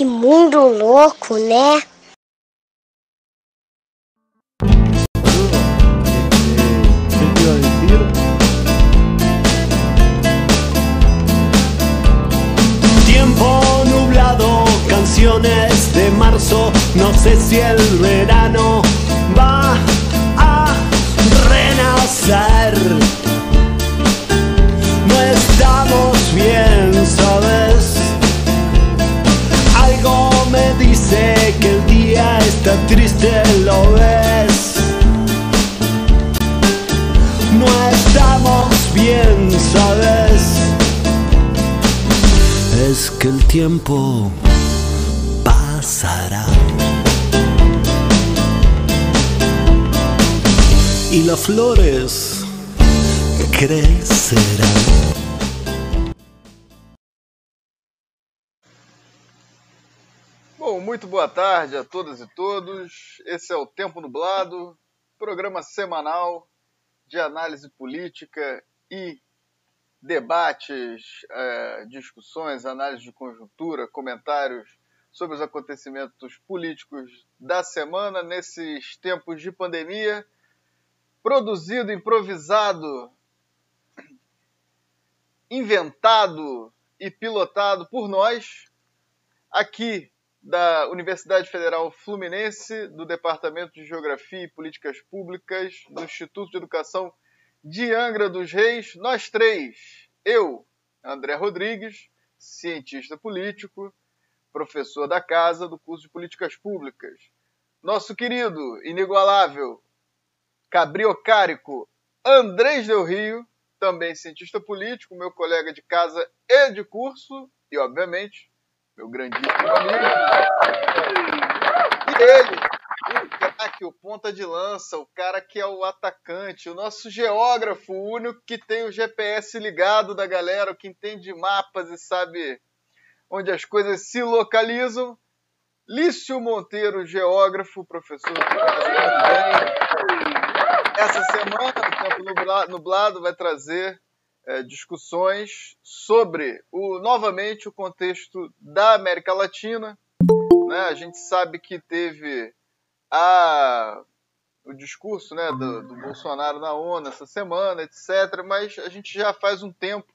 Que mundo louco, né? Tiempo nublado, canciones de marzo, no sé si el verano va a renacer. No estamos bien, está triste, ¿lo ves? No estamos bien, ¿sabes? Es que el tiempo pasará. Y las flores crecerán. Bom, muito boa tarde a todas e todos. Esse é o Tempo Nublado, programa semanal de análise política e debates, eh, discussões, análise de conjuntura, comentários sobre os acontecimentos políticos da semana nesses tempos de pandemia. Produzido, improvisado, inventado e pilotado por nós, aqui da Universidade Federal Fluminense, do Departamento de Geografia e Políticas Públicas, do Instituto de Educação de Angra dos Reis, nós três. Eu, André Rodrigues, cientista político, professor da casa do curso de Políticas Públicas. Nosso querido, inigualável, cabriocárico Andrés Del Rio, também cientista político, meu colega de casa e de curso, e obviamente meu grandíssimo amigo. E ele, o craque, o ponta de lança, o cara que é o atacante, o nosso geógrafo, o único que tem o GPS ligado da galera, o que entende mapas e sabe onde as coisas se localizam. Lício Monteiro, geógrafo, professor. Essa semana, o Nublado, nublado vai trazer é, discussões sobre o novamente o contexto da América Latina. Né? A gente sabe que teve a, o discurso né, do, do, Bolsonaro na ONU essa semana, etc. Mas a gente já faz um tempo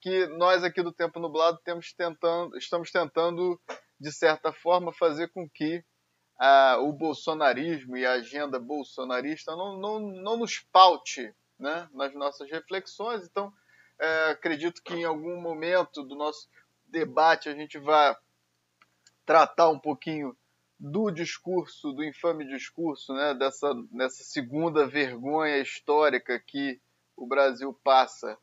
que nós aqui do Tempo Nublado tentando, estamos tentando, de certa forma, fazer com que a, o bolsonarismo e a agenda bolsonarista não, não, não nos paute né, nas nossas reflexões. Então, é, acredito que em algum momento do nosso debate a gente vai tratar um pouquinho do discurso, do infame discurso, né, dessa, dessa segunda vergonha histórica que o Brasil passa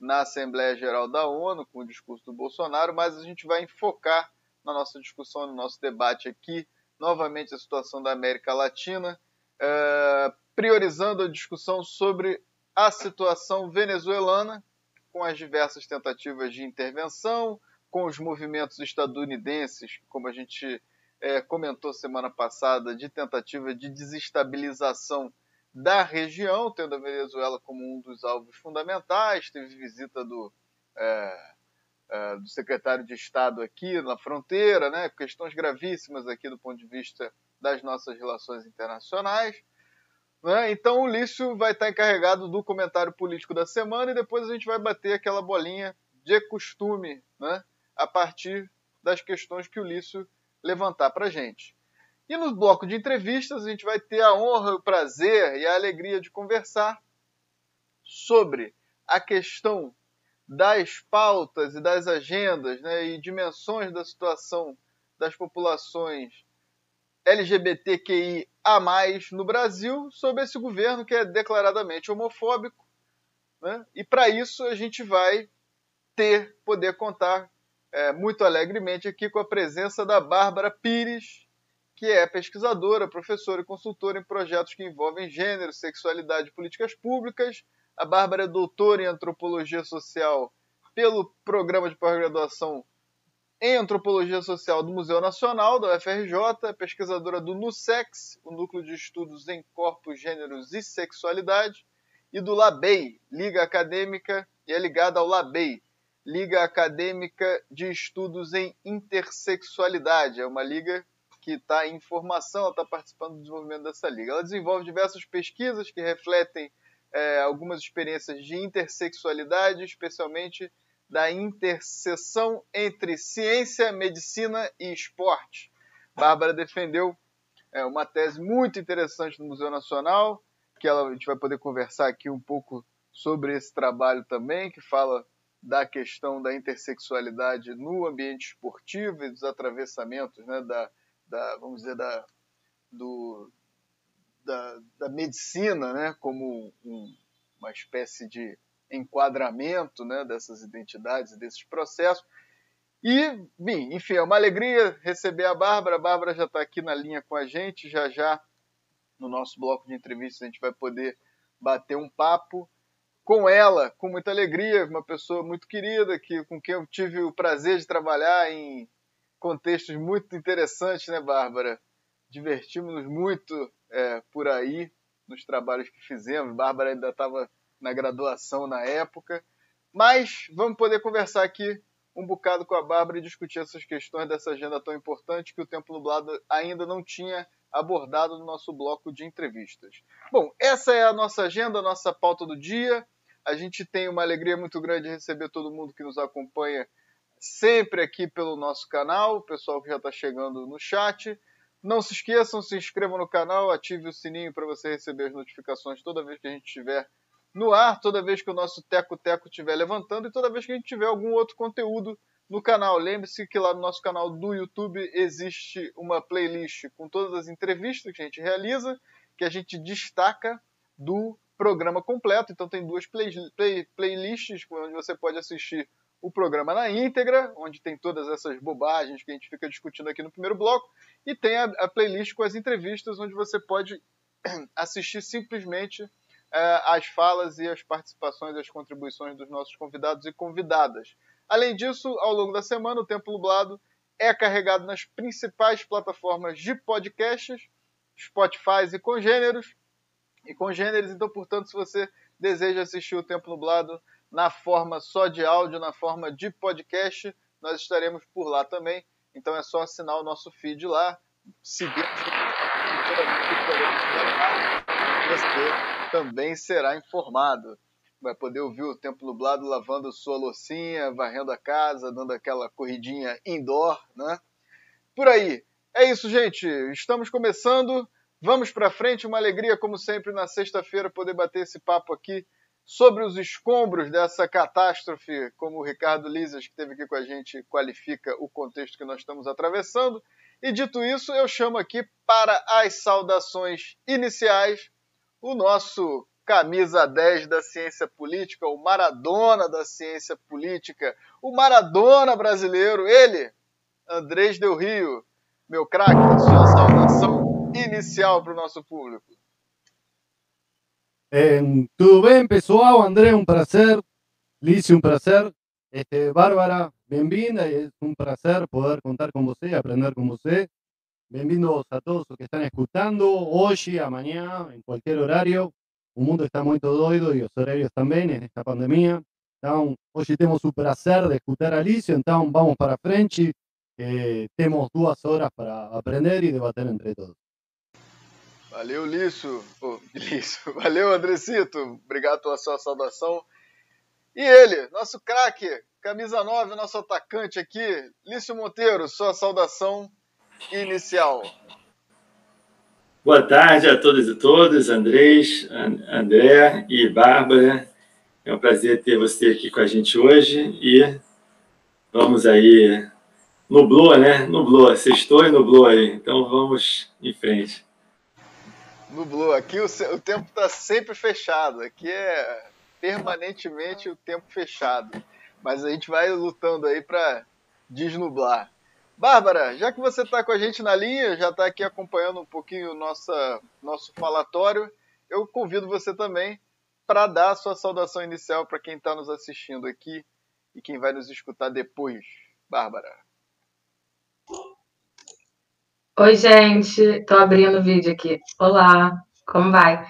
na Assembleia Geral da ONU com o discurso do Bolsonaro, mas a gente vai enfocar na nossa discussão, no nosso debate aqui, novamente a situação da América Latina, é, priorizando a discussão sobre a situação venezuelana, com as diversas tentativas de intervenção, com os movimentos estadunidenses, como a gente é, comentou semana passada, de tentativa de desestabilização da região, tendo a Venezuela como um dos alvos fundamentais. Teve visita do, é, é, do secretário de Estado aqui na fronteira, né, questões gravíssimas aqui do ponto de vista das nossas relações internacionais. Né? Então o Lício vai estar encarregado do comentário político da semana e depois a gente vai bater aquela bolinha de costume né? a partir das questões que o Lício levantar para a gente. E no bloco de entrevistas a gente vai ter a honra, o prazer e a alegria de conversar sobre a questão das pautas e das agendas né, e dimensões da situação das populações LGBTQI a mais no Brasil sob esse governo que é declaradamente homofóbico. Né? E para isso a gente vai ter, poder contar é, muito alegremente aqui com a presença da Bárbara Pires, que é pesquisadora, professora e consultora em projetos que envolvem gênero, sexualidade e políticas públicas. A Bárbara é doutora em antropologia social pelo programa de pós-graduação em Antropologia Social do Museu Nacional, da UFRJ, pesquisadora do NUSEX, o Núcleo de Estudos em Corpos, Gêneros e Sexualidade, e do LABEI, Liga Acadêmica, e é ligada ao LABEI, Liga Acadêmica de Estudos em Intersexualidade. É uma liga que está em formação, está participando do desenvolvimento dessa liga. Ela desenvolve diversas pesquisas que refletem é, algumas experiências de intersexualidade, especialmente da interseção entre ciência, medicina e esporte. Bárbara defendeu é, uma tese muito interessante no Museu Nacional, que ela, a gente vai poder conversar aqui um pouco sobre esse trabalho também, que fala da questão da intersexualidade no ambiente esportivo e dos atravessamentos né, da, da vamos dizer, da, do, da, da medicina né, como um, uma espécie de enquadramento né, dessas identidades, desses processos. E, bem, enfim, é uma alegria receber a Bárbara. A Bárbara já está aqui na linha com a gente. Já já, no nosso bloco de entrevistas, a gente vai poder bater um papo com ela com muita alegria, uma pessoa muito querida, que, com quem eu tive o prazer de trabalhar em contextos muito interessantes, né, Bárbara? Divertimos-nos muito é, por aí nos trabalhos que fizemos. Bárbara ainda estava na graduação na época. Mas vamos poder conversar aqui um bocado com a Bárbara e discutir essas questões dessa agenda tão importante que o Tempo Nublado ainda não tinha abordado no nosso bloco de entrevistas. Bom, essa é a nossa agenda, a nossa pauta do dia. A gente tem uma alegria muito grande de receber todo mundo que nos acompanha sempre aqui pelo nosso canal, o pessoal que já está chegando no chat. Não se esqueçam, se inscrevam no canal, ative o sininho para você receber as notificações toda vez que a gente estiver no ar, toda vez que o nosso Teco Teco estiver levantando e toda vez que a gente tiver algum outro conteúdo no canal. Lembre-se que lá no nosso canal do YouTube existe uma playlist com todas as entrevistas que a gente realiza, que a gente destaca do programa completo. Então tem duas play, play, playlists onde você pode assistir o programa na íntegra, onde tem todas essas bobagens que a gente fica discutindo aqui no primeiro bloco, e tem a, a playlist com as entrevistas, onde você pode assistir simplesmente as falas e as participações e as contribuições dos nossos convidados e convidadas. Além disso, ao longo da semana, o Tempo Nublado é carregado nas principais plataformas de podcasts, Spotify e congêneros, e congêneres. Então, portanto, se você deseja assistir o Tempo Nublado na forma só de áudio, na forma de podcast, nós estaremos por lá também. Então é só assinar o nosso feed lá, seguir também será informado. Vai poder ouvir o Tempo Nublado lavando sua loucinha, varrendo a casa, dando aquela corridinha indoor, né? Por aí. É isso, gente. Estamos começando. Vamos para frente, uma alegria, como sempre, na sexta-feira, poder bater esse papo aqui sobre os escombros dessa catástrofe, como o Ricardo Lisas, que esteve aqui com a gente, qualifica o contexto que nós estamos atravessando. E dito isso, eu chamo aqui para as saudações iniciais o nosso camisa 10 da ciência política, o Maradona da ciência política, o Maradona brasileiro, ele, Andrés Del Rio, meu craque, sua saudação inicial para o nosso público. Eh, tudo bem, pessoal? André, um prazer. Lice, um prazer. Este, Bárbara, bem-vinda. É um prazer poder contar com você, aprender com você. Bem-vindos a todos os que estão escutando hoje, amanhã, em qualquer horário. O mundo está muito doido e os horários também nesta pandemia. Então, hoje temos o prazer de escutar a Lício, então vamos para frente. Temos duas horas para aprender e debater entre todos. Valeu, Lício. Oh, Lício. Valeu, Andrecito. Obrigado pela sua saudação. E ele, nosso craque, camisa 9, nosso atacante aqui, Lício Monteiro, sua saudação inicial. Boa tarde a todas e todos, Andrés, André e Bárbara. É um prazer ter você aqui com a gente hoje e vamos aí. Nublou, né? Nublou, sextou e nublou aí. Então vamos em frente nublou. Aqui o, o tempo está sempre fechado. Aqui é permanentemente o tempo fechado. Mas a gente vai lutando aí para desnublar. Bárbara, já que você está com a gente na linha, já está aqui acompanhando um pouquinho o nosso falatório, eu convido você também para dar a sua saudação inicial para quem está nos assistindo aqui e quem vai nos escutar depois. Bárbara. Oi, gente. Estou abrindo o vídeo aqui. Olá, como vai?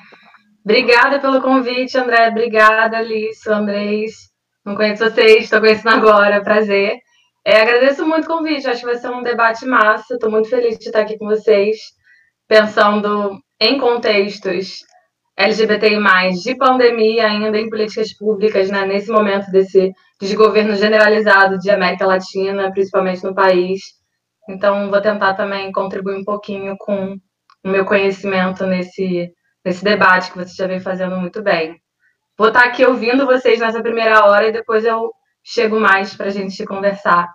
Obrigada pelo convite, André. Obrigada, Alice, Andrés. Não conheço vocês, estou conhecendo agora, prazer. É, agradeço muito o convite, acho que vai ser um debate massa. Estou muito feliz de estar aqui com vocês, pensando em contextos LGBTI, de pandemia ainda em políticas públicas, né, nesse momento desse desgoverno generalizado de América Latina, principalmente no país. Então, vou tentar também contribuir um pouquinho com o meu conhecimento nesse, nesse debate que você já vem fazendo muito bem. Vou estar aqui ouvindo vocês nessa primeira hora e depois eu chego mais para a gente conversar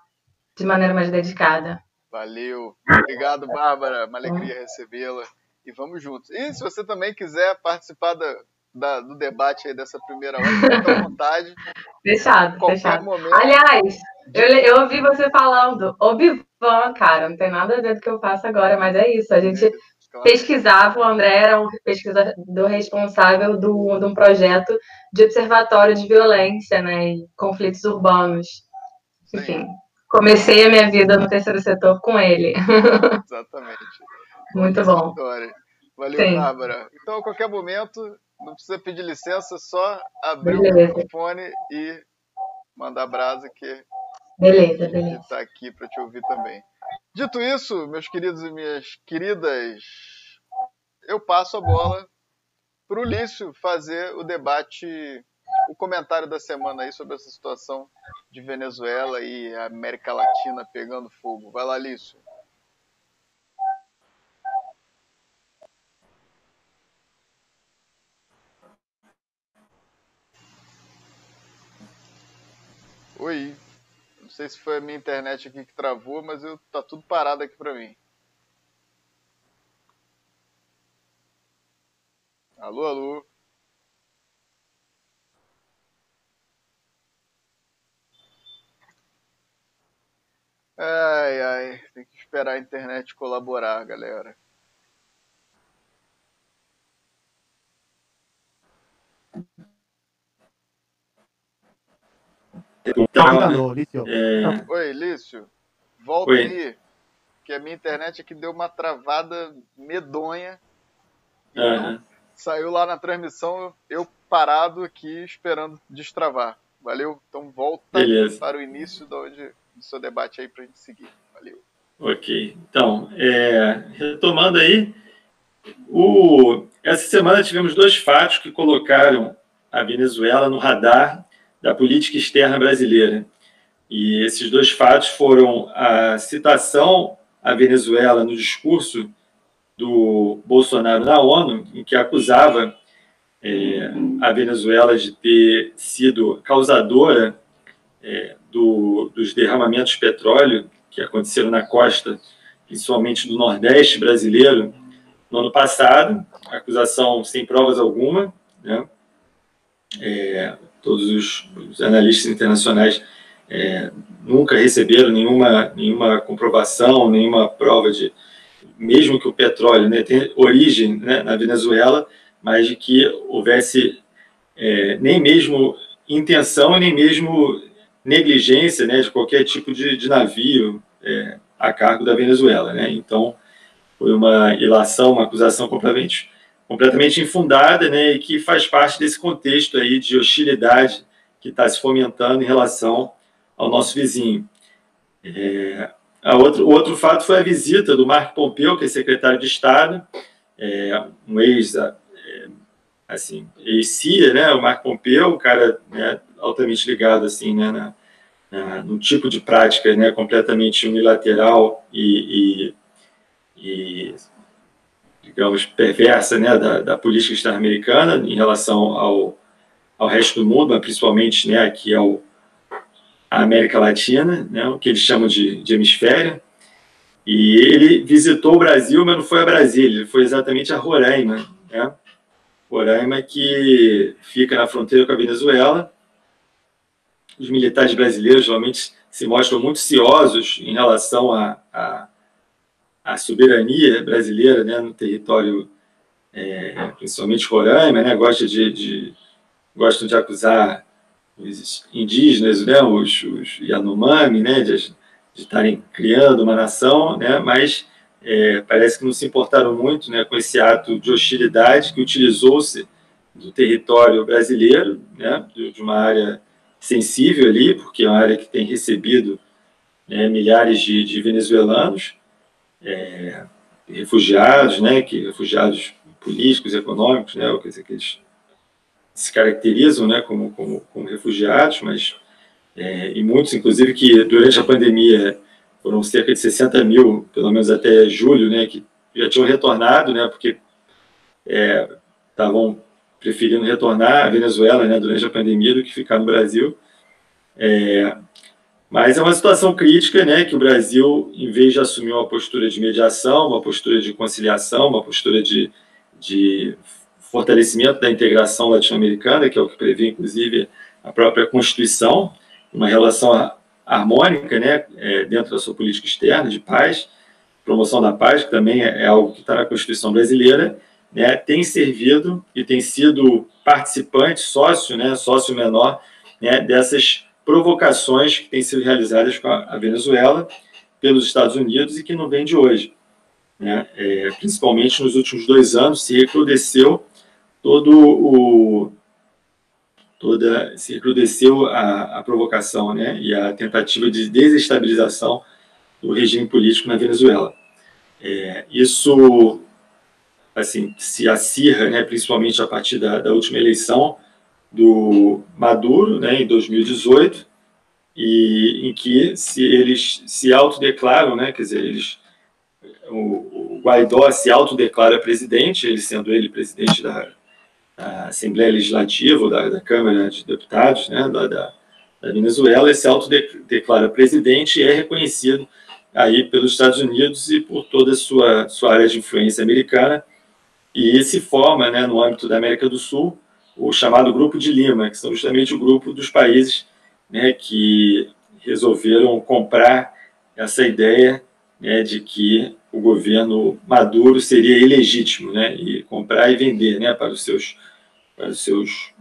de maneira mais dedicada. Valeu. Obrigado, Bárbara. Uma alegria recebê-la. E vamos juntos. E se você também quiser participar da, da, do debate aí dessa primeira hora, fique à vontade. Fechado, qualquer fechado. Momento. Aliás, eu, eu ouvi você falando, Obi-Wan, cara, não tem nada a ver do que eu faço agora, mas é isso. A gente claro. pesquisava, o André era um pesquisador responsável do, de um projeto de observatório de violência né, e conflitos urbanos. Sim. Enfim, comecei a minha vida no terceiro setor com ele. Exatamente. Muito bom. Valeu, Sim. Bárbara. Então, a qualquer momento, não precisa pedir licença, só abrir beleza. o microfone e mandar brasa que beleza, beleza. está aqui para te ouvir também. Dito isso, meus queridos e minhas queridas, eu passo a bola para o Lício fazer o debate, o comentário da semana aí sobre essa situação de Venezuela e América Latina pegando fogo. Vai lá, Lício. Oi. Sei se foi a minha internet aqui que travou, mas eu, tá tudo parado aqui para mim. Alô, alô. Ai, ai, tem que esperar a internet colaborar, galera. Então, é... Oi, Lício. Volta Oi. aí. Que a minha internet aqui deu uma travada medonha. Então, Saiu lá na transmissão, eu parado aqui esperando destravar. Valeu? Então volta Beleza. para o início do, onde, do seu debate aí para a gente seguir. Valeu. Ok. Então, é, retomando aí, o, essa semana tivemos dois fatos que colocaram a Venezuela no radar da política externa brasileira. E esses dois fatos foram a citação à Venezuela no discurso do Bolsonaro na ONU, em que acusava é, a Venezuela de ter sido causadora é, do, dos derramamentos de petróleo que aconteceram na costa, principalmente do Nordeste brasileiro, no ano passado, acusação sem provas alguma, né? É, todos os, os analistas internacionais é, nunca receberam nenhuma, nenhuma comprovação, nenhuma prova de, mesmo que o petróleo né, tenha origem né, na Venezuela, mas de que houvesse é, nem mesmo intenção, nem mesmo negligência né, de qualquer tipo de, de navio é, a cargo da Venezuela. Né? Então, foi uma ilação, uma acusação completamente completamente infundada, né, e que faz parte desse contexto aí de hostilidade que está se fomentando em relação ao nosso vizinho. É, outro, o outro fato foi a visita do Marco Pompeu, que é secretário de Estado, é, um ex, é, assim, ex-CIA, né, o Marco Pompeu, um cara né, altamente ligado, assim, né, na, na, tipo de prática, né, completamente unilateral e, e, e digamos, perversa né, da, da política externa americana em relação ao, ao resto do mundo, mas principalmente né, aqui ao, à América Latina, né, o que eles chamam de, de hemisfério. E ele visitou o Brasil, mas não foi a Brasília, foi exatamente a Roraima. Né? Roraima que fica na fronteira com a Venezuela. Os militares brasileiros geralmente se mostram muito ciosos em relação a, a a soberania brasileira né, no território, é, principalmente Roraima, né, gosta de, de, gostam de acusar os indígenas, né, os, os Yanomami, né, de estarem criando uma nação, né, mas é, parece que não se importaram muito né, com esse ato de hostilidade que utilizou-se do território brasileiro, né, de uma área sensível ali, porque é uma área que tem recebido né, milhares de, de venezuelanos, é, refugiados, né, que refugiados políticos, econômicos, né, quer dizer, que eles se caracterizam, né, como, como, como refugiados, mas é, e muitos, inclusive, que durante a pandemia foram cerca de 60 mil, pelo menos até julho, né, que já tinham retornado, né, porque é, estavam preferindo retornar à Venezuela, né, durante a pandemia do que ficar no Brasil. É, mas é uma situação crítica, né, que o Brasil, em vez de assumir uma postura de mediação, uma postura de conciliação, uma postura de, de fortalecimento da integração latino-americana, que é o que prevê, inclusive, a própria Constituição, uma relação harmônica, né, é, dentro da sua política externa de paz, promoção da paz, que também é, é algo que está na Constituição brasileira, né, tem servido e tem sido participante, sócio, né, sócio menor né, dessas provocações que têm sido realizadas com a Venezuela pelos Estados Unidos e que não vem de hoje. Né? É, principalmente nos últimos dois anos, se recrudesceu todo o toda se recrudesceu a, a provocação né, e a tentativa de desestabilização do regime político na Venezuela. É, isso assim se acirra, né, principalmente a partir da, da última eleição, do Maduro, né, em 2018, e em que se eles se autodeclaram, né, quer dizer, eles o, o Guaidó se autodeclara presidente, ele sendo ele presidente da, da Assembleia Legislativa, da, da, Câmara de Deputados, né, da, da, da Venezuela, ele se autodeclara presidente e é reconhecido aí pelos Estados Unidos e por toda a sua, sua área de influência americana, e se forma, né, no âmbito da América do Sul, o chamado Grupo de Lima, que são justamente o grupo dos países né, que resolveram comprar essa ideia né, de que o governo Maduro seria ilegítimo, né, e comprar e vender né, para, os seus, para os seus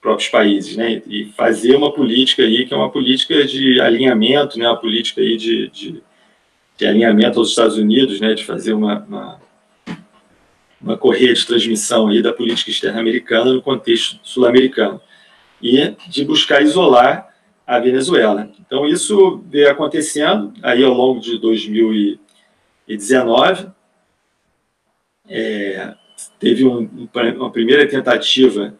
próprios países, né, e fazer uma política aí que é uma política de alinhamento, né, uma política aí de, de, de alinhamento aos Estados Unidos, né, de fazer uma, uma uma correia de transmissão aí da política externa americana no contexto sul-americano e de buscar isolar a Venezuela. Então isso veio acontecendo aí ao longo de 2019. É, teve um, uma primeira tentativa,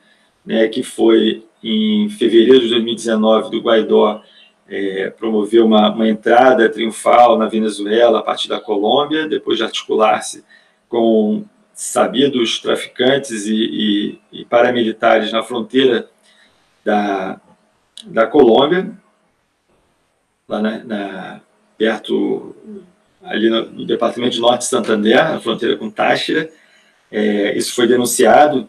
né, que foi em fevereiro de 2019 do Guaidó é, promover uma, uma entrada triunfal na Venezuela a partir da Colômbia, depois de articular-se com sabidos traficantes e, e, e, paramilitares na fronteira da, da Colômbia, lá na, na perto, ali no, no, departamento de Norte de Santander, na fronteira com Táchira. É, isso foi denunciado.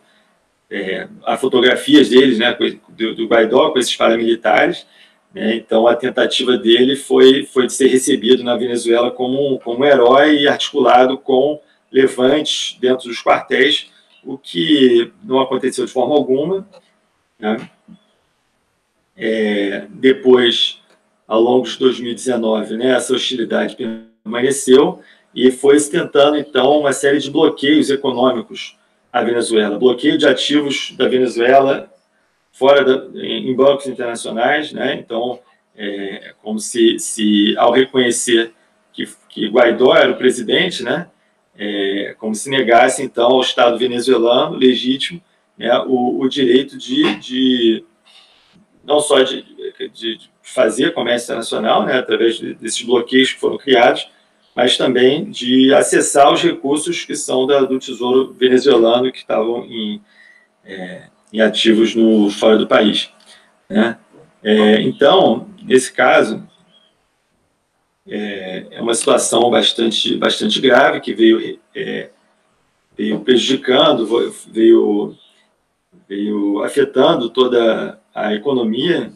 É, há fotografias deles, né, do, do Guaidó com esses paramilitares. Né, então, a tentativa dele foi, foi de ser recebido na Venezuela como, como um herói e articulado com levantes dentro dos quartéis, o que não aconteceu de forma alguma. Né? É, depois, ao longo de 2019, né, essa hostilidade permaneceu e foi se tentando, então, uma série de bloqueios econômicos à Venezuela. Bloqueio de ativos da Venezuela fora da, em bancos internacionais, né? Então, é como se, se ao reconhecer que, que Guaidó era o presidente, né? É, como se negasse, então, ao Estado venezuelano legítimo né, o, o, direito de, de não só de, de, fazer comércio internacional, né, através desses bloqueios que foram criados, mas também de acessar os recursos que são da, do Tesouro venezuelano que estavam em, é, em ativos no, fora do país. Né? É, então, nesse caso, é, é uma situação bastante, bastante grave que veio, é, veio prejudicando, veio, veio afetando toda a economia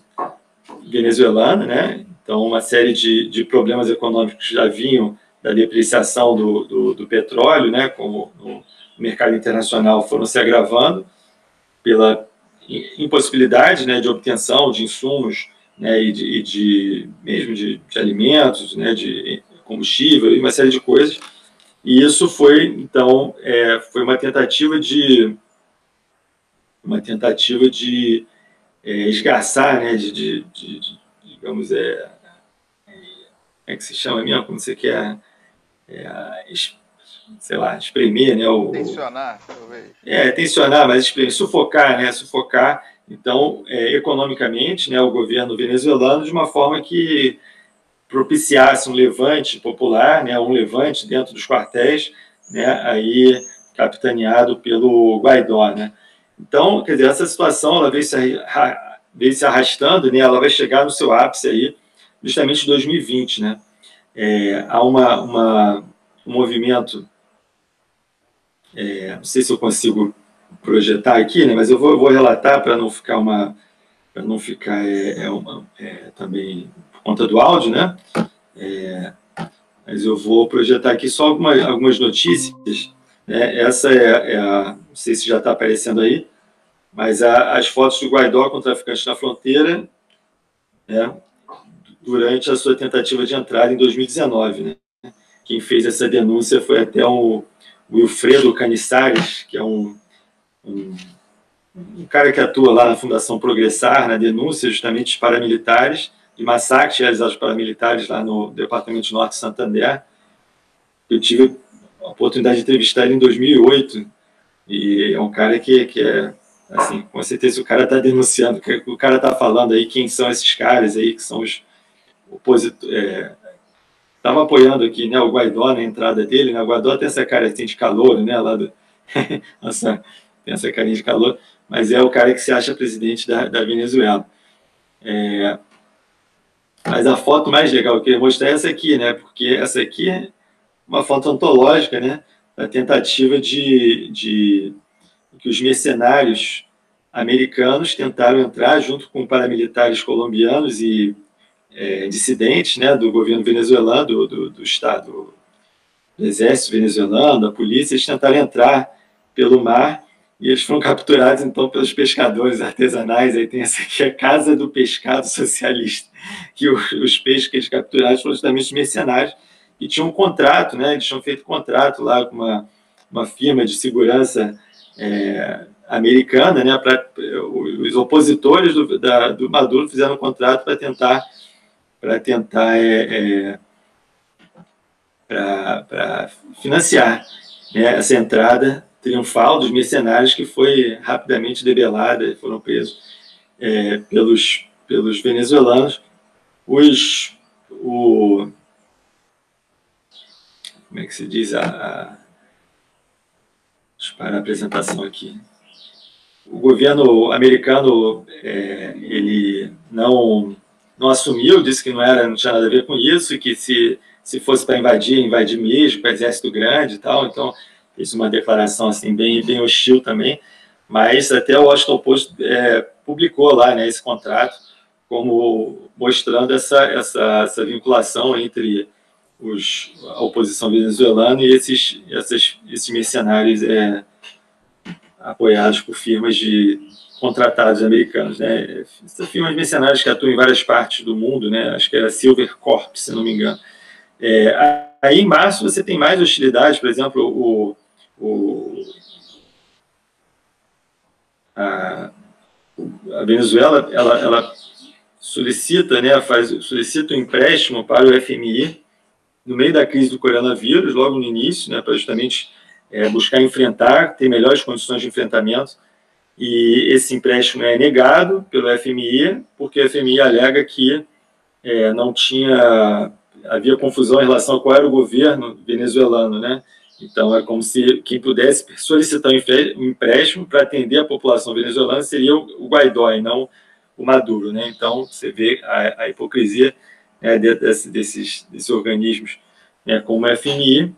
venezuelana, né? Então, uma série de, de problemas econômicos já vinham da depreciação do, do, do petróleo, né? Como no mercado internacional foram se agravando pela impossibilidade né, de obtenção de insumos né, e, de, e de mesmo de, de, alimentos, né, de combustível e uma série de coisas. E isso foi então é, foi uma tentativa de uma tentativa de é, esgarçar, né, de, de, de, digamos, é, é que se chama mesmo, como você quer, é, sei lá, espremer, né? O, tensionar, talvez. É, tensionar, mas espremer, sufocar, né? Sufocar, então, é, economicamente, né, o governo venezuelano de uma forma que propiciasse um levante popular, né, um levante dentro dos quartéis, né, aí capitaneado pelo Guaidó, né. Então, quer dizer, essa situação ela veio se, veio se arrastando, né, ela vai chegar no seu ápice aí justamente em 2020, né. É, há uma, uma, um movimento, é, não sei se eu consigo projetar aqui, né, mas eu vou, vou relatar para não ficar uma para não ficar é, é uma, é, também por conta do áudio, né? É, mas eu vou projetar aqui só alguma, algumas notícias. Né? Essa é, é, a, não sei se já está aparecendo aí, mas a, as fotos do Guaidó com traficantes na fronteira, né? Durante a sua tentativa de entrada em 2019, né? Quem fez essa denúncia foi até o Wilfredo Canissares, que é um um, um cara que atua lá na Fundação Progressar, na denúncia justamente de paramilitares, de massacres realizados por paramilitares lá no Departamento de Norte de Santander. Eu tive a oportunidade de entrevistar ele em 2008, e é um cara que, que é, assim, com certeza o cara está denunciando, o cara está falando aí quem são esses caras aí, que são os opositores, é, estava apoiando aqui, né, o Guaidó na entrada dele, né, o Guaidó tem essa cara assim, de calor, né, lá do, nossa, tem essa carinha de calor, mas é o cara que se acha presidente da, da Venezuela. É, mas a foto mais legal que eu mostrar é essa aqui, né? Porque essa aqui é uma foto antológica, né? Da tentativa de, de que os mercenários americanos tentaram entrar junto com paramilitares colombianos e é, dissidentes, né? Do governo venezuelano, do, do, do estado, do exército venezuelano, da polícia, eles tentaram entrar pelo mar e eles foram capturados então pelos pescadores artesanais. Aí tem essa aqui, a Casa do Pescado Socialista, que os peixes que eles capturaram foram justamente os mercenários e tinham um contrato, né? Eles tinham feito contrato lá com uma, uma firma de segurança é, americana, né? Pra, os opositores do, da, do Maduro fizeram um contrato para tentar para tentar é, é, para financiar né, essa entrada triunfal dos mercenários que foi rapidamente debelada, foram presos é, pelos, pelos venezuelanos. Os, o, como é que se diz a, a deixa eu parar a apresentação aqui. O governo americano é, ele não não assumiu, disse que não era, não tinha nada a ver com isso que se se fosse para invadir, invadir mesmo, com exército grande e tal. Então fez uma declaração assim bem, bem hostil também, mas até o Washington Post é, publicou lá né, esse contrato como mostrando essa, essa, essa vinculação entre os, a oposição venezuelana e esses, essas, esses mercenários é, apoiados por firmas de contratados americanos, né? Firmas mercenárias que atuam em várias partes do mundo, né? Acho que era Silver Corp, se não me engano. É, aí em março você tem mais hostilidades, por exemplo, o, o, a, a, Venezuela ela, ela solicita, né, faz, solicita um empréstimo para o FMI no meio da crise do coronavírus, logo no início, né, para justamente é, buscar enfrentar, ter melhores condições de enfrentamento. E esse empréstimo é negado pelo FMI, porque o FMI alega que é, não tinha havia confusão em relação a qual era o governo venezuelano, né? Então, é como se quem pudesse solicitar um empréstimo para atender a população venezuelana seria o Guaidó e não o Maduro. Né? Então, você vê a, a hipocrisia né, desse, desses, desses organismos, né, como o FMI,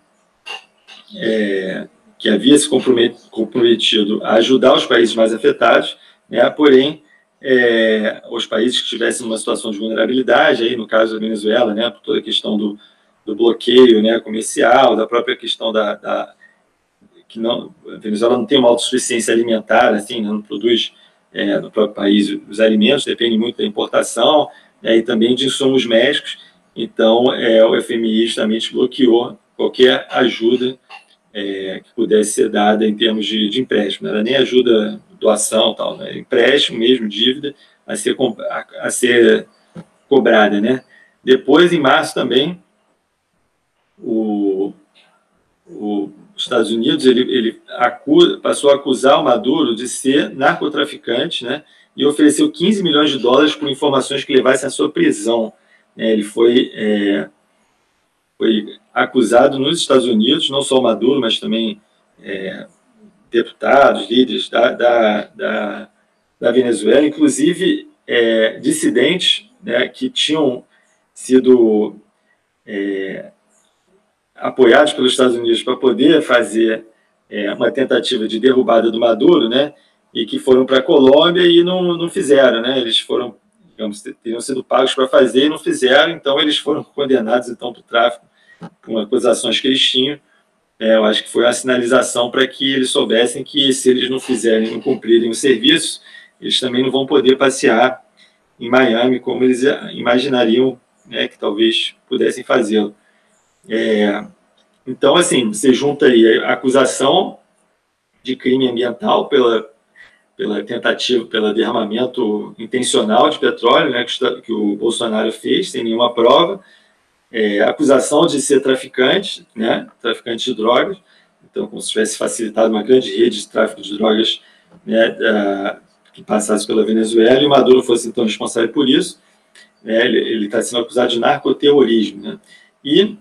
é, que havia se comprometido a ajudar os países mais afetados, né, porém, é, os países que estivessem numa situação de vulnerabilidade, aí no caso da Venezuela, né, toda a questão do, do bloqueio né, comercial, da própria questão da, da, que não a Venezuela não tem uma autossuficiência alimentar, assim, né, não produz é, no próprio país os alimentos, depende muito da importação né, e também de insumos médicos. Então, é, o FMI justamente bloqueou qualquer ajuda é, que pudesse ser dada em termos de, de empréstimo. Não era nem ajuda, doação, tal, né, empréstimo mesmo, dívida, a ser, a, a ser cobrada, né? Depois, em março também, o, o os Estados Unidos ele, ele acusa, passou a acusar o Maduro de ser narcotraficante, né? E ofereceu 15 milhões de dólares por informações que levassem à sua prisão. É, ele foi, é, foi acusado nos Estados Unidos, não só o Maduro, mas também é, deputados, líderes da, da, da, da Venezuela, inclusive é, dissidentes né, que tinham sido é, apoiados pelos Estados Unidos para poder fazer é, uma tentativa de derrubada do Maduro, né? E que foram para a Colômbia e não, não fizeram, né? Eles foram, digamos, teriam sido pagos para fazer e não fizeram, então eles foram condenados então para o tráfico com acusações que eles tinham. É, eu acho que foi uma sinalização para que eles soubessem que se eles não fizerem, não cumprirem o serviço, eles também não vão poder passear em Miami como eles imaginariam né, que talvez pudessem fazê-lo. É, então, assim, você junta aí a acusação de crime ambiental pela, pela tentativa, pelo derramamento intencional de petróleo, né, que, que o Bolsonaro fez, sem nenhuma prova, é, acusação de ser traficante, né, traficante de drogas, então como se tivesse facilitado uma grande rede de tráfico de drogas né, da, que passasse pela Venezuela, e Maduro fosse então responsável por isso, né, ele está sendo acusado de narcoterrorismo, né, e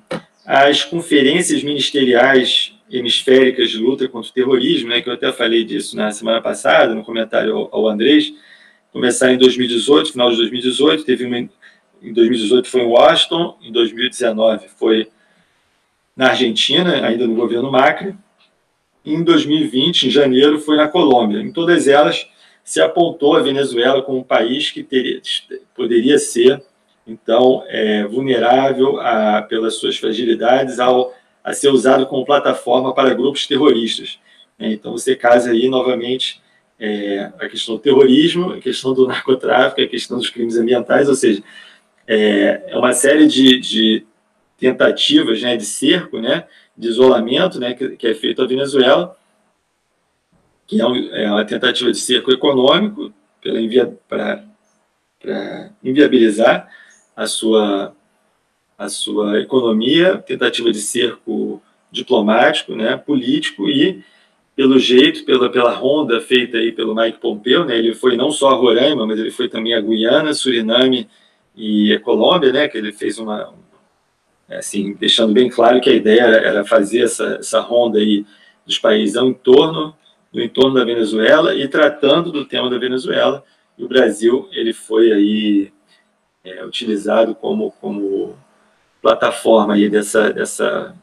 as conferências ministeriais hemisféricas de luta contra o terrorismo, né, que eu até falei disso na semana passada, no comentário ao, Andrés, começaram em 2018, final de 2018, teve uma, em 2018 foi em Washington, em 2019 foi na Argentina, ainda no governo Macri, em 2020, em janeiro, foi na Colômbia. Em todas elas, se apontou a Venezuela como um país que teria, poderia ser então é vulnerável a, pelas suas fragilidades ao, a ser usado como plataforma para grupos terroristas. Né? Então você casa aí novamente é, a questão do terrorismo, a questão do narcotráfico, a questão dos crimes ambientais, ou seja, é, é uma série de, de tentativas né, de cerco, né, de isolamento né, que, que é feito à Venezuela, que é, um, é uma tentativa de cerco econômico para inviabilizar a sua, a sua economia, tentativa de cerco diplomático, né, político e pelo jeito, pela, pela ronda feita aí pelo Mike Pompeo, né, ele foi não só a Roraima, mas ele foi também a Guiana, Suriname e a Colômbia, né, que ele fez uma, assim, deixando bem claro que a ideia era, fazer essa, essa ronda aí dos países ao entorno, do entorno da Venezuela e tratando do tema da Venezuela, e o Brasil, ele foi aí é, utilizado como, como plataforma aí dessa, dessa,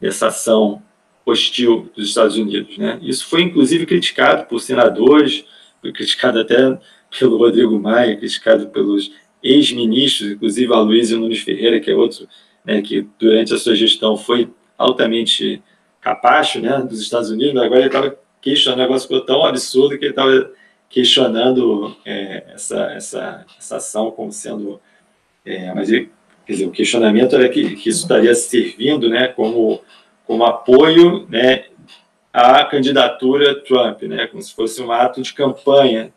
dessa ação hostil dos Estados Unidos. Né? Isso foi, inclusive, criticado por senadores, foi criticado até pelo Rodrigo Maia, criticado pelos ex-ministros, inclusive a Luísa Nunes Ferreira, que é outro né, que durante a sua gestão foi altamente capacho né, dos Estados Unidos, agora ele estava questionando, o negócio ficou tão absurdo que ele estava questionando é, essa, essa, essa ação como sendo. É, mas ele, quer dizer, o questionamento era que, que isso estaria servindo né, como, como apoio né, à candidatura Trump, né, como se fosse um ato de campanha,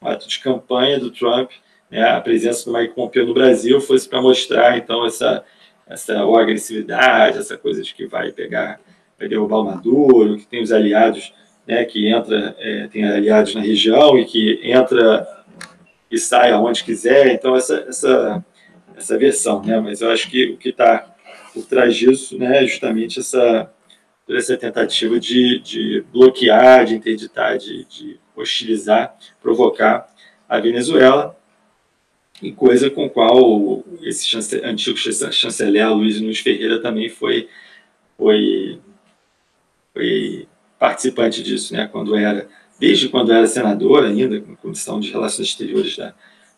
um ato de campanha do Trump, né, a presença do Mike Pompeo no Brasil fosse para mostrar então essa, essa agressividade, essa coisa de que vai pegar, vai derrubar o Maduro, que tem os aliados né, que entra, é, tem aliados na região e que entra e sai aonde quiser. Então, essa, essa, essa versão. Né? Mas eu acho que o que está por trás disso né, é justamente essa, essa tentativa de, de bloquear, de interditar, de, de hostilizar, provocar a Venezuela, e coisa com qual esse antigo chanceler Luiz Nunes Ferreira também foi, foi, foi participante disso, né? Quando era, desde quando era senador ainda, com comissão de relações exteriores da,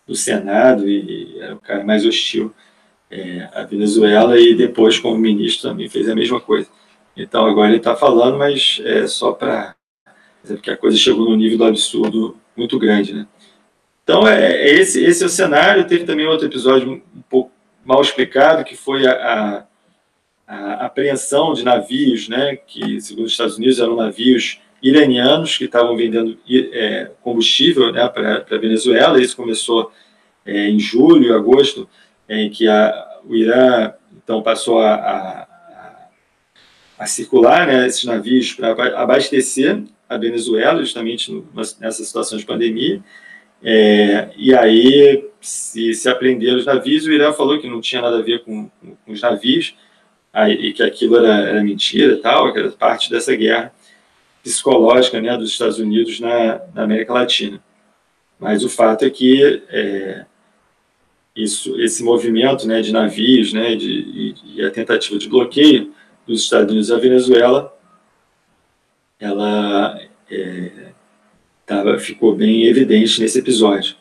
do Senado e era o cara mais hostil é, à Venezuela e depois como ministro também fez a mesma coisa. Então agora ele está falando, mas é só para porque a coisa chegou num nível do absurdo muito grande, né? Então é, é esse esse é o cenário. Teve também outro episódio um pouco mal explicado que foi a, a a apreensão de navios, né, que segundo os Estados Unidos eram navios iranianos que estavam vendendo é, combustível né, para a Venezuela. Isso começou é, em julho, agosto, em que a, o Irã então passou a, a, a circular né, esses navios para abastecer a Venezuela, justamente nessa situação de pandemia. É, e aí se, se apreenderam os navios, o Irã falou que não tinha nada a ver com, com, com os navios, e que aquilo era, era mentira tal, que era parte dessa guerra psicológica né, dos Estados Unidos na, na América Latina. Mas o fato é que é, isso, esse movimento né, de navios né, de, e, e, a tentativa de bloqueio dos Estados Unidos à Venezuela, ela é, tava, ficou bem evidente nesse episódio.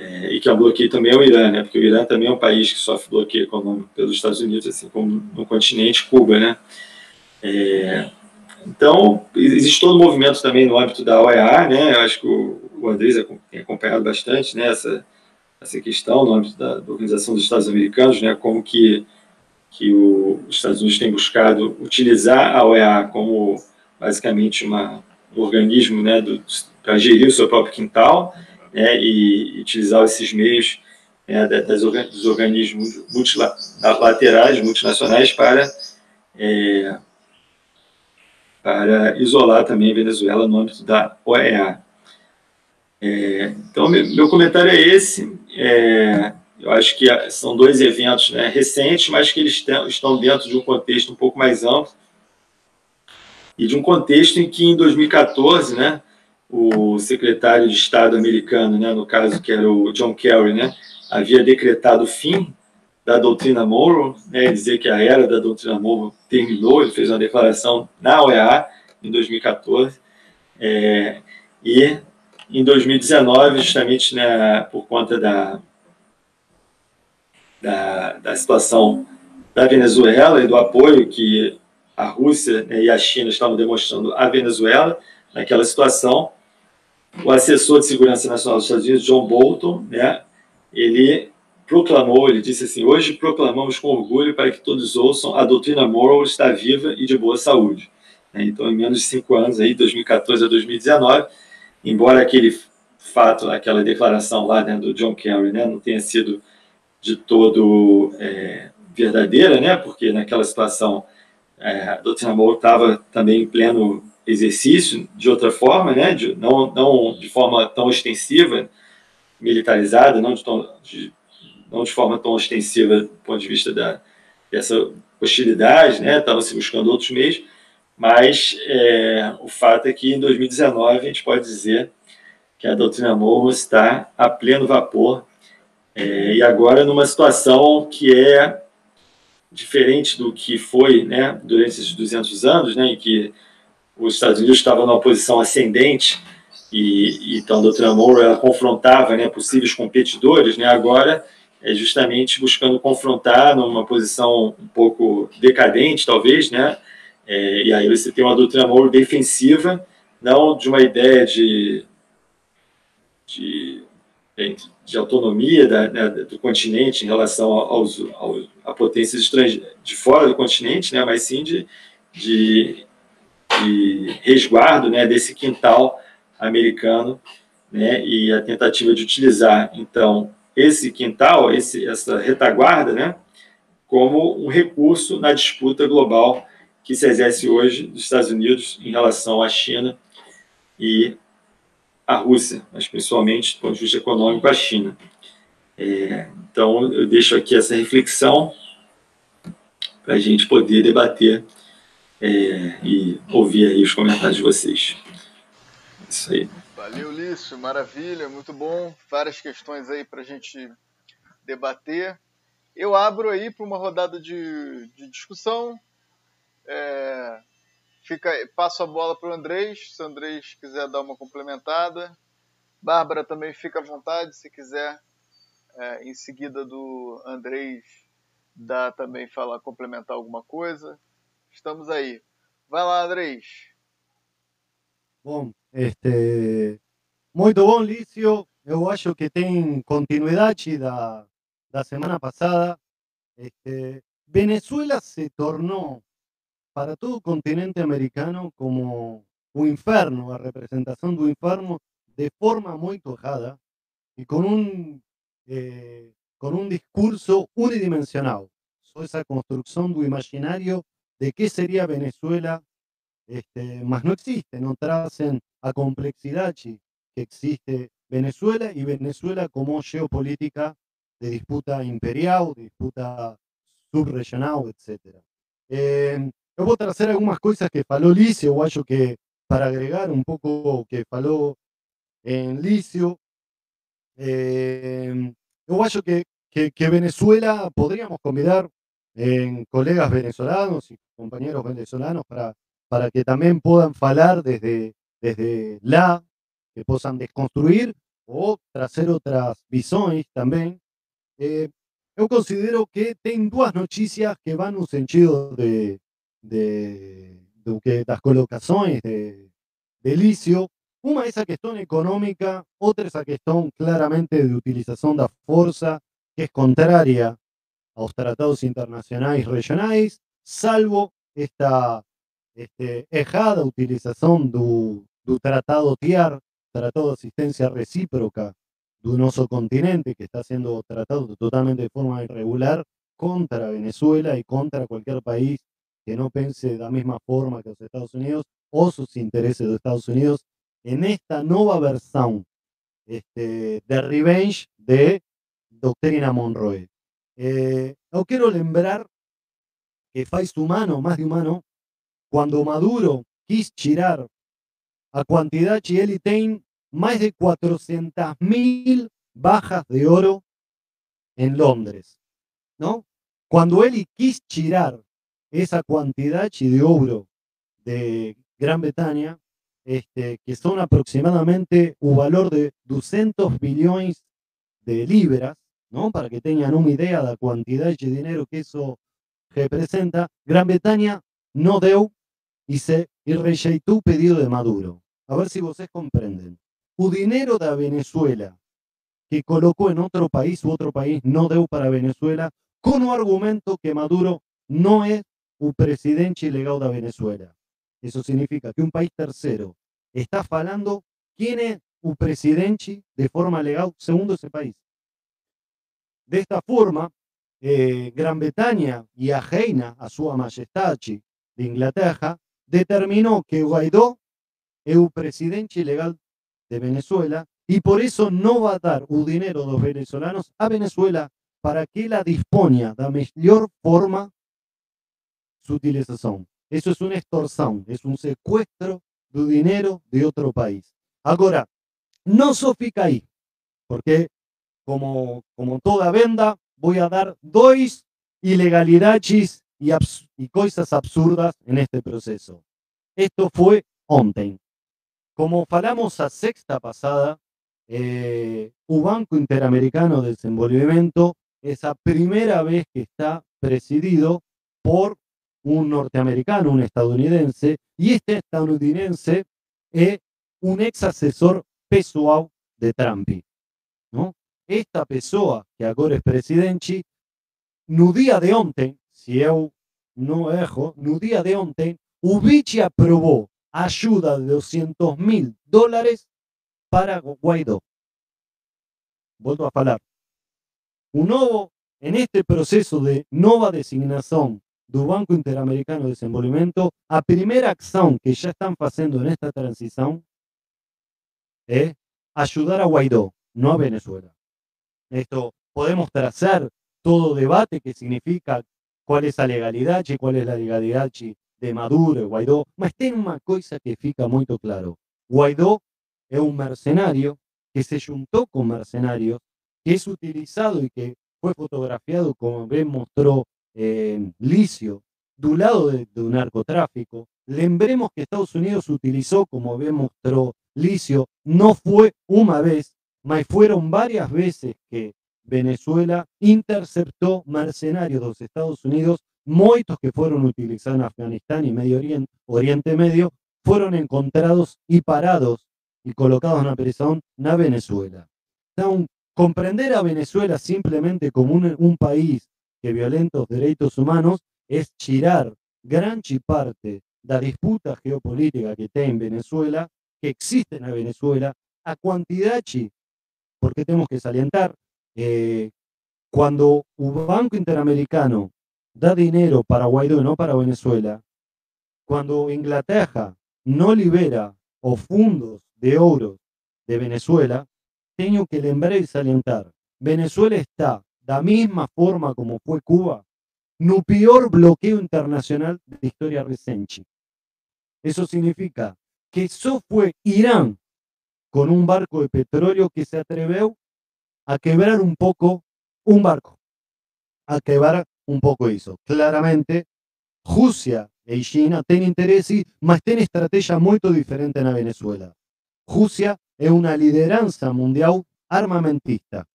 É, e que é um bloqueio também ao Irã, né, porque o Irã também é um país que sofre bloqueio econômico pelos Estados Unidos, assim como no continente Cuba. Né. É, então, existe todo o movimento também no âmbito da OEA, né? Eu acho que o, o Andrés tem acompanhado bastante né, essa, essa questão no âmbito da, da Organização dos Estados Americanos, né? Como que, que o, os Estados Unidos têm buscado utilizar a OEA como basicamente uma, um organismo né, para gerir o seu próprio quintal né, e, utilizar esses meios né, das, dos organismos multilaterais, multinacionais, para é, para isolar também a Venezuela no âmbito da OEA. É, então, meu comentário é esse. É, eu acho que são dois eventos né, recentes, mas que eles estão dentro de um contexto um pouco mais amplo e de um contexto em que, em 2014, né, o secretário de Estado americano, né, no caso que era o John Kerry, né, havia decretado o fim da doutrina Monroe, né, dizer que a era da doutrina Monroe terminou, ele fez uma declaração na OEA em 2014, é, e em 2019, justamente né, por conta da, da, da, situação da Venezuela e do apoio que a Rússia né, e a China estavam demonstrando à Venezuela, naquela situação, o assessor de segurança nacional dos Estados Unidos, John Bolton, né, ele proclamou, ele disse assim: Hoje proclamamos com orgulho para que todos ouçam, a doutrina Morrow está viva e de boa saúde. Né, então, em menos de cinco anos, aí, 2014 a 2019, embora aquele fato, aquela declaração lá né, do John Kerry, né, não tenha sido de todo é, verdadeira, né, porque naquela situação é, a doutrina Morrow estava também em pleno exercício, de outra forma, né, de, não, não de forma tão extensiva, militarizada, não de, de não de forma tão ostensiva do ponto de vista da, dessa hostilidade, né? Estava se buscando outros meios, mas é, o fato é que em 2019 a gente pode dizer que a doutrina Monroe está a pleno vapor é, e agora numa situação que é diferente do que foi, né? Durante esses 200 anos, né? Em que os Estados Unidos estavam numa posição ascendente e, então a doutrina Monroe ela confrontava, né? Possíveis competidores, né? Agora é justamente buscando confrontar numa posição um pouco decadente, talvez, né? É, e aí você tem uma doutrina Monroe defensiva, não de uma ideia de, de, de autonomia da, né, do continente em relação aos, aos, a potências de fora do continente, né? Mas sim de, de, de resguardo, né? Desse quintal americano, né? E a tentativa de utilizar, então, esse quintal, esse, essa retaguarda, né, como um recurso na disputa global que se exerce hoje dos Estados Unidos em relação à China e à Rússia, mas principalmente do ponto de vista econômico, à China. É, então, eu deixo aqui essa reflexão para a gente poder debater é, e ouvir aí os comentários de vocês. Isso aí. Valeu, Lício, maravilha, muito bom. Várias questões aí para a gente debater. Eu abro aí para uma rodada de, de discussão. É, fica, passo a bola para o Andrés, se o Andrés quiser dar uma complementada. Bárbara também fica à vontade, se quiser, é, em seguida do Andrés, dá também falar, complementar alguma coisa. Estamos aí. Vai lá, Andrés. Bom, este, muito bom, Lício. Eu acho que tem continuidade da, da semana passada. Este, Venezuela se tornou para todo o continente americano como o inferno, a representação do inferno, de forma muito errada e com um, eh, com um discurso unidimensional. Só essa construção do imaginário de que seria Venezuela, este, mas não existe, não trazem a complexidade que existe Venezuela y Venezuela como geopolítica de disputa imperial, de disputa subregional, etc. Eh, eu vou trazer algumas coisas que falou Lício, eu acho que para agregar um pouco o que falou em Lício, eh, eu acho que, que, que, Venezuela podríamos convidar en colegas venezolanos y compañeros venezolanos para, para que también puedan falar desde, desde la que possam desconstruir ou trazer outras visões também. Eh, eu considero que tem duas notícias que vão no sentido de, de, de que das colocações de, de Lício. Uma é essa questão econômica, outra essa questão claramente de utilização da força, que é contrária aos tratados internacionais regionais, salvo esta este, utilização do, do Tratado TIAR, Tratado de Asistencia Recíproca de un oso continente que está siendo tratado totalmente de forma irregular contra Venezuela y contra cualquier país que no pense de la misma forma que los Estados Unidos o sus intereses de Estados Unidos en esta nueva versión este, de Revenge de Doctrina Monroe. Eh, no quiero lembrar que faz humano, más de humano, cuando Maduro quis tirar a cantidad que ele tem más de 400.000 bajas de oro en Londres, ¿no? Cuando él quis tirar esa cantidad de oro de Gran Bretaña, este, que son aproximadamente un valor de 200 billones de libras, ¿no? Para que tengan una idea de la cantidad de dinero que eso representa, Gran Bretaña no dio y se y pedido de Maduro. A ver si ustedes comprenden. El dinero de Venezuela que colocó en otro país u otro país no dio para Venezuela con un argumento que Maduro no es un presidente ilegal de Venezuela. Eso significa que un país tercero está falando quién es un presidente de forma legal segundo ese país. De esta forma, eh, Gran Bretaña y ajena a su majestad de Inglaterra determinó que Guaidó es un presidente ilegal de Venezuela y por eso no va a dar un dinero de los venezolanos a Venezuela para que la disponga de la mejor forma su utilización. Eso es una extorsión, es un secuestro de dinero de otro país. Ahora, no fica ahí, porque como, como toda venda, voy a dar dos ilegalidades y, y cosas absurdas en este proceso. Esto fue ontem. Como falamos a sexta pasada, eh, Banco Interamericano de Desenvolvimiento es la primera vez que está presidido por un norteamericano, un estadounidense, y este estadounidense es un ex asesor pessoal de Trump. ¿no? Esta pessoa, que ahora es presidente, no día de ontem, si yo no erro, no día de ontem, Ubici aprobó ayuda de 200 mil dólares para Guaidó. Vuelvo a hablar. Un nuevo, en este proceso de nueva designación del Banco Interamericano de Desenvolvimiento, a primera acción que ya están haciendo en esta transición es ayudar a Guaidó, no a Venezuela. Esto podemos trazar todo debate que significa cuál es la legalidad y cuál es la legalidad de Maduro, Guaidó, mas tem uma coisa que fica muito claro. Guaidó es un mercenario que se juntó con mercenarios, que es utilizado y que fue fotografiado, como bien mostró eh, Licio, del lado de, un narcotráfico. Lembremos que Estados Unidos utilizó, como bien mostró Licio, no fue una vez, mas fueron varias veces que Venezuela interceptó mercenarios de los Estados Unidos muchos que fueron utilizados en Afganistán y Medio Oriente, Oriente Medio, fueron encontrados y parados y colocados en la prisión en Venezuela. Entonces, comprender a Venezuela simplemente como un, país que violenta los derechos humanos es chirar gran parte da disputa geopolítica que tem em Venezuela, que existe na Venezuela, a quantidade, porque temos que salientar, eh, quando o Banco Interamericano dá dinheiro para Guaidó não para Venezuela, quando Inglaterra não libera os fundos de ouro de Venezuela, tenho que lembrar e salientar, Venezuela está da mesma forma como foi Cuba, no pior bloqueo internacional de la historia recente. Eso significa que eso fue Irán con un barco de petróleo que se atrevió a quebrar un poco un barco, a quebrar un poco eso. Claramente, Rusia y China tienen intereses, mas tienen estrategias muy diferentes en Venezuela. Rusia es una lideranza mundial armamentista.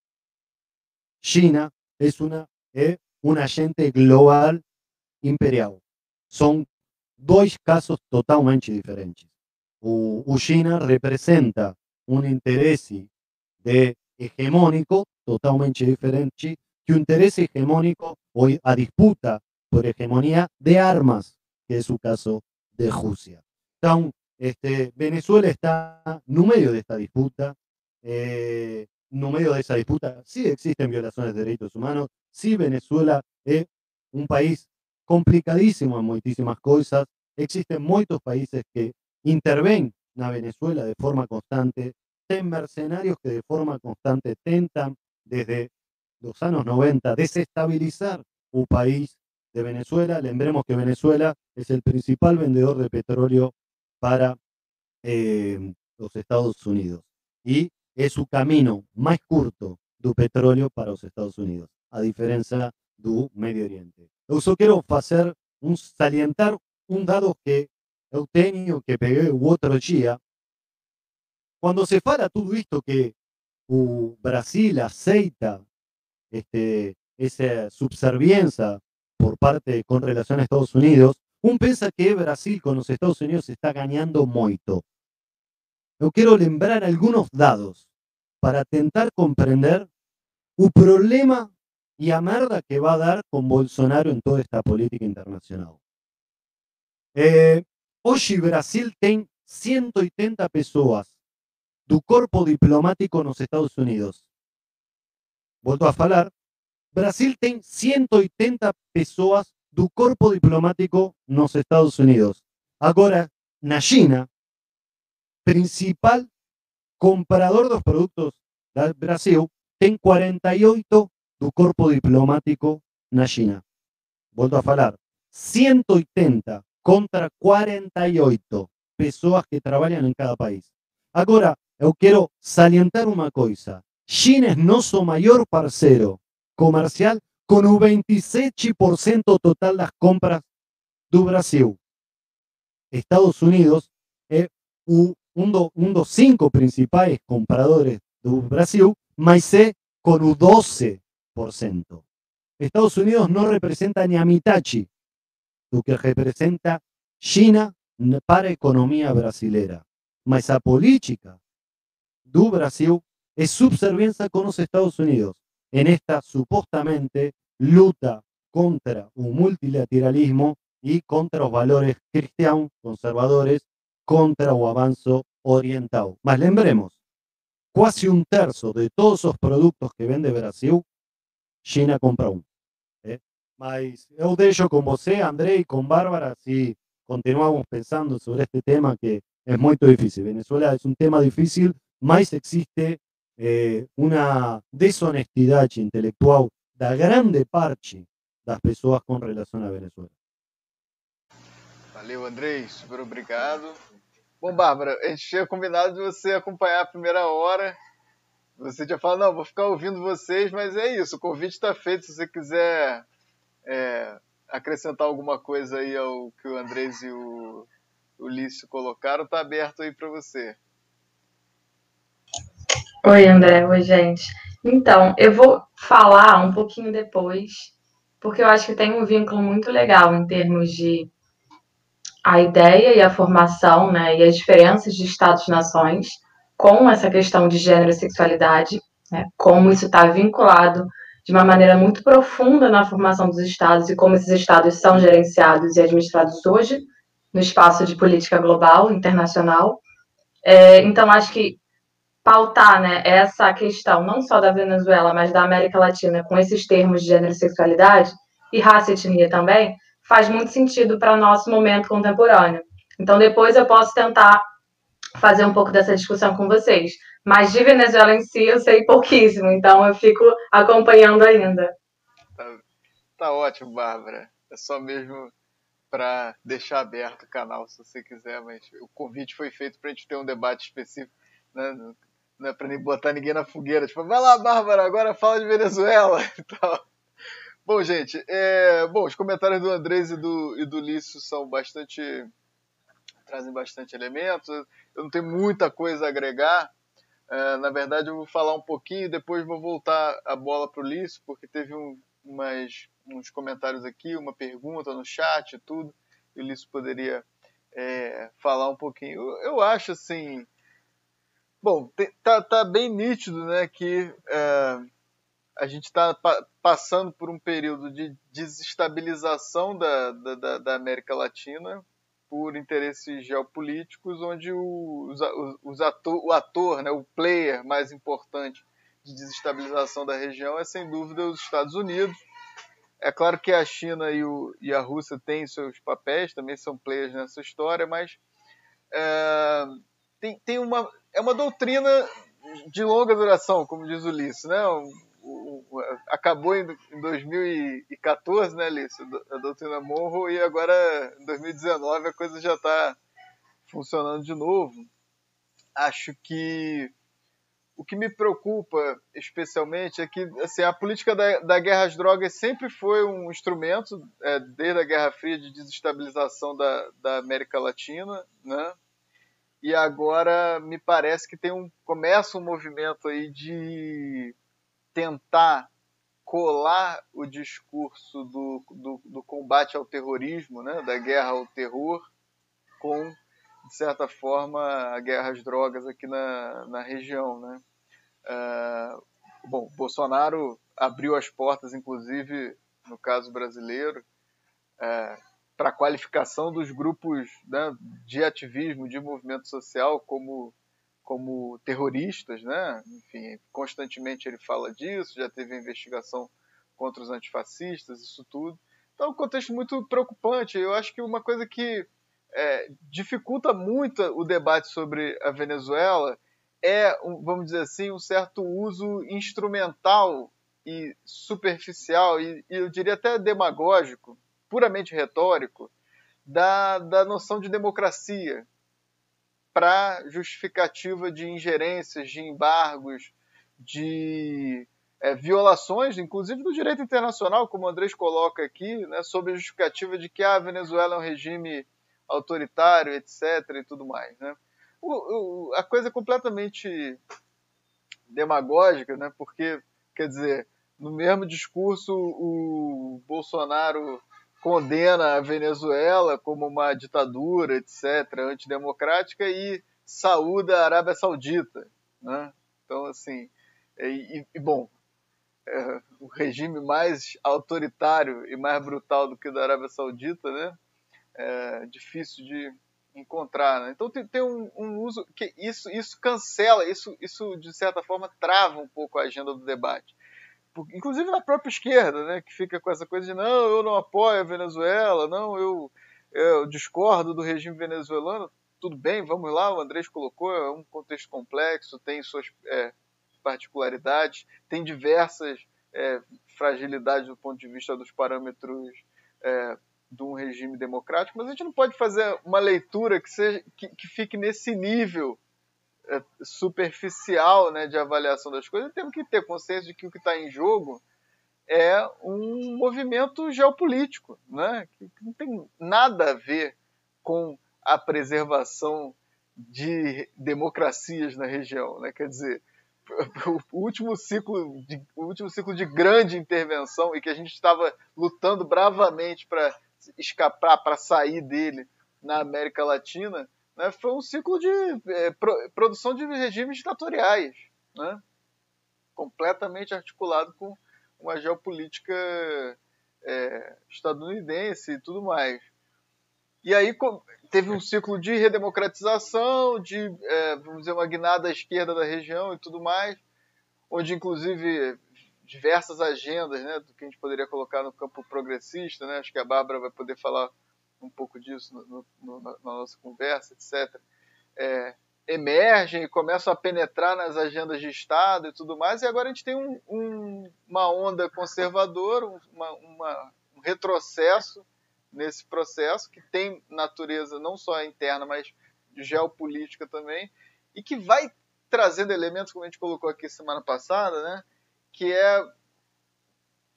China es una eh, un agente global imperial. Son dos casos totalmente diferentes. China representa interesse de hegemônico totalmente diferente que o interesse hegemônico ou a disputa por hegemonia de armas, que é o caso de Rússia. Então, este, Venezuela está no meio desta disputa. Eh, no medio de esa disputa sí existen violaciones de derechos humanos, sí Venezuela es un país complicadísimo en muchísimas cosas, existen muchos países que interven a Venezuela de forma constante, ten mercenarios que de forma constante tentan desde los años 90 desestabilizar un país de Venezuela. Lembremos que Venezuela es el principal vendedor de petróleo para eh, los Estados Unidos. Y es o caminho mais curto do petróleo para os Estados Unidos, a diferença do Medio Oriente. Eu só quero fazer um salientar um dado que eu tenho que peguei o outro dia. Quando se fala tudo isto que Brasil aceita este, essa subserviência por parte com relação a Estados Unidos, um pensa que Brasil com os Estados Unidos está ganhando muito. Eu quero lembrar algunos dados para tentar comprender o problema e a merda que va a dar con Bolsonaro en toda esta política internacional. Eh, hoje Brasil tem 180 pessoas do corpo diplomático nos Estados Unidos. Volto a falar, Brasil tem 180 pessoas do corpo diplomático nos Estados Unidos. Agora, na China, principal comprador dos productos de Brasil tem 48 do corpo diplomático na China. Volto a falar, 180 contra 48 pessoas que trabalham em cada país. Agora, eu quero salientar uma coisa. China é nosso maior parceiro comercial com o 27% total das compras do Brasil. Estados Unidos é o um, do, cinco principais compradores do Brasil, mas é com o 12%. Estados Unidos não representa nem a metade do que representa China para a economia brasileira. Mas a política do Brasil é subserviência com os Estados Unidos en esta supostamente luta contra o multilateralismo y contra los valores cristianos conservadores contra o avanço oriental. Mas lembremos, quase um terço de todos os produtos que vende Brasil, China compra um. ¿Eh? Mas eu deixo com você, André, e com Bárbara, se continuamos pensando sobre este tema que é muito difícil. Venezuela é um tema difícil, mas existe eh, uma desonestidade intelectual da grande parte das pessoas com relação a Venezuela. Valeu, Andrei. Super obrigado. Bom, Bárbara, a gente tinha combinado de você acompanhar a primeira hora. Você tinha falado, não, vou ficar ouvindo vocês, mas é isso, o convite está feito. Se você quiser é, acrescentar alguma coisa aí ao que o Andrés e o, Lício colocaram, está aberto aí para você. Oi, André. Oi, gente. Então, eu vou falar um pouquinho depois, porque eu acho que tem um vínculo muito legal em termos de a ideia e a formação, né, e as diferenças de estados-nações com essa questão de gênero e sexualidade, né, como isso está vinculado de uma maneira muito profunda na formação dos estados e como esses estados são gerenciados e administrados hoje, no espaço de política global, internacional. É, então, acho que pautar né, essa questão, não só da Venezuela, mas da América Latina, com esses termos de gênero e sexualidade, e raça e etnia também, faz muito sentido para o nosso momento contemporâneo. Então, depois eu posso tentar fazer um pouco dessa discussão com vocês. Mas de Venezuela em si eu sei pouquíssimo, então eu fico acompanhando ainda. Tá, tá ótimo, Bárbara. É só mesmo para deixar aberto o canal, se você quiser, mas o convite foi feito para a gente ter um debate específico, né? não é para nem botar ninguém na fogueira, tipo, vai lá, Bárbara, agora fala de Venezuela então Bom, gente, é... bom, os comentários do Andrés e do, e do Lício são bastante. Trazem bastante elementos. Eu não tenho muita coisa a agregar. É, na verdade, eu vou falar um pouquinho, depois vou voltar a bola para o Lício, porque teve um, umas, uns comentários aqui, uma pergunta no chat e tudo, e o Lício poderia é, falar um pouquinho. Eu, eu, acho assim. Bom, tá, tá bem nítido né, que é, a gente está pa passando por um período de desestabilização da, da, da, América Latina por interesses geopolíticos, onde o, os, os ator, o ator, né, o player mais importante de desestabilização da região é sem dúvida os Estados Unidos. É claro que a China e, o, e a Rússia têm seus papéis, também são players nessa história, mas é, tem, tem uma, é uma doutrina de longa duração, como diz Ulisses, né? Acabou em, 2014, né, Lício, a doutrina Monroe, e agora em 2019 a coisa já está funcionando de novo. Acho que o que me preocupa especialmente é que assim, a política da, da guerra às drogas sempre foi um instrumento, é, desde a Guerra Fria, de desestabilização da, da América Latina, né? E agora me parece que tem um começa um movimento aí de tentar colar o discurso do, do, do, combate ao terrorismo, né, da guerra ao terror, com, de certa forma, a guerra às drogas aqui na, na região. Né? Uh, bom, Bolsonaro abriu as portas, inclusive, no caso brasileiro, uh, para a qualificação dos grupos né, de ativismo, de movimento social, como como terroristas, né? Enfim, constantemente ele fala disso, já teve investigação contra os antifascistas, isso tudo. Então, é um contexto muito preocupante. Eu acho que uma coisa que é, dificulta muito o debate sobre a Venezuela é, vamos dizer assim, um certo uso instrumental e superficial, e, e eu diria até demagógico, puramente retórico, da, da noção de democracia para justificativa de ingerências, de embargos, de é, violações, inclusive do direito internacional, como o Andrés coloca aqui, né, sob a justificativa de que ah, a Venezuela é um regime autoritário, etc. e tudo mais. Né? O, o, a coisa é completamente demagógica, né, porque, quer dizer, no mesmo discurso o Bolsonaro condena a Venezuela como uma ditadura, etc., antidemocrática, e saúda a Arábia Saudita. Né? Então, assim, e, e bom, é, o regime mais autoritário e mais brutal do que o da Arábia Saudita, né? É difícil de encontrar. Né? Então tem, tem um, um, uso que isso, isso cancela, isso, isso de certa forma trava um pouco a agenda do debate inclusive na própria esquerda, né, que fica com essa coisa de não, eu não apoio a Venezuela, não, eu, eu discordo do regime venezuelano. Tudo bem, vamos lá, o Andrés colocou, é um contexto complexo, tem suas é, particularidades, tem diversas é, fragilidades do ponto de vista dos parâmetros é, de um regime democrático, mas a gente não pode fazer uma leitura que, seja, que, que fique nesse nível superficial né, de avaliação das coisas, temos que ter consciência de que o que está em jogo é um movimento geopolítico, né, que não tem nada a ver com a preservação de democracias na região. Né? Quer dizer, o último ciclo de, o último ciclo de grande intervenção e que a gente estava lutando bravamente para escapar, para sair dele na América Latina, né, foi um ciclo de é, pro, produção de regimes ditatoriais, né, completamente articulado com uma geopolítica é, estadunidense e tudo mais. E aí teve um ciclo de redemocratização, de, é, vamos dizer, uma guinada à esquerda da região e tudo mais, onde inclusive diversas agendas, né, do que a gente poderia colocar no campo progressista, né, acho que a Bárbara vai poder falar um pouco disso no, no, na, nossa conversa, etc., é, emergem e começam a penetrar nas agendas de Estado e tudo mais, e agora a gente tem um, um, uma onda conservadora, uma, uma, um retrocesso nesse processo, que tem natureza não só interna, mas geopolítica também, e que vai trazendo elementos, como a gente colocou aqui semana passada, né, que é,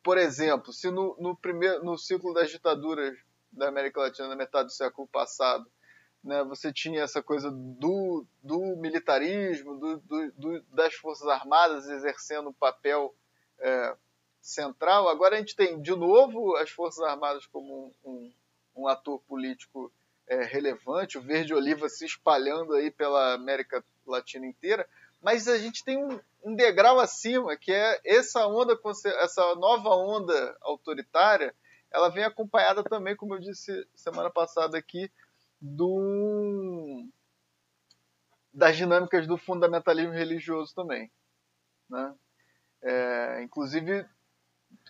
por exemplo, se no, no, primeiro, no ciclo das ditaduras da América Latina na metade do século passado, né, você tinha essa coisa do, do militarismo, do, do, das forças armadas exercendo um papel é, central. Agora a gente tem, de novo, as forças armadas como um, um, um ator político é, relevante, o verde oliva se espalhando aí pela América Latina inteira, mas a gente tem um, um degrau acima, que é essa onda, essa nova onda autoritária, ela vem acompanhada também, como eu disse semana passada aqui, do, das dinâmicas do fundamentalismo religioso também. Né? É, inclusive,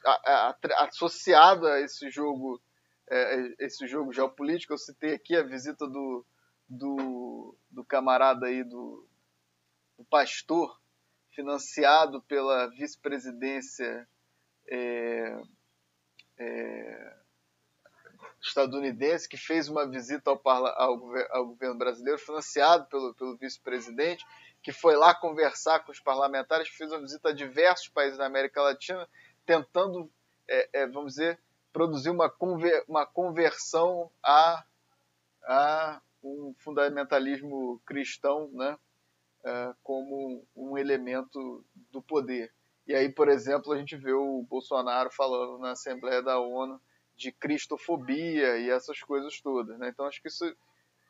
a, a, associado a esse jogo, é, esse jogo geopolítico, eu citei aqui a visita do, do, do camarada aí, do, do pastor, financiado pela vice-presidência é, é, estadunidense que fez uma visita ao, ao, ao governo brasileiro, financiado pelo, pelo vice-presidente, que foi lá conversar com os parlamentares, fez uma visita a diversos países da América Latina, tentando, é, é, vamos dizer, produzir uma, conver, uma conversão a, a um fundamentalismo cristão, né, é, como um elemento do poder. E aí, por exemplo, a gente vê o Bolsonaro falando na Assembleia da ONU de cristofobia e essas coisas todas. Né? Então, acho que isso,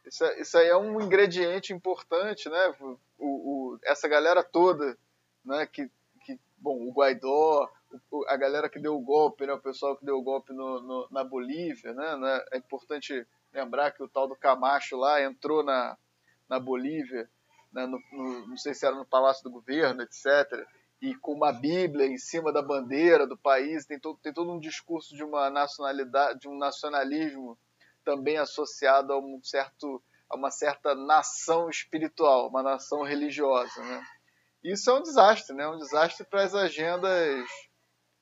isso, é, isso, aí é um ingrediente importante, né? O, o, essa galera toda, né? Que, que bom, o Guaidó, o, a galera que deu o golpe, né? O pessoal que deu o golpe no, no, na Bolívia, né? né? É importante lembrar que o tal do Camacho lá entrou na, na Bolívia, né? no, no, não sei se era no Palácio do Governo, etc e com uma Bíblia em cima da bandeira do país, tem todo, tem todo um discurso de uma nacionalidade, de um nacionalismo também associado a um certo a uma certa nação espiritual, uma nação religiosa, né? Isso é um desastre, né? Um desastre para as agendas,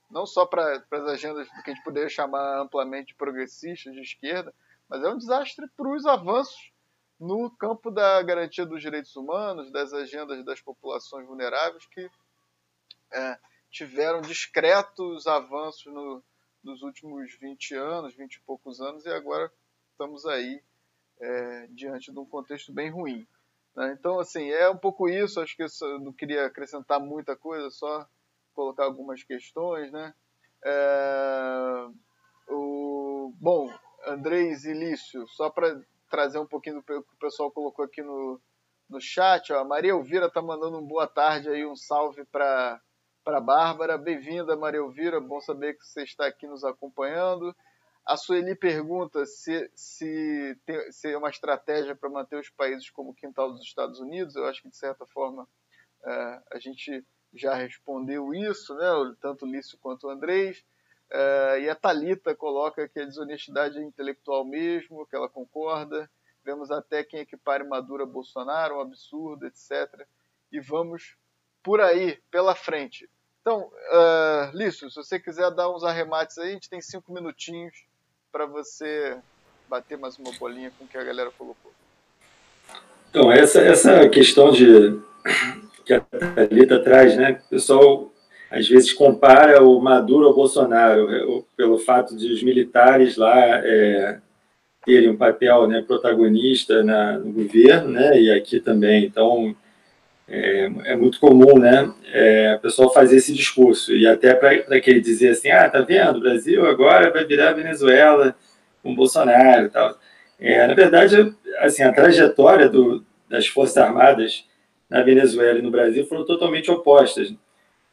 não só para, as agendas que a gente poderia chamar amplamente progressistas de esquerda, mas é um desastre para os avanços no campo da garantia dos direitos humanos, das agendas das populações vulneráveis que é, tiveram discretos avanços no, nos últimos 20 anos, 20 e poucos anos, e agora estamos aí é, diante de um contexto bem ruim. Né? Então, assim, é um pouco isso, acho que eu não queria acrescentar muita coisa, só colocar algumas questões, né? É, o, bom, Andrés e Lício, só para trazer um pouquinho do que o pessoal colocou aqui no, no chat, ó, a Maria Elvira está mandando um boa tarde aí, um salve para para a Bárbara. Bem-vinda, Maria Elvira. Bom saber que você está aqui nos acompanhando. A Sueli pergunta se, se, tem, se é uma estratégia para manter os países como quintal dos Estados Unidos. Eu acho que, de certa forma, é, a gente já respondeu isso, né? tanto o Lício quanto o Andrés. É, e a Talita coloca que a desonestidade é intelectual mesmo, que ela concorda. Vemos até quem equipare Maduro a Bolsonaro, um absurdo, etc. E vamos por aí, pela frente. Então, uh, Lício, se você quiser dar uns arremates aí, a gente tem cinco minutinhos para você bater mais uma bolinha com o que a galera colocou. Então, essa, essa questão de que a Thalita traz, né? O pessoal às vezes compara o Maduro ao Bolsonaro, é, pelo fato de os militares lá é, terem um papel né, protagonista na, no governo, né? E aqui também. Então, é, é, muito comum, né, é, o pessoal fazer esse discurso, e até para que ele dizer assim, ah, tá vendo, o Brasil agora vai virar Venezuela com Bolsonaro e tal. É, na verdade, assim, a trajetória do, das Forças Armadas na Venezuela e no Brasil foram totalmente opostas,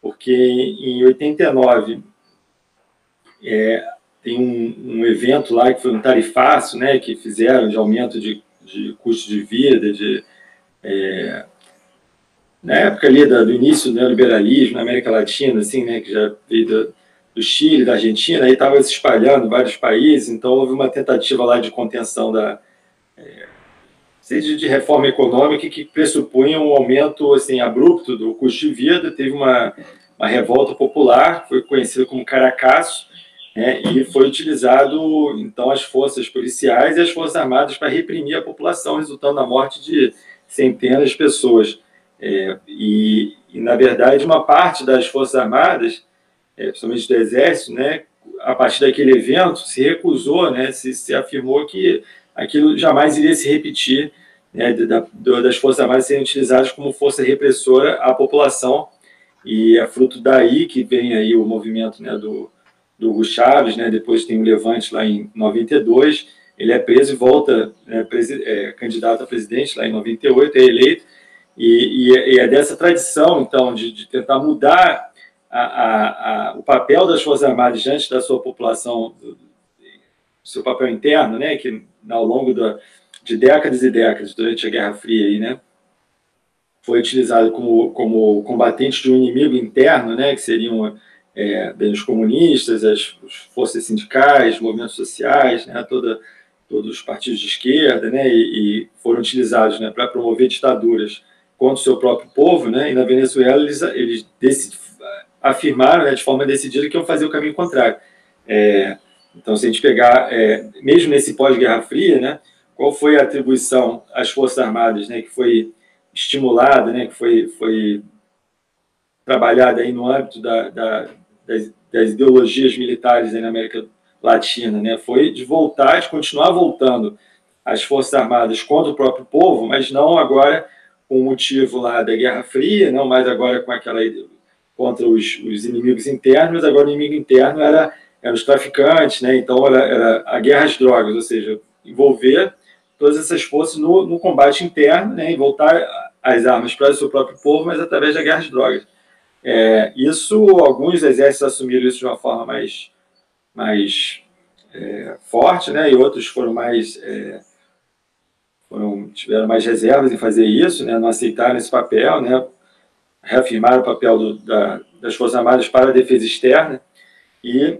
porque em 89 é, tem um, um, evento lá que foi um tarifaço, né, que fizeram de aumento de, de custo de vida, de é, na época ali do, início do neoliberalismo na América Latina, assim, né, que já veio do, do Chile, da Argentina, aí estava se espalhando em vários países, então houve uma tentativa lá de contenção da é, seja de reforma econômica que pressupunha um aumento assim abrupto do custo de vida, teve uma, uma revolta popular, foi conhecido como Caracaço, né, e foi utilizado então as forças policiais e as forças armadas para reprimir a população, resultando na morte de centenas de pessoas. É, e, e, na verdade, uma parte das forças armadas, é, principalmente do exército, né, a partir daquele evento, se recusou, né, se, se afirmou que aquilo jamais iria se repetir, né, da, das forças armadas serem utilizadas como força repressora à população, e é fruto daí que vem aí o movimento né, do, do Hugo Chaves, né? depois tem o Levante lá em 92, ele é preso e volta né, é, candidato a presidente lá em 98, é eleito, e, e, é, e é dessa tradição, então, de, de tentar mudar a, a, a, o papel das Forças Armadas diante da sua população, do, seu papel interno, né, que ao longo da, de décadas e décadas, durante a Guerra Fria, aí, né, foi utilizado como, como combatente de um inimigo interno, né, que seriam é, bem, os comunistas, as, as, forças sindicais, movimentos sociais, né, toda, todos os partidos de esquerda, né, e, e foram utilizados né, para promover ditaduras contra o seu próprio povo, né, e na Venezuela eles, eles decid, afirmaram né, de forma decidida que iam fazer o caminho contrário. É, então, se a gente pegar, é, mesmo nesse pós-Guerra Fria, né, qual foi a atribuição às Forças Armadas, né, que foi estimulada, né, que foi, foi trabalhada aí no âmbito da, da, das, das, ideologias militares aí na América Latina, né, foi de voltar, de continuar voltando as Forças Armadas contra o próprio povo, mas não agora com o motivo lá da Guerra Fria, não mais agora com aquela contra os, os inimigos internos, agora o inimigo interno era, eram os traficantes, né, então era, era a guerra às drogas, ou seja, envolver todas essas forças no, no combate interno né, e voltar as armas para o seu próprio povo, mas através da guerra de drogas. É, isso, alguns exércitos assumiram isso de uma forma mais, mais é, forte, né, e outros foram mais é, foram, tiveram mais reservas em fazer isso, né, não aceitaram esse papel, né, reafirmaram o papel do, da, das Forças Armadas para a defesa externa. E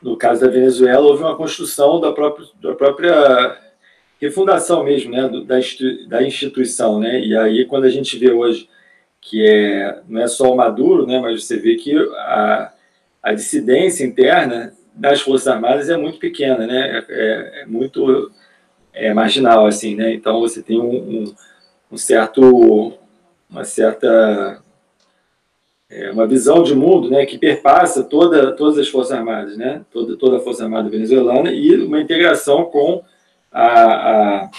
no caso da Venezuela houve uma construção da própria, da própria refundação mesmo, né, da, da instituição, né, e aí quando a gente vê hoje que é, não é só o Maduro, né, mas você vê que a, a dissidência interna das Forças Armadas é muito pequena, né, é, é muito é, marginal, assim, né, então você tem um, um, um certo, uma certa é, uma visão de mundo né, que perpassa toda, todas as Forças Armadas, né, toda, toda a Força Armada venezuelana e uma integração com a, a,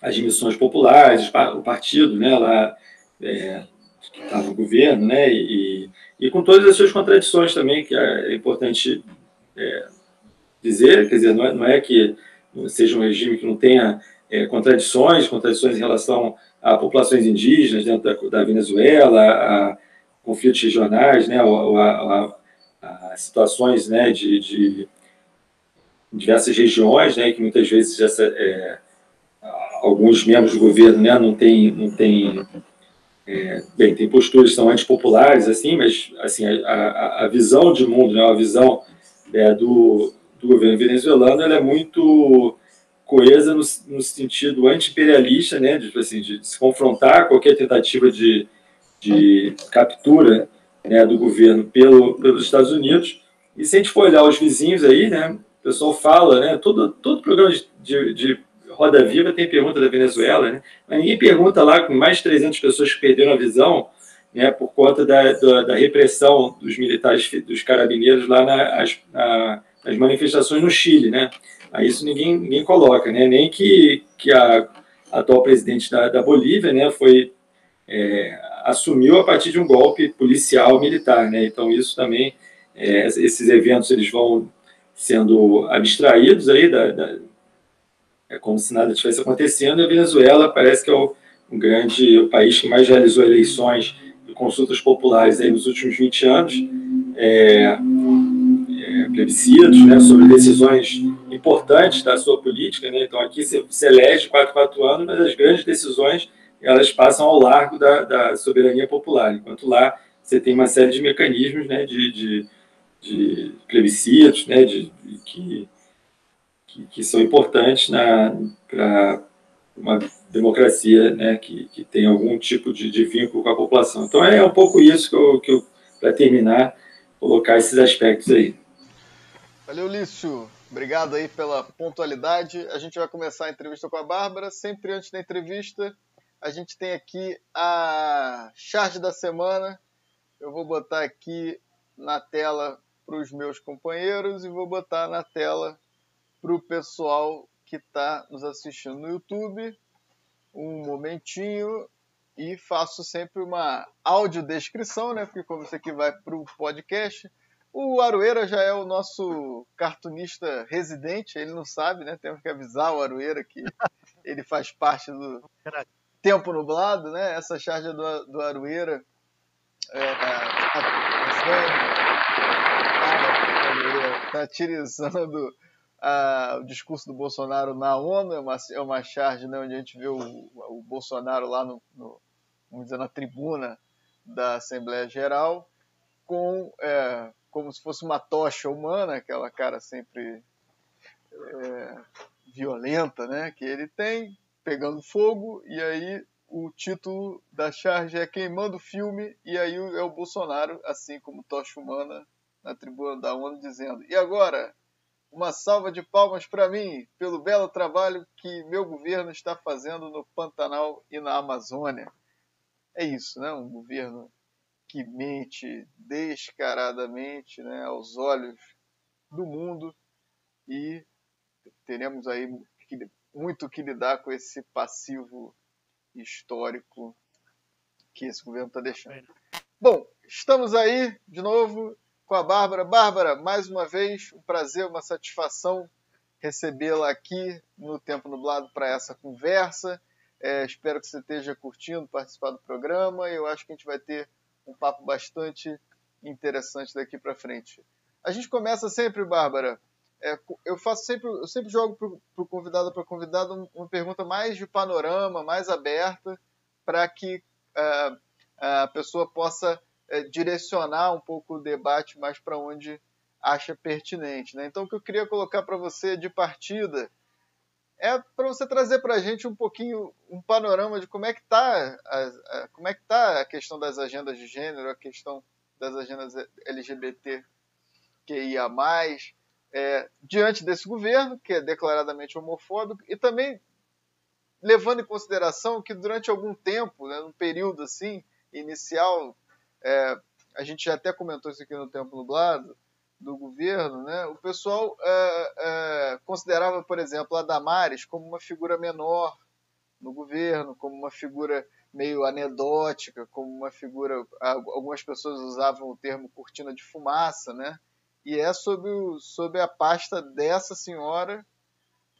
as missões populares, o partido, né, lá, é, que está no governo, né, e, e com todas as suas contradições também, que é importante é, dizer, quer dizer, não é, não é que seja um regime que não tenha é, contradições, contradições em relação a populações indígenas dentro da, da Venezuela, a conflitos regionais, né, a, a, a, a situações né, de, de diversas regiões, né, que muitas vezes essa, é, alguns membros do governo né, não têm, não tem, é, bem, tem posturas que são antipopulares, assim, mas assim, a, a, a visão de mundo, né, a visão é, do, do governo venezuelano, ela é muito coesa no, no sentido anti-imperialista, né, de, assim, de, se confrontar qualquer tentativa de, de captura né, do governo pelo, pelos Estados Unidos. E se a gente for olhar os vizinhos aí, né, o pessoal fala, né? Todo, todo programa de, de, de Roda Viva tem pergunta da Venezuela, né? Mas ninguém pergunta lá com mais de 300 pessoas que perderam a visão, né? Por conta da, da, da repressão dos militares, dos carabineiros lá nas, na, nas manifestações no Chile, né? Aí isso ninguém, ninguém coloca, né? Nem que, que a, atual presidente da, da Bolívia, né? Foi é, assumiu a partir de um golpe policial militar, né? Então isso também, é, esses eventos eles vão sendo abstraídos aí, da, da, é como se nada estivesse acontecendo, e a Venezuela parece que é o, grande o país que mais realizou eleições e consultas populares aí nos últimos 20 anos, é, plebiscitos, né, sobre decisões importantes da sua política. Né? Então, aqui você, elege 4, 4 anos, mas as grandes decisões elas passam ao largo da, da soberania popular, enquanto lá você tem uma série de mecanismos né, de, de, de plebiscitos né, de, de que, que, que, são importantes para uma democracia né, que, que tem algum tipo de, de vínculo com a população. Então é um pouco isso que eu, que eu para terminar, colocar esses aspectos aí. Valeu, Lício. Obrigado aí pela pontualidade. A gente vai começar a entrevista com a Bárbara. Sempre antes da entrevista, a gente tem aqui a charge da semana. Eu vou botar aqui na tela para os meus companheiros e vou botar na tela para o pessoal que está nos assistindo no YouTube. Um momentinho e faço sempre uma audiodescrição, né? Porque como isso aqui vai para o podcast, o Aroeira já é o nosso cartunista residente, ele não sabe, né? Temos que avisar o Aroeira que ele faz parte do Tempo Nublado, né? Essa charge do, do Aroeira é, tá, tá, tá o discurso do Bolsonaro na ONU, é uma, é uma charge né, onde a gente vê o, o Bolsonaro lá no, no vamos dizer, na tribuna da Assembleia Geral, com é, como se fosse uma tocha humana, aquela cara sempre é, violenta, né, que ele tem, pegando fogo, e aí o título da charge é Queimando o Filme, e aí é o Bolsonaro, assim como tocha humana, na tribuna da ONU, dizendo: E agora, uma salva de palmas para mim pelo belo trabalho que meu governo está fazendo no Pantanal e na Amazônia é isso, né? Um governo que mente descaradamente né, aos olhos do mundo e teremos aí muito que lidar com esse passivo histórico que esse governo está deixando. Bom, estamos aí de novo com a Bárbara. Bárbara, mais uma vez, um prazer, uma satisfação recebê-la aqui no Tempo Nublado para essa conversa. É, espero que você esteja curtindo participar do programa. Eu acho que a gente vai ter um papo bastante interessante daqui para frente. A gente começa sempre, Bárbara. É, eu faço sempre, eu sempre jogo para o convidado para convidado uma pergunta mais de panorama, mais aberta, para que é, a pessoa possa é, direcionar um pouco o debate mais para onde acha pertinente. Né? Então, o que eu queria colocar para você de partida é para você trazer para a gente um pouquinho um panorama de como é que está a, como é que tá a questão das agendas de gênero, a questão das agendas LGBT QIA+, é, diante desse governo, que é declaradamente homofóbico, e também levando em consideração que durante algum tempo, né, num período assim, inicial, é, a gente já até comentou isso aqui no Tempo Nublado, do governo, né, o pessoal é, é, considerava, por exemplo, a Damares como uma figura menor no governo, como uma figura meio anedótica, como uma figura. Algumas pessoas usavam o termo cortina de fumaça, né? E é sob, o, sob a pasta dessa senhora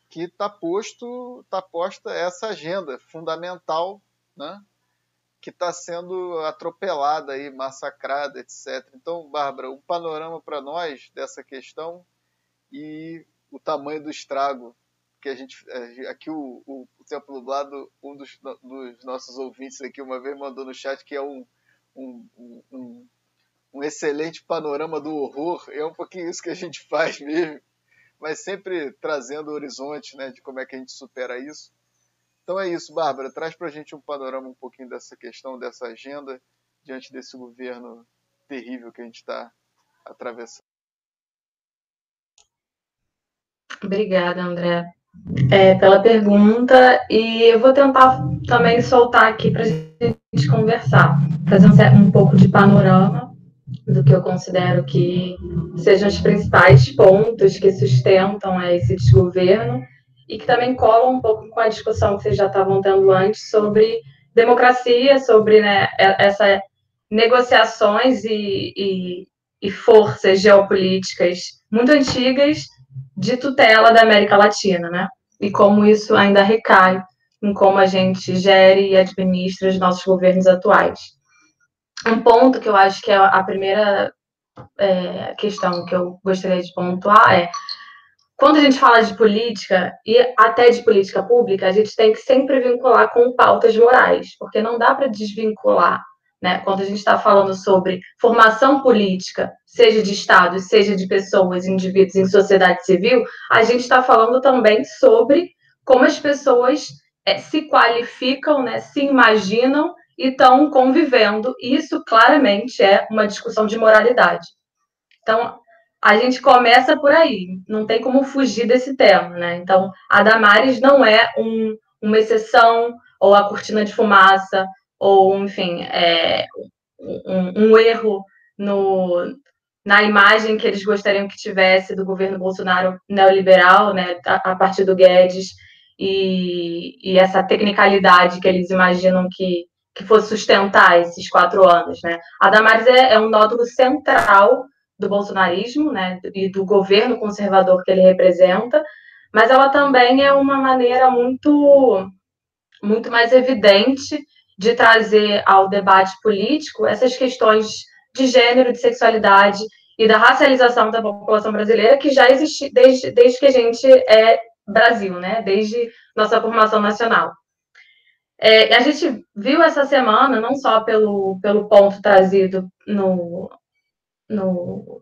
que está posto, tá posta essa agenda fundamental, né? Que está sendo atropelada aí, massacrada, etc. Então, Bárbara, um panorama para nós dessa questão e o tamanho do estrago que a gente é, aqui o, o, o Tempo Nublado, um dos, dos, nossos ouvintes aqui uma vez mandou no chat que é um, um, um, um excelente panorama do horror. É um pouquinho isso que a gente faz mesmo, mas sempre trazendo horizonte, né, de como é que a gente supera isso. Então é isso, Bárbara. Traz para a gente um panorama um pouquinho dessa questão, dessa agenda, diante desse governo terrível que a gente está atravessando. Obrigada, André, é, pela pergunta. E eu vou tentar também soltar aqui para a gente conversar, fazer um, um pouco de panorama do que eu considero que sejam os principais pontos que sustentam esse desgoverno e que também colam um pouco com a discussão que vocês já estavam tendo antes sobre democracia, sobre né, essas negociações e, e, e forças geopolíticas muito antigas de tutela da América Latina, né? E como isso ainda recai em como a gente gere e administra os nossos governos atuais. Um ponto que eu acho que é a primeira é, questão que eu gostaria de pontuar é quando a gente fala de política e até de política pública, a gente tem que sempre vincular com pautas morais, porque não dá para desvincular, né? Quando a gente está falando sobre formação política, seja de Estado, seja de pessoas, indivíduos em sociedade civil, a gente está falando também sobre como as pessoas é, se qualificam, né? Se imaginam e estão convivendo. Isso claramente é uma discussão de moralidade. Então, a gente começa por aí, não tem como fugir desse tema, né? Então, a Damares não é um, uma exceção, ou a cortina de fumaça, ou, enfim, é, um, um, erro no, na imagem que eles gostariam que tivesse do governo Bolsonaro neoliberal, né, a, a partir do Guedes, e, e, essa tecnicalidade que eles imaginam que, que fosse sustentar esses quatro anos, né? A Damares é, é um nódulo central do bolsonarismo, né, e do governo conservador que ele representa, mas ela também é uma maneira muito muito mais evidente de trazer ao debate político essas questões de gênero, de sexualidade e da racialização da população brasileira que já existe desde, desde que a gente é Brasil, né? Desde nossa formação nacional. É, a gente viu essa semana, não só pelo, pelo ponto trazido no, no,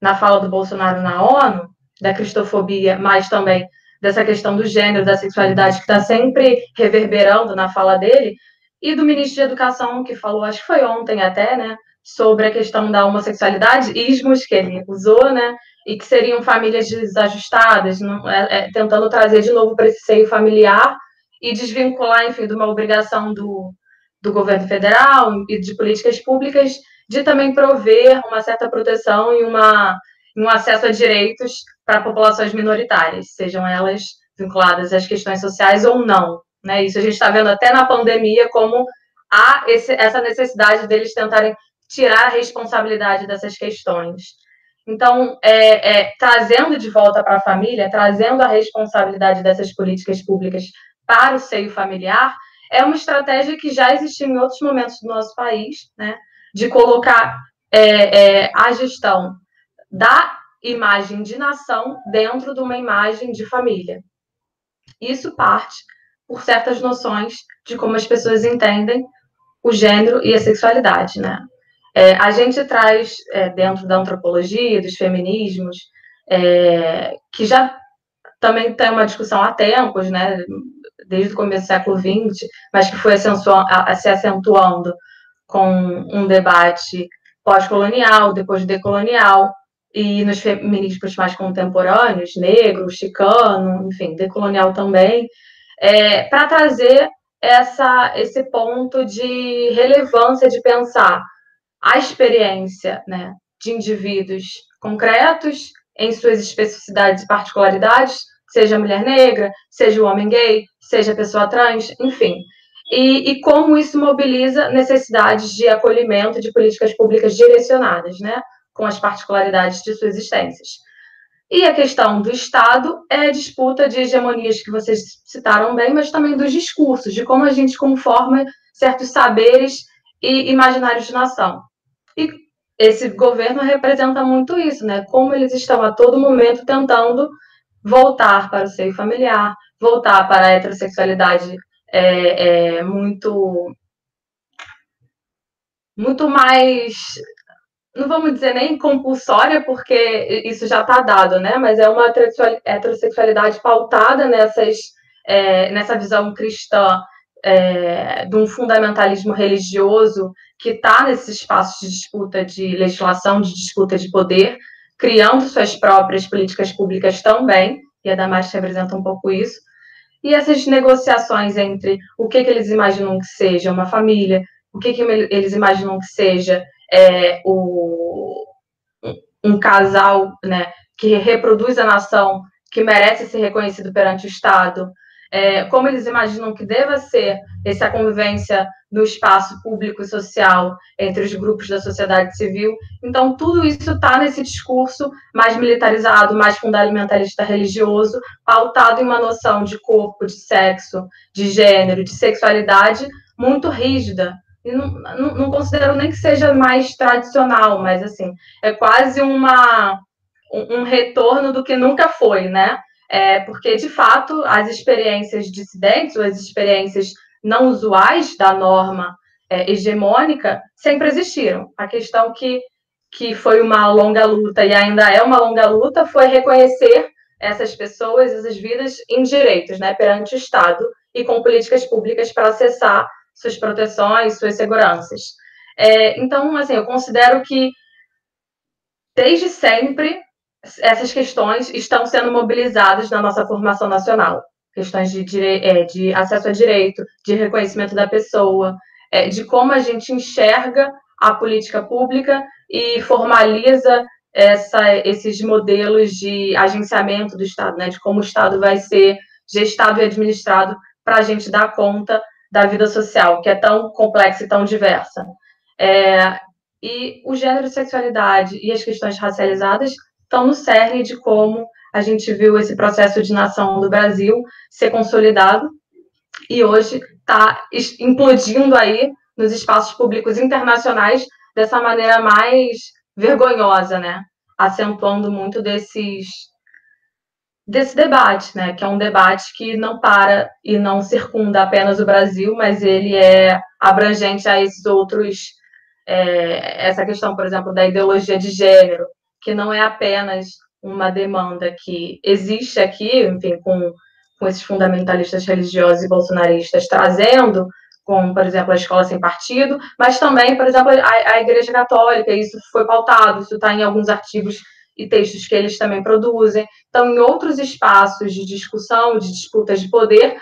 na fala do Bolsonaro na ONU, da cristofobia, mas também dessa questão do gênero, da sexualidade, que está sempre reverberando na fala dele, e do ministro de Educação, que falou, acho que foi ontem até, né, sobre a questão da homossexualidade, ismos que ele usou, né, e que seriam famílias desajustadas, não, é, é, tentando trazer de novo para esse seio familiar e desvincular, enfim, de uma obrigação do, do governo federal e de políticas públicas de também prover uma certa proteção e uma, um acesso a direitos para populações minoritárias, sejam elas vinculadas às questões sociais ou não. Né? Isso a gente está vendo até na pandemia, como há esse, essa necessidade deles tentarem tirar a responsabilidade dessas questões. Então, é, é, trazendo de volta para a família, trazendo a responsabilidade dessas políticas públicas para o seio familiar, é uma estratégia que já existiu em outros momentos do nosso país, né? De colocar é, é, a gestão da imagem de nação dentro de uma imagem de família. Isso parte por certas noções de como as pessoas entendem o gênero e a sexualidade, né? É, a gente traz é, dentro da antropologia, dos feminismos, é, que já também tem uma discussão há tempos, né? Desde o começo do século XX, mas que foi se acentuando com um debate pós-colonial, depois decolonial, e nos feminismos mais contemporâneos, negro, chicano, enfim, decolonial também, é, para trazer essa, esse ponto de relevância de pensar a experiência né, de indivíduos concretos em suas especificidades e particularidades, seja a mulher negra, seja o homem gay, seja a pessoa trans, enfim, e, e, como isso mobiliza necessidades de acolhimento de políticas públicas direcionadas, né, com as particularidades de suas existências. E a questão do Estado é a disputa de hegemonias que vocês citaram bem, mas também dos discursos, de como a gente conforma certos saberes e imaginários de nação. E esse governo representa muito isso, né? Como eles estão a todo momento tentando voltar para o seio familiar, voltar para a heterossexualidade é, é muito muito mais não vamos dizer nem compulsória, porque isso já está dado, né? Mas é uma heterossexualidade pautada nessas, é, nessa visão cristã é, de um fundamentalismo religioso que está nesses espaços de disputa de legislação, de disputa de poder, criando suas próprias políticas públicas também, e a Damasco representa um pouco isso, e essas negociações entre o que, que eles imaginam que seja uma família, o que, que eles imaginam que seja é, o, um casal né, que reproduz a nação, que merece ser reconhecido perante o Estado, é, como eles imaginam que deva ser essa convivência no espaço público e social entre os grupos da sociedade civil. Então, tudo isso está nesse discurso mais militarizado, mais fundamentalista religioso, pautado em uma noção de corpo, de sexo, de gênero, de sexualidade muito rígida, não, não, não, considero nem que seja mais tradicional, mas assim, é quase uma, um, um retorno do que nunca foi, né? É, porque, de fato, as experiências dissidentes, ou as experiências não usuais da norma é, hegemônica, sempre existiram. A questão que, que foi uma longa luta e ainda é uma longa luta foi reconhecer essas pessoas, essas vidas em direitos, né, perante o Estado e com políticas públicas para acessar suas proteções, suas seguranças. É, então, assim, eu considero que desde sempre essas questões estão sendo mobilizadas na nossa formação nacional. Questões de. É, de acesso a direito, de reconhecimento da pessoa, é, de como a gente enxerga a política pública e formaliza essa, esses modelos de agenciamento do Estado, né, de como o Estado vai ser gestado e administrado para a gente dar conta da vida social, que é tão complexa e tão diversa. É, e o gênero sexualidade e as questões racializadas estão no cerne de como a gente viu esse processo de nação do Brasil ser consolidado e hoje está implodindo aí nos espaços públicos internacionais dessa maneira mais vergonhosa, né? Acentuando muito desses desse debate, né? Que é um debate que não para e não circunda apenas o Brasil, mas ele é abrangente a esses outros é, essa questão, por exemplo, da ideologia de gênero, que não é apenas uma demanda que existe aqui, enfim, com, com esses fundamentalistas religiosos e bolsonaristas trazendo, como, por exemplo, a escola sem partido, mas também, por exemplo, a, a Igreja Católica, isso foi pautado, isso está em alguns artigos e textos que eles também produzem. Então, em outros espaços de discussão, de disputas de poder,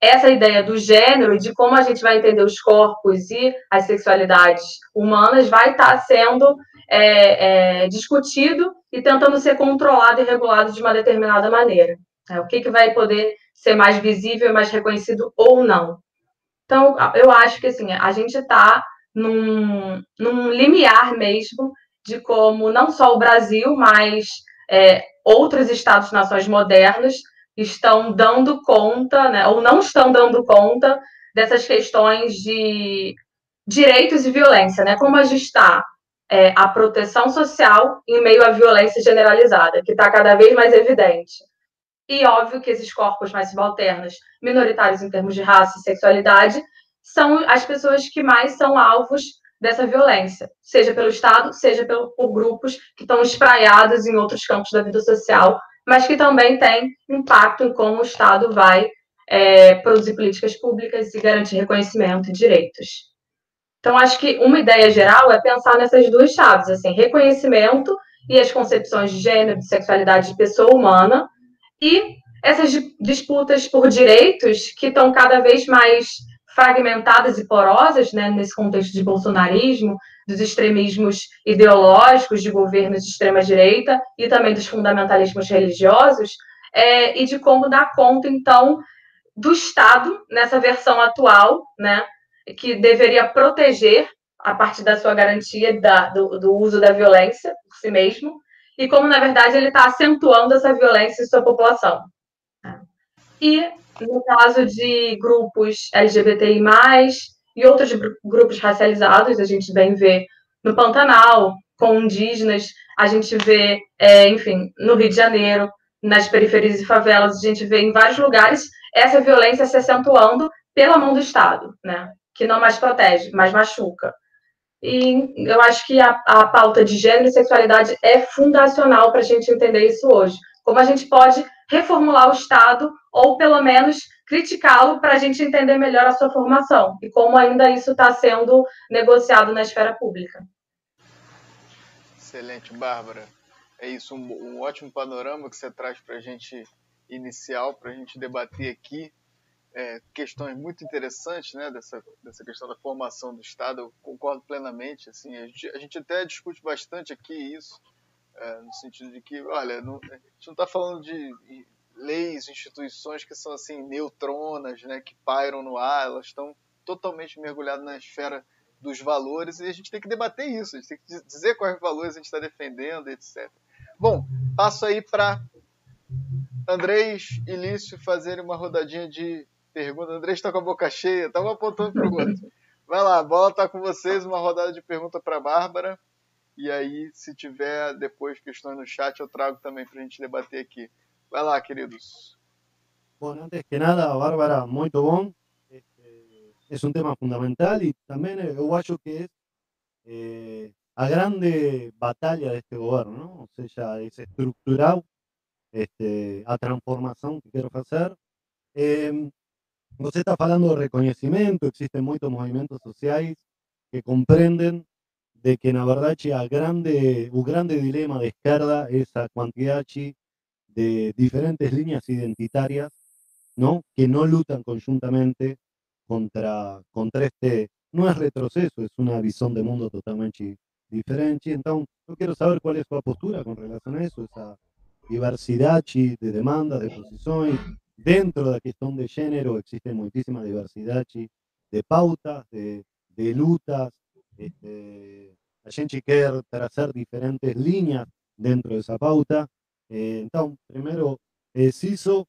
essa ideia do gênero e de como a gente vai entender os corpos e as sexualidades humanas vai estar tá sendo é, é, discutido e tentando ser controlado e regulado de uma determinada maneira. É, o que, que vai poder ser mais visível, mais reconhecido ou não. Então, eu acho que assim, a gente está num, num limiar mesmo de como não só o Brasil, mas é, outros Estados-nações modernos estão dando conta, né, ou não estão dando conta dessas questões de direitos e violência, né? Como a gente está é, a proteção social em meio à violência generalizada, que está cada vez mais evidente. E óbvio que esses corpos mais subalternos, minoritários em termos de raça e sexualidade, são as pessoas que mais são alvos dessa violência, seja pelo Estado, seja pelo, por grupos que estão espraiados em outros campos da vida social, mas que também têm impacto em como o Estado vai é, produzir políticas públicas e garantir reconhecimento e direitos. Então, acho que uma ideia geral é pensar nessas duas chaves, assim, reconhecimento e as concepções de gênero, de sexualidade de pessoa humana, e essas disputas por direitos que estão cada vez mais fragmentadas e porosas, né, nesse contexto de bolsonarismo, dos extremismos ideológicos de governos de extrema-direita e também dos fundamentalismos religiosos, é, e de como dar conta, então, do Estado nessa versão atual, né, que deveria proteger, a partir da sua garantia da, do, do uso da violência por si mesmo, e como, na verdade, ele está acentuando essa violência em sua população. E, no caso de grupos LGBTI, e outros grupos racializados, a gente bem vê no Pantanal, com indígenas, a gente vê, é, enfim, no Rio de Janeiro, nas periferias e favelas, a gente vê em vários lugares essa violência se acentuando pela mão do Estado, né? Que não mais protege, mas machuca. E eu acho que a, a pauta de gênero e sexualidade é fundacional para a gente entender isso hoje. Como a gente pode reformular o Estado, ou pelo menos criticá-lo para a gente entender melhor a sua formação, e como ainda isso está sendo negociado na esfera pública. Excelente, Bárbara. É isso, um, um ótimo panorama que você traz para a gente inicial, para a gente debater aqui é, questões muito interessantes, né, dessa, dessa questão da formação do Estado, eu concordo plenamente, assim, a gente, a gente até discute bastante aqui isso, é, no sentido de que, olha, não, a gente não está falando de leis, instituições que são, assim, neutronas, né, que pairam no ar, elas estão totalmente mergulhadas na esfera dos valores, e a gente tem que debater isso, a gente tem que dizer quais valores a gente está defendendo, etc. Bom, passo aí para Andrés e Lício fazerem uma rodadinha de pergunta. André está com a boca cheia, estava apontando outro. Vai lá, a bola tá com vocês, uma rodada de pergunta para Bárbara. E aí, se tiver depois questões no chat, eu trago também para a gente debater aqui. Vai lá, queridos. Bueno, antes que nada, Bárbara, muito bom. Este, es un tema fundamental y también eu acho que es eh, a grande batalha deste governo, não? ou seja, é estrutural este, a transformação que quero fazer. Eh, você está de reconhecimento, existem muitos movimentos sociais que compreendem de que, na verdade, a grande, o grande dilema de esquerda é a quantidade de diferentes linhas identitarias ¿no? que no lutan conjuntamente contra, contra este, no es retroceso, es una visión de mundo totalmente diferente. Entonces, yo quiero saber cuál es su postura con relación a eso, esa diversidad de demandas, de posiciones. Dentro de la cuestión de género existe muchísima diversidad de pautas, de, de lutas. Este, a gente quiere trazar diferentes líneas dentro de esa pauta. Eh, entonces, primero es eso.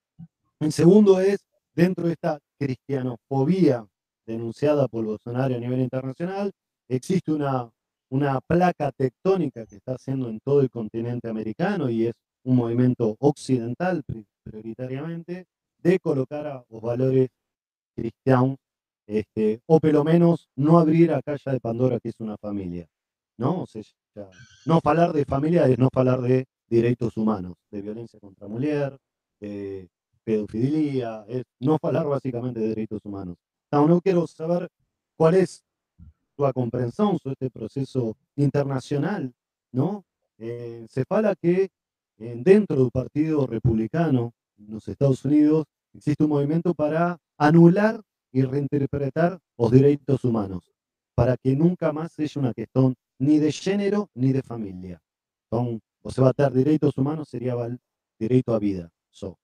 En segundo es, dentro de esta cristianofobia denunciada por Bolsonaro a nivel internacional, existe una, una placa tectónica que está haciendo en todo el continente americano y es un movimiento occidental prioritariamente de colocar a los valores cristianos, este, o pelo menos no abrir a calle de Pandora que es una familia. ¿no? O sea, no hablar de familia es no hablar de derechos humanos, de violencia contra mujer, de pedofilia, no hablar básicamente de derechos humanos. Entonces, no quiero saber cuál es su comprensión sobre este proceso internacional, ¿no? Eh, se fala que eh, dentro del Partido Republicano los Estados Unidos existe un movimiento para anular y reinterpretar los derechos humanos, para que nunca más sea una cuestión ni de género ni de familia. Entonces, o se va a tener derechos humanos, sería derecho a vida. So.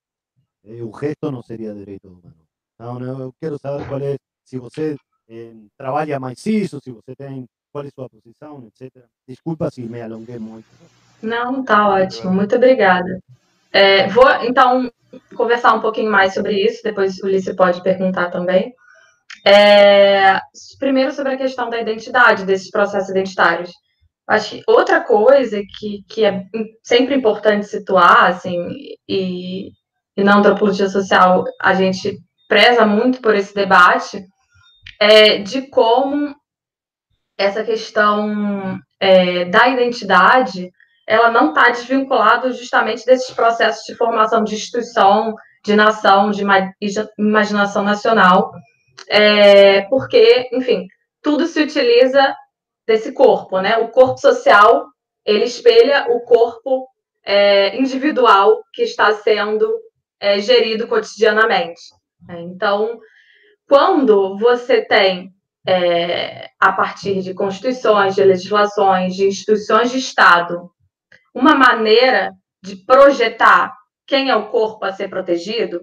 Eh, un gesto no sería derecho humano. No, no, quiero saber cuál es, si usted eh, trabalha mais isso, se você tem, qual é sua posição, etc. Desculpa se me alonguei muito. Não, tá ótimo, muito obrigada. É, vou, então, conversar um pouquinho mais sobre isso, depois o Ulisses pode perguntar também. É, primeiro, sobre a questão da identidade, desses processos identitários. Acho que outra coisa que, que é sempre importante situar, assim, e, e na antropologia social a gente preza muito por esse debate, é de como essa questão é, da identidade ela não está desvinculada justamente desses processos de formação de instituição, de nação, de imaginação nacional, é, porque, enfim, tudo se utiliza desse corpo, né? O corpo social ele espelha o corpo é, individual que está sendo é, gerido cotidianamente. Né? Então, quando você tem, é, a partir de constituições, de legislações, de instituições de Estado, uma maneira de projetar quem é o corpo a ser protegido,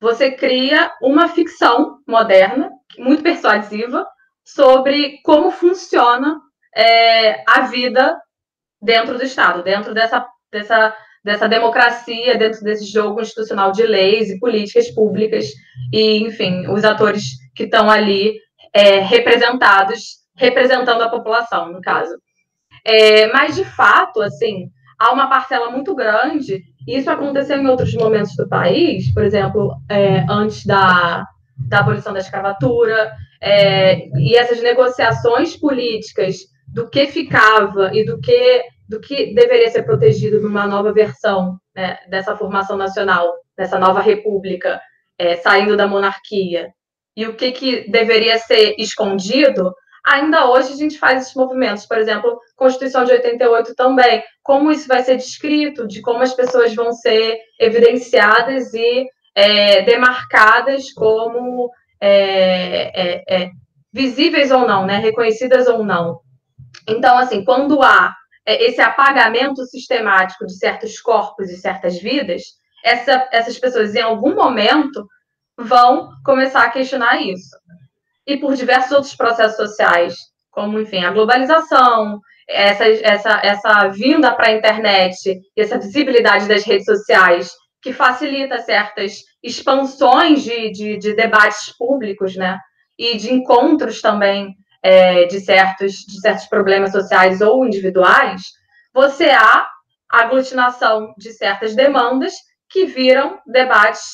você cria uma ficção moderna, muito persuasiva, sobre como funciona é, a vida dentro do Estado, dentro dessa, dessa dessa democracia dentro desse jogo institucional de leis e políticas públicas e, enfim, os atores que estão ali é, representados, representando a população, no caso. É, mas, de fato, assim, há uma parcela muito grande, e isso aconteceu em outros momentos do país, por exemplo, é, antes da, da abolição da escravatura, é, e essas negociações políticas do que ficava e do que do que deveria ser protegido numa nova versão né, dessa formação nacional, dessa nova república, é, saindo da monarquia, e o que, que deveria ser escondido, ainda hoje a gente faz esses movimentos. Por exemplo, Constituição de 88 também. Como isso vai ser descrito, de como as pessoas vão ser evidenciadas e é, demarcadas como é, é, é visíveis ou não, né? reconhecidas ou não. Então, assim, quando há é, esse apagamento sistemático de certos corpos e certas vidas, essa, essas pessoas, em algum momento, vão começar a questionar isso. E por diversos outros processos sociais, como, enfim, a globalização, essa, essa, essa vinda para a internet e essa visibilidade das redes sociais, que facilita certas expansões de, de, de debates públicos, né? e de encontros também é, de, certos, de certos problemas sociais ou individuais, você há aglutinação de certas demandas que viram debates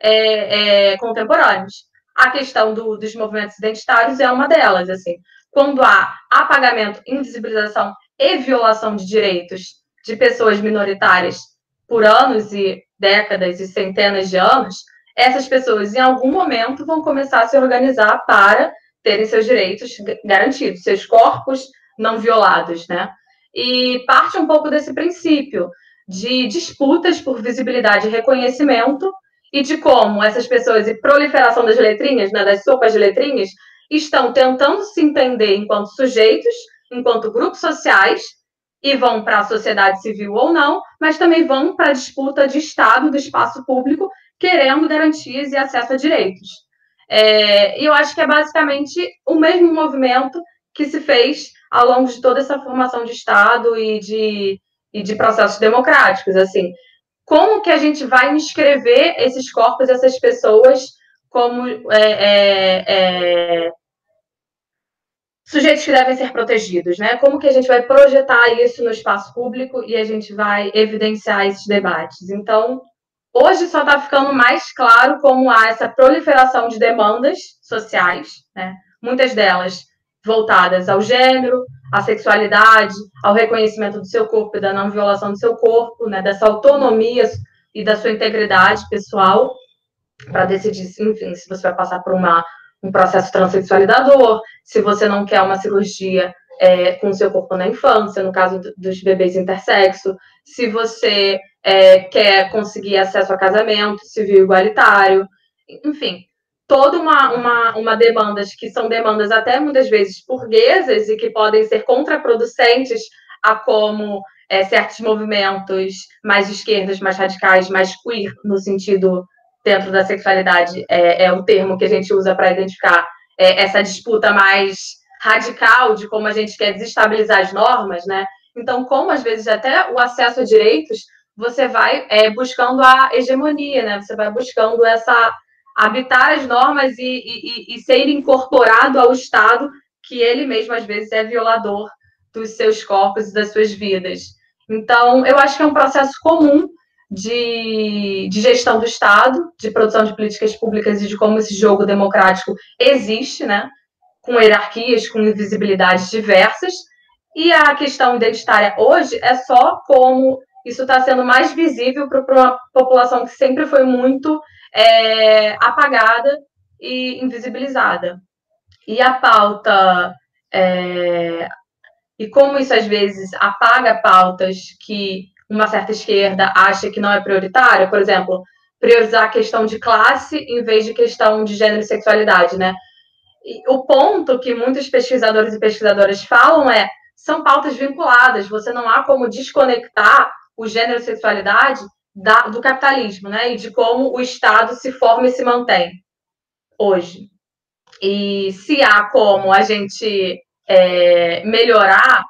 é, é, contemporâneos. A questão do, dos movimentos identitários é uma delas. Assim, quando há apagamento, invisibilização e violação de direitos de pessoas minoritárias por anos e décadas e centenas de anos, essas pessoas em algum momento vão começar a se organizar para terem seus direitos garantidos, seus corpos não violados, né? E parte um pouco desse princípio de disputas por visibilidade e reconhecimento e de como essas pessoas e proliferação das letrinhas, né, das sopas de letrinhas, estão tentando se entender enquanto sujeitos, enquanto grupos sociais e vão para a sociedade civil ou não, mas também vão para a disputa de Estado do espaço público, querendo garantias e acesso a direitos. É, e eu acho que é basicamente o mesmo movimento que se fez ao longo de toda essa formação de Estado e de, e de processos democráticos. Assim, como que a gente vai inscrever esses corpos, essas pessoas, como é, é, é, sujeitos que devem ser protegidos, né? Como que a gente vai projetar isso no espaço público e a gente vai evidenciar esses debates? Então, hoje só está ficando mais claro como há essa proliferação de demandas sociais, né? Muitas delas voltadas ao gênero, à sexualidade, ao reconhecimento do seu corpo e da não violação do seu corpo, né? Dessa autonomia e da sua integridade pessoal para decidir, enfim, se você vai passar por uma um processo transexualizador, se você não quer uma cirurgia é, com o seu corpo na infância, no caso dos bebês intersexo, se você é, quer conseguir acesso a casamento civil igualitário, enfim, toda uma, uma, uma demandas que são demandas até muitas vezes burguesas e que podem ser contraproducentes a como é, certos movimentos mais esquerdas, mais radicais, mais queer, no sentido dentro da sexualidade é, é o termo que a gente usa para identificar é, essa disputa mais radical de como a gente quer desestabilizar as normas, né? Então, como às vezes até o acesso a direitos, você vai é, buscando a hegemonia, né? Você vai buscando essa habitar as normas e, e, e ser incorporado ao Estado que ele mesmo às vezes é violador dos seus corpos e das suas vidas. Então, eu acho que é um processo comum de, de, gestão do Estado, de produção de políticas públicas e de como esse jogo democrático existe, né? com hierarquias, com invisibilidades diversas. E a questão identitária hoje é só como isso está sendo mais visível para uma população que sempre foi muito é, apagada e invisibilizada. E a pauta. É, e como isso às vezes apaga pautas que uma certa esquerda acha que não é prioritária, por exemplo, priorizar a questão de classe em vez de questão de gênero e sexualidade, né? E o ponto que muitos pesquisadores e pesquisadoras falam é são pautas vinculadas, você não há como desconectar o gênero e sexualidade da, do capitalismo, né? E de como o Estado se forma e se mantém hoje. E se há como a gente é, melhorar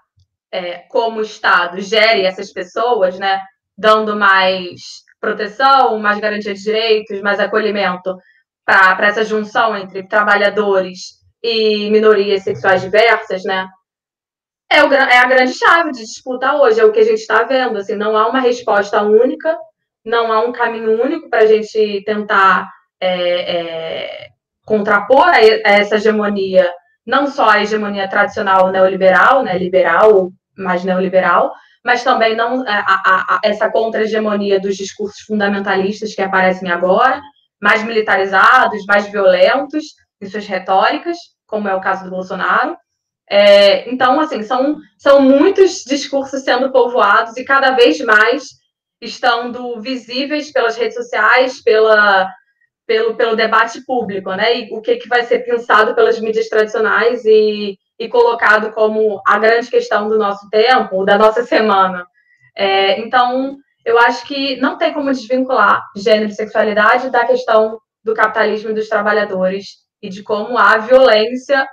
é, como o Estado gere essas pessoas, né, dando mais proteção, mais garantia de direitos, mais acolhimento para essa junção entre trabalhadores e minorias sexuais diversas, né, é, o, é a grande chave de disputa hoje, é o que a gente está vendo. Assim, não há uma resposta única, não há um caminho único para a gente tentar é, é, contrapor a, essa hegemonia, não só a hegemonia tradicional neoliberal, né, liberal mais neoliberal, mas também não a, a, a, essa contra-hegemonia dos discursos fundamentalistas que aparecem agora, mais militarizados, mais violentos em suas retóricas, como é o caso do Bolsonaro. É, então, assim, são, são muitos discursos sendo povoados e cada vez mais estando visíveis pelas redes sociais, pela, pelo, pelo debate público, né? E o que, que vai ser pensado pelas mídias tradicionais e, e colocado como a grande questão do nosso tempo, da nossa semana. É, então, eu acho que não tem como desvincular gênero e sexualidade da questão do capitalismo e dos trabalhadores e de como há violência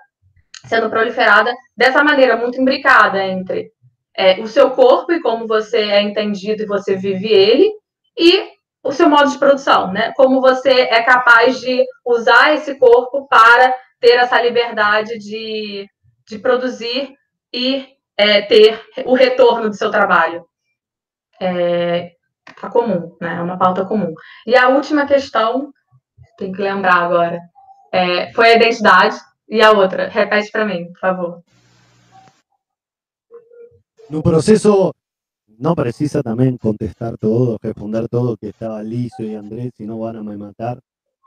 sendo proliferada dessa maneira muito imbricada entre é, o seu corpo e como você é entendido e você vive ele e o seu modo de produção, né? Como você é capaz de usar esse corpo para ter essa liberdade de, de produzir e é, ter o retorno do seu trabalho. É tá comum, né? É uma pauta comum. E a última questão, tem que lembrar agora, é, foi a identidade. E a outra, repete para mim, por favor. No proceso no precisa también contestar todo, responder todo, que estaba liso y Andrés, si no van a me matar.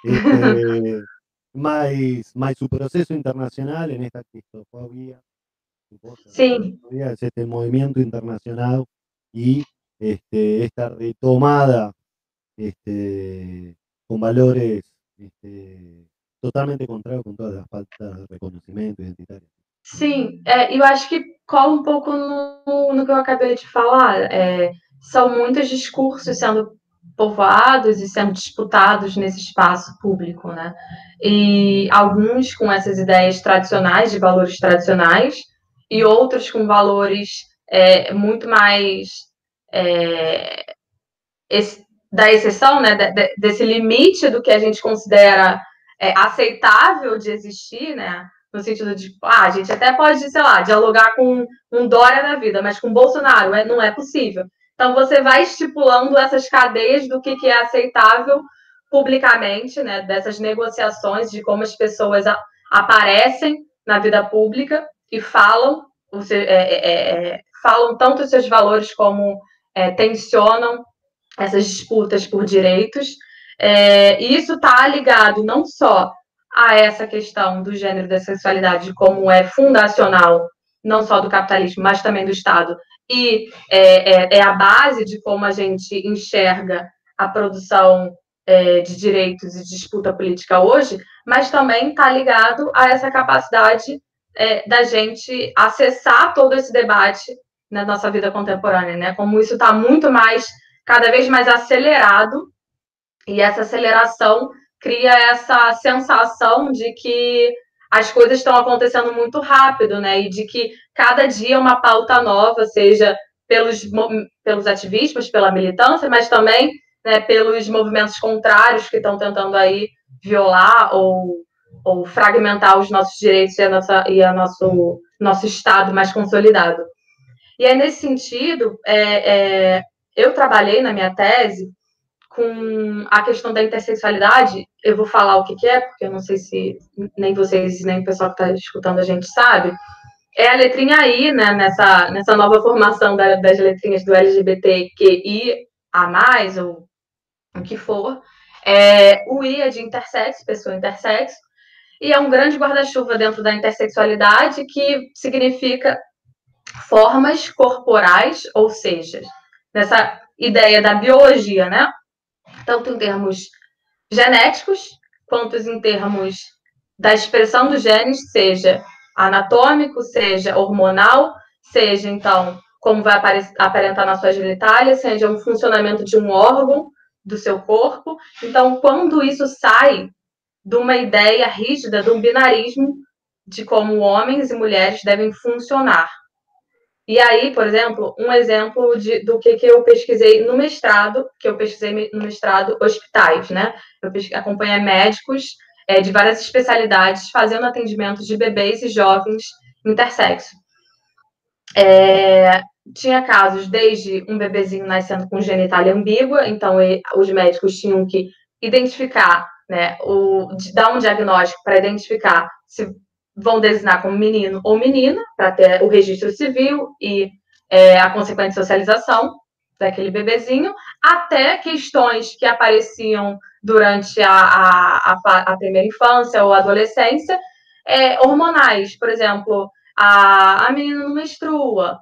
Este, más, más su proceso internacional en esta cristofobia. Sí. Es este movimiento internacional y este, esta retomada este, con valores este, totalmente contrarios con todas las faltas de reconocimiento identitario. Sim, é, eu acho que cola um pouco no, no que eu acabei de falar. É, são muitos discursos sendo povoados e sendo disputados nesse espaço público, né? E alguns com essas ideias tradicionais, de valores tradicionais, e outros com valores é, muito mais é, esse, da exceção, né? De, de, desse limite do que a gente considera é, aceitável de existir, né? No sentido de, ah, a gente até pode, sei lá, dialogar com um Dória da vida, mas com Bolsonaro é, não é possível. Então, você vai estipulando essas cadeias do que, que é aceitável publicamente, né, dessas negociações de como as pessoas a, aparecem na vida pública e falam, é, é, é, falam tanto os seus valores como é, tensionam essas disputas por direitos. É, e isso está ligado não só a essa questão do gênero da sexualidade como é fundacional, não só do capitalismo, mas também do Estado, e é, é, é a base de como a gente enxerga a produção é, de direitos e disputa política hoje, mas também está ligado a essa capacidade é, da gente acessar todo esse debate na nossa vida contemporânea, né? Como isso está muito mais, cada vez mais acelerado, e essa aceleração cria essa sensação de que as coisas estão acontecendo muito rápido, né? E de que cada dia é uma pauta nova, seja pelos, pelos ativistas, pela militância, mas também né, pelos movimentos contrários que estão tentando aí violar ou, ou fragmentar os nossos direitos e a nossa e a nosso nosso estado mais consolidado. E aí nesse sentido, é, é, eu trabalhei na minha tese com a questão da intersexualidade, eu vou falar o que, que é, porque eu não sei se nem vocês, nem o pessoal que está escutando a gente sabe. É a letrinha I, né, nessa, nessa nova formação da, das letrinhas do LGBTQI a mais, ou o que for. É, o I é de intersexo, pessoa intersexo, e é um grande guarda-chuva dentro da intersexualidade que significa formas corporais, ou seja, nessa ideia da biologia, né? Tanto em termos genéticos, quanto em termos da expressão dos genes, seja anatômico, seja hormonal, seja, então, como vai aparentar na sua genitália, seja um funcionamento de um órgão do seu corpo. Então, quando isso sai de uma ideia rígida, de um binarismo de como homens e mulheres devem funcionar. E aí, por exemplo, um exemplo de, do que, que eu pesquisei no mestrado, que eu pesquisei no mestrado hospitais, né? Eu acompanhei médicos é, de várias especialidades fazendo atendimento de bebês e jovens intersexo. É, tinha casos desde um bebezinho nascendo com genitália ambígua, então os médicos tinham que identificar, né, o, dar um diagnóstico para identificar se vão designar como menino ou menina, para ter o registro civil e é, a consequente socialização daquele bebezinho, até questões que apareciam durante a, a, a, a primeira infância ou adolescência, é, hormonais, por exemplo, a, a menina não menstrua,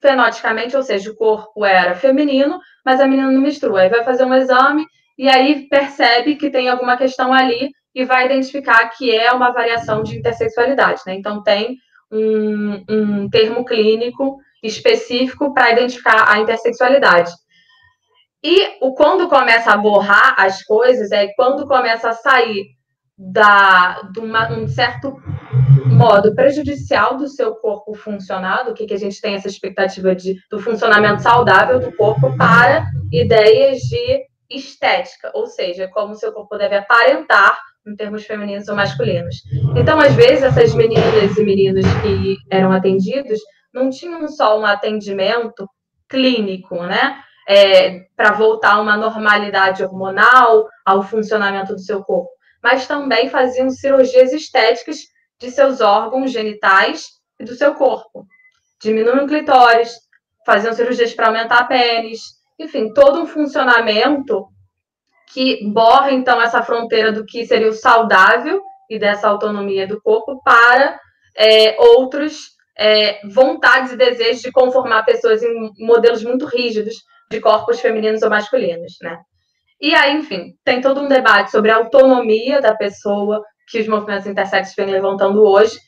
fenotipicamente, ou seja, o corpo era feminino, mas a menina não menstrua. Aí vai fazer um exame e aí percebe que tem alguma questão ali e vai identificar que é uma variação de intersexualidade. Né? Então, tem um, um termo clínico específico para identificar a intersexualidade. E o, quando começa a borrar as coisas, é quando começa a sair da, de uma, um certo modo prejudicial do seu corpo funcionar, do que, que a gente tem essa expectativa de, do funcionamento saudável do corpo, para ideias de estética, ou seja, como o seu corpo deve aparentar em termos femininos ou masculinos. Então, às vezes, essas meninas e meninos que eram atendidos não tinham só um atendimento clínico, né? É, para voltar a uma normalidade hormonal, ao funcionamento do seu corpo, mas também faziam cirurgias estéticas de seus órgãos genitais e do seu corpo. Diminuem o clitóris, faziam cirurgias para aumentar a pênis, enfim, todo um funcionamento que borra então essa fronteira do que seria o saudável e dessa autonomia do corpo para é, outros é, vontades e desejos de conformar pessoas em modelos muito rígidos de corpos femininos ou masculinos, né? E aí, enfim, tem todo um debate sobre a autonomia da pessoa que os movimentos intersexos vêm levantando hoje.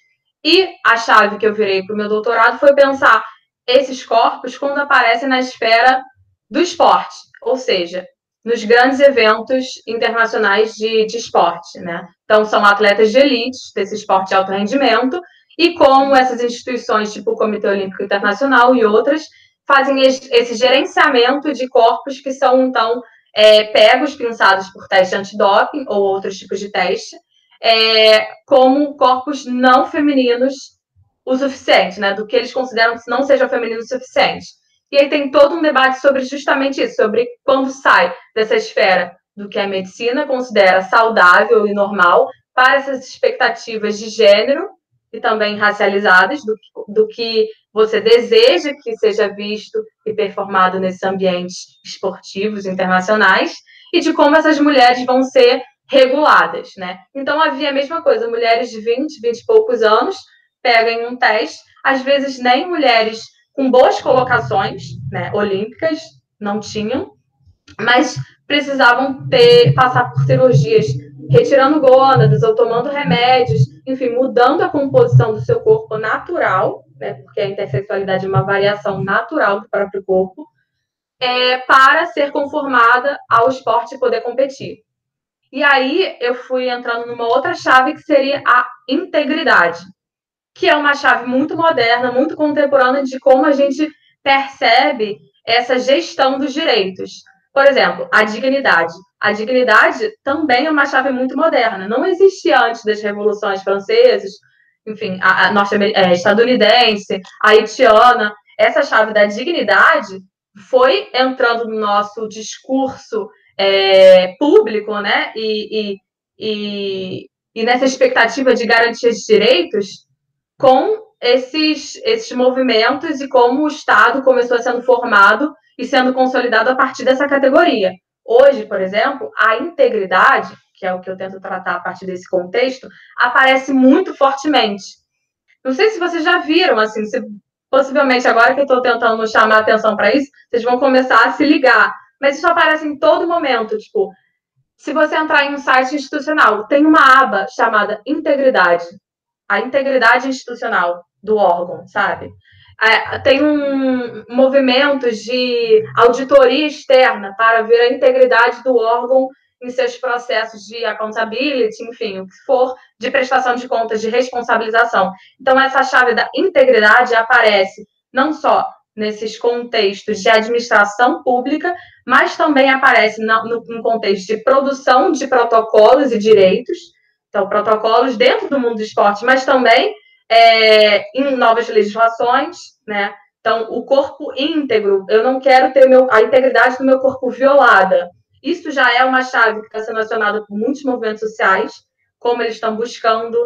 E a chave que eu virei para o meu doutorado foi pensar esses corpos quando aparecem na esfera do esporte, ou seja, nos grandes eventos internacionais de, de esporte, né? Então, são atletas de elite desse esporte de alto rendimento e como essas instituições, tipo o Comitê Olímpico Internacional e outras, fazem esse gerenciamento de corpos que são, então, é, pegos, pensados por teste antidoping ou outros tipos de teste, é, como corpos não femininos o suficiente, né? Do que eles consideram que não seja feminino o suficiente. E aí tem todo um debate sobre justamente isso, sobre quando sai dessa esfera do que a medicina considera saudável e normal para essas expectativas de gênero e também racializadas do, do que você deseja que seja visto e performado nesses ambientes esportivos internacionais e de como essas mulheres vão ser reguladas, né? Então havia a mesma coisa, mulheres de 20, 20 e poucos anos pegam um teste, às vezes nem mulheres com boas colocações, né, olímpicas, não tinham, mas precisavam ter passar por cirurgias retirando gônadas ou tomando remédios, enfim, mudando a composição do seu corpo natural, né, porque a intersexualidade é uma variação natural do próprio corpo, é, para ser conformada ao esporte e poder competir. E aí eu fui entrando numa outra chave que seria a integridade que é uma chave muito moderna, muito contemporânea de como a gente percebe essa gestão dos direitos. Por exemplo, a dignidade. A dignidade também é uma chave muito moderna. Não existia antes das revoluções francesas, enfim, a, a norte é, estadunidense, a haitiana. Essa chave da dignidade foi entrando no nosso discurso é, público, né? E, e, e, e nessa expectativa de garantia de direitos, com esses, esses movimentos e como o Estado começou sendo formado e sendo consolidado a partir dessa categoria. Hoje, por exemplo, a integridade, que é o que eu tento tratar a partir desse contexto, aparece muito fortemente. Não sei se vocês já viram, assim, se, possivelmente agora que eu estou tentando chamar atenção para isso, vocês vão começar a se ligar. Mas isso aparece em todo momento, tipo, se você entrar em um site institucional, tem uma aba chamada integridade a integridade institucional do órgão, sabe? É, tem um movimento de auditoria externa para ver a integridade do órgão em seus processos de accountability, enfim, o que for, de prestação de contas, de responsabilização. Então, essa chave da integridade aparece não só nesses contextos de administração pública, mas também aparece no, no contexto de produção de protocolos e direitos, então, protocolos dentro do mundo do esporte, mas também é, em novas legislações, né? Então, o corpo íntegro, eu não quero ter meu, a integridade do meu corpo violada. Isso já é uma chave que está sendo acionada por muitos movimentos sociais, como eles estão buscando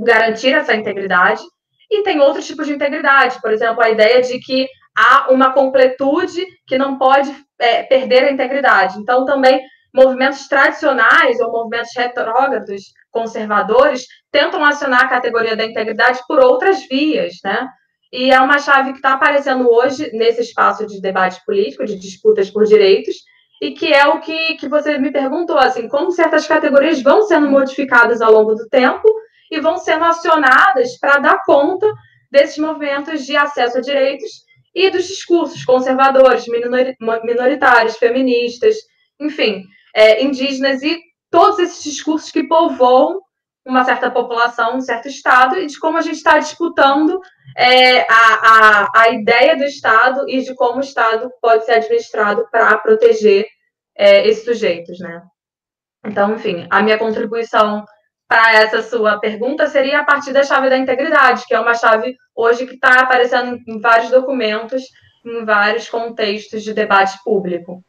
garantir essa integridade. E tem outros tipos de integridade, por exemplo, a ideia de que há uma completude que não pode é, perder a integridade. Então, também movimentos tradicionais ou movimentos retrógrados, conservadores, tentam acionar a categoria da integridade por outras vias, né? E é uma chave que está aparecendo hoje nesse espaço de debate político, de disputas por direitos, e que é o que, que você me perguntou, assim, como certas categorias vão sendo modificadas ao longo do tempo e vão sendo acionadas para dar conta desses movimentos de acesso a direitos e dos discursos conservadores, minoritários, feministas, enfim, é, indígenas e todos esses discursos que povoam uma certa população, um certo Estado, e de como a gente está disputando é, a, a, a ideia do Estado e de como o Estado pode ser administrado para proteger é, esses sujeitos, né? Então, enfim, a minha contribuição para essa sua pergunta seria a partir da chave da integridade, que é uma chave hoje que está aparecendo em vários documentos, em vários contextos de debate público.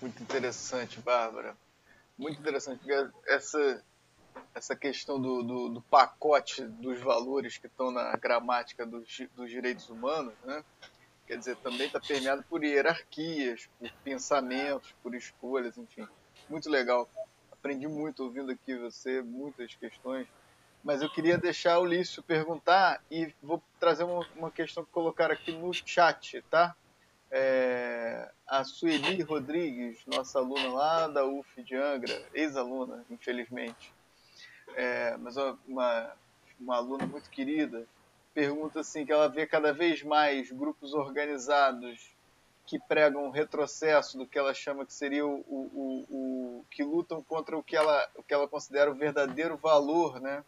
Muito interessante, Bárbara. Muito interessante, essa, essa questão do, do, do pacote dos valores que estão na gramática dos, dos direitos humanos, né? quer dizer, também está permeado por hierarquias, por pensamentos, por escolhas, enfim. Muito legal. Aprendi muito ouvindo aqui você, muitas questões. Mas eu queria deixar o Lício perguntar e vou trazer uma, uma questão que colocaram aqui no chat, tá? É, a Sueli Rodrigues, nossa aluna lá da UF de Angra, ex-aluna, infelizmente, é, mas uma, uma aluna muito querida, pergunta assim que ela vê cada vez mais grupos organizados que pregam o retrocesso do que ela chama que seria o, o, o, o que lutam contra o que ela, o que ela considera o verdadeiro valor, né,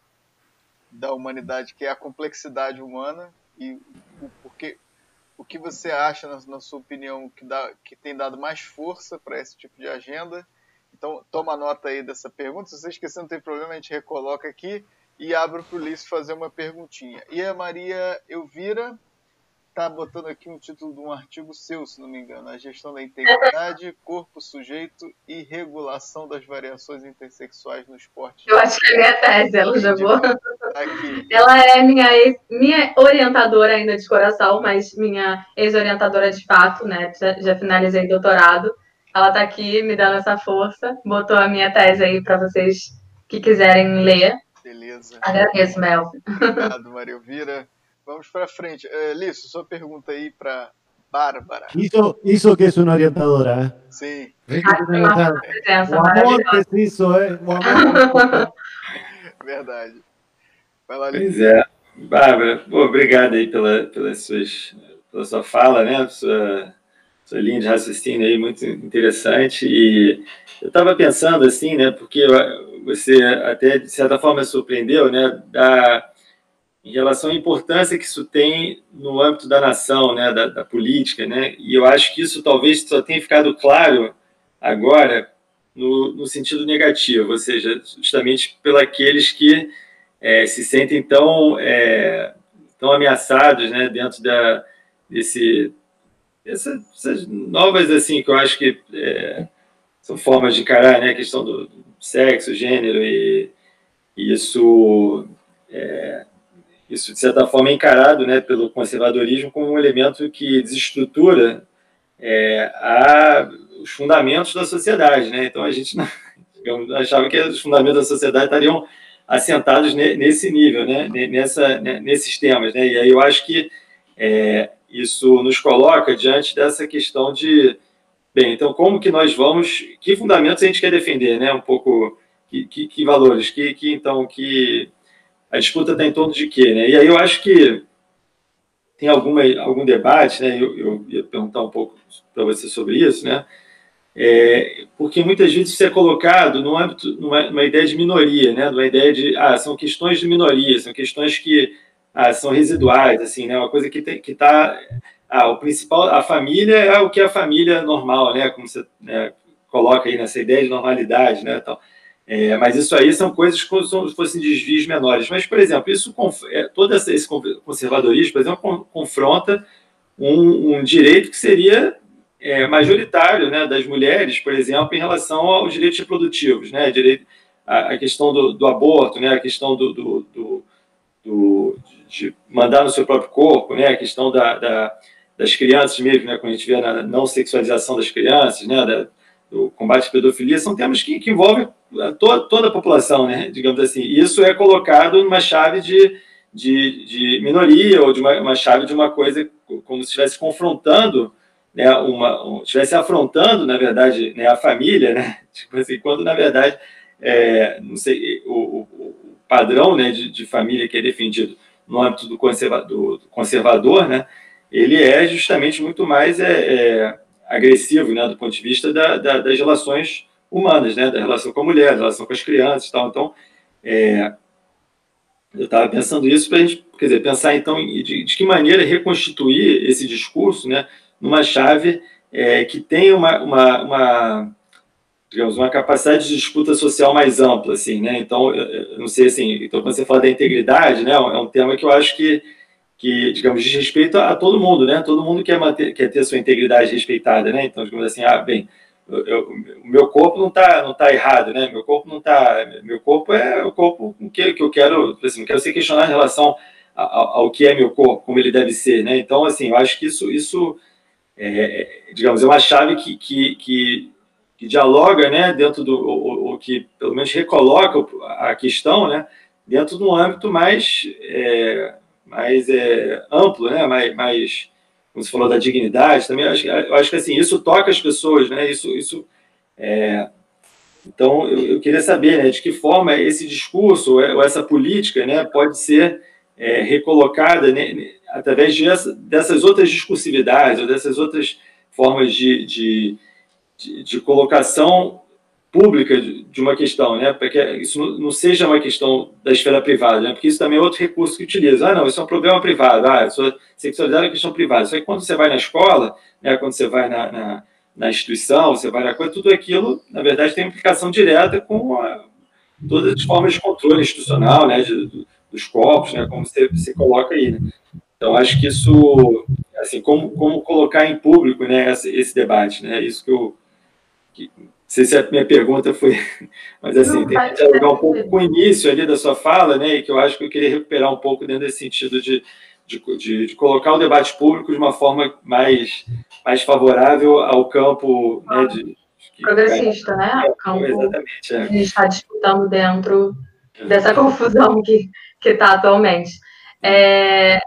da humanidade, que é a complexidade humana e o porque o que você acha, na, na sua opinião, que, dá, que tem dado mais força para esse tipo de agenda? Então, toma nota aí dessa pergunta. Se você esquecer, não tem problema, a gente recoloca aqui e abro para o Ulisses fazer uma perguntinha. E a Maria Elvira está botando aqui um título de um artigo seu, se não me engano, a gestão da integridade, corpo sujeito e regulação das variações intersexuais no esporte. Eu acho que é minha tese, ela jogou. Aqui. Ela é minha, ex, minha orientadora ainda de coração, mas minha ex-orientadora de fato, né? Já, já finalizei doutorado. Ela está aqui me dando essa força, botou a minha tese aí para vocês que quiserem ler. Beleza. Agradeço, Mel. Obrigado, Maria Elvira. Vamos para frente. Uh, Lício, sua pergunta aí para Bárbara. Isso, isso que é uma orientadora. ¿eh? Sim. Presença, o amor preciso, é? O amor. Verdade. Vai lá, Pois é. Bárbara, obrigado aí pela, pelas suas, pela sua fala, né? Sua, sua linha de raciocínio aí muito interessante. E eu estava pensando assim, né? Porque você até, de certa forma, surpreendeu, né? Da, em relação à importância que isso tem no âmbito da nação, né, da, da, política, né, e eu acho que isso talvez só tenha ficado claro agora no, no sentido negativo, ou seja, justamente pelos que é, se sentem tão, é, tão ameaçados, né, dentro da, desse, dessas novas, assim, que eu acho que é, são formas de encarar, né, a questão do sexo, gênero, e, e isso é, isso, de certa forma, é encarado né, pelo conservadorismo como um elemento que desestrutura é, a, os fundamentos da sociedade. Né? Então, a gente achava que os fundamentos da sociedade estariam assentados nesse nível, né? Nessa, nesses temas. Né? E aí eu acho que é, isso nos coloca diante dessa questão de, bem, então como que nós vamos, que fundamentos a gente quer defender, né? Um pouco, que, que, que valores, que, que então, que a disputa está em torno de quê? Né? E aí eu acho que tem alguma, algum debate, né? eu, eu ia perguntar um pouco para você sobre isso, né? É, porque muitas vezes isso é colocado no âmbito, numa, numa, ideia de minoria, né? numa ideia de, ah, são questões de minoria, são questões que ah, são residuais, assim, né? uma coisa que está... Ah, o principal, a família é o que é a família normal, né? Como você né, coloca aí nessa ideia de normalidade, né? Tal. É, mas isso aí são coisas como se fossem desvios menores. Mas, por exemplo, isso é, todo esse conservadorismo, por exemplo, confronta um, um direito que seria é, majoritário né, das mulheres, por exemplo, em relação aos direitos reprodutivos, né, direito, a, a questão do, do, aborto, né, a questão do, do, do, de mandar no seu próprio corpo, né, a questão da, da, das crianças mesmo, né, quando a gente vê a não sexualização das crianças, né, da, do combate à pedofilia, são temas que, que envolvem toda, toda a população, né? digamos assim. Isso é colocado numa chave de, de, de minoria ou de uma, uma, chave de uma coisa como se estivesse confrontando, né, uma, um, estivesse afrontando, na verdade, né, a família, né? Tipo assim, quando na verdade, é, não sei, o, o, o padrão, né, de, de, família que é defendido no âmbito do, conserva, do, do conservador, né, ele é justamente muito mais é, é agressivo, né, do ponto de vista da, da, das relações humanas, né, da relação com a mulher, da relação com as crianças e tal. Então, é, eu estava pensando isso para a gente, quer dizer, pensar então de, de, que maneira reconstituir esse discurso, né, numa chave é, que tenha uma, uma, uma digamos, uma capacidade de disputa social mais ampla, assim, né? Então, eu não sei, assim, então quando você fala da integridade, né, é um tema que eu acho que, que digamos, diz respeito a, todo mundo, né? Todo mundo quer, manter, quer ter a sua integridade respeitada, né? Então, digamos assim, ah, bem, o meu corpo não está não tá errado, né? Meu corpo não está... Meu corpo é o corpo que, que eu quero, assim, não quero ser questionado em relação ao, que é meu corpo, como ele deve ser, né? Então, assim, eu acho que isso... isso é, digamos, é uma chave que, que, que que dialoga, né, dentro do, o, o, que pelo menos recoloca a questão, né, dentro de um âmbito mais, é, mais é, amplo, né, mais, mais, como você falou da dignidade, também acho, eu acho que assim isso toca as pessoas, né, isso, isso, é, então eu, eu, queria saber, né, de que forma esse discurso ou essa política, né, pode ser é, recolocada né, através de essa, dessas outras discursividades ou dessas outras formas de, de de, de colocação pública de uma questão, né? Para que isso não seja uma questão da esfera privada, né? Porque isso também é outro recurso que utiliza. Ah, não, isso é um problema privado. Ah, sua sexualidade é uma questão privada. Só que quando você vai na escola, né? Quando você vai na, na, na instituição, você vai na coisa, tudo aquilo, na verdade, tem implicação direta com a, todas as formas de controle institucional, né? De, dos corpos, né? Como você, você coloca aí, né? Então, acho que isso, assim, como, como colocar em público, né? Esse, esse debate, né? Isso que eu que, sei se a minha pergunta foi, mas assim, tem que dialogar um pouco com o início ali da sua fala, né, e que eu acho que eu queria recuperar um pouco dentro desse sentido de, de, de, de colocar o debate público de uma forma mais, mais favorável ao campo né, de, progressista, né? O campo exatamente, é. que a gente está disputando dentro dessa confusão que está atualmente. É,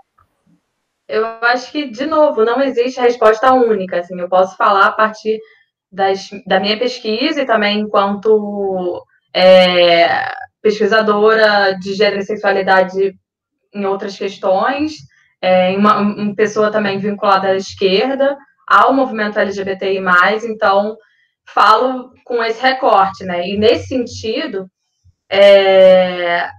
eu acho que, de novo, não existe resposta única. Assim, eu posso falar a partir das, da minha pesquisa e também enquanto é, pesquisadora de gênero e sexualidade em outras questões, é, uma, uma pessoa também vinculada à esquerda, ao movimento LGBTI+, então falo com esse recorte, né? E nesse sentido, é,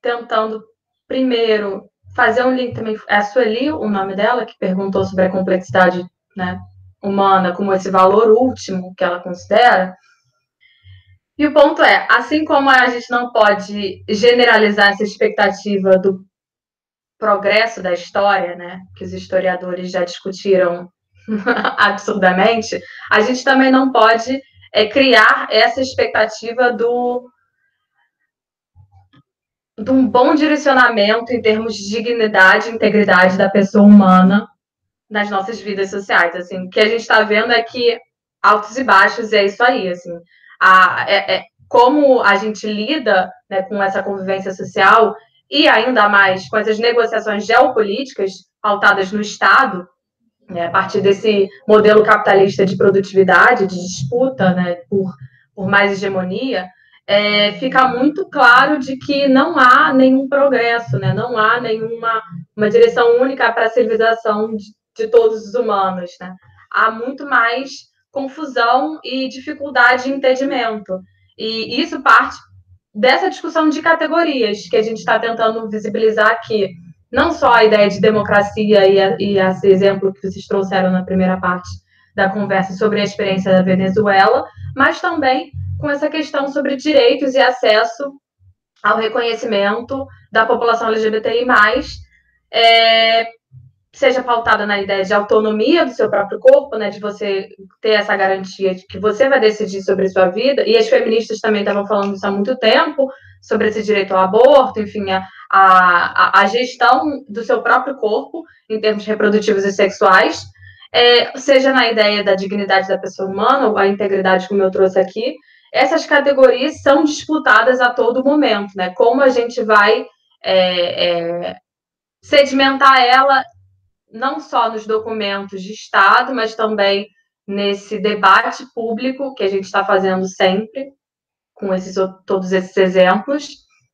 tentando primeiro fazer um link também, é a Sueli, o nome dela, que perguntou sobre a complexidade né, humana como esse valor último que ela considera. E o ponto é, assim como a gente não pode generalizar essa expectativa do progresso da história, né, que os historiadores já discutiram absurdamente, a gente também não pode é, criar essa expectativa do de um bom direcionamento em termos de dignidade e integridade da pessoa humana nas nossas vidas sociais. Assim, o que a gente está vendo é que altos e baixos é isso aí. Assim, a, é, é como a gente lida né, com essa convivência social e ainda mais com essas negociações geopolíticas pautadas no Estado, né, a partir desse modelo capitalista de produtividade, de disputa né, por, por mais hegemonia, é, fica muito claro de que não há nenhum progresso, né, não há nenhuma uma direção única para a civilização de, todos os humanos, né? Há muito mais confusão e dificuldade de entendimento. E isso parte dessa discussão de categorias que a gente está tentando visibilizar aqui. Não só a ideia de democracia e, a, e esse exemplo que vocês trouxeram na primeira parte da conversa sobre a experiência da Venezuela, mas também com essa questão sobre direitos e acesso ao reconhecimento da população LGBTI+, é, seja pautada na ideia de autonomia do seu próprio corpo, né, de você ter essa garantia de que você vai decidir sobre a sua vida, e as feministas também estavam falando isso há muito tempo, sobre esse direito ao aborto, enfim, a, a, a gestão do seu próprio corpo, em termos reprodutivos e sexuais, é, seja na ideia da dignidade da pessoa humana, ou a integridade, como eu trouxe aqui, essas categorias são disputadas a todo momento, né, como a gente vai é, é, sedimentar ela não só nos documentos de Estado, mas também nesse debate público que a gente está fazendo sempre, com esses, todos esses exemplos.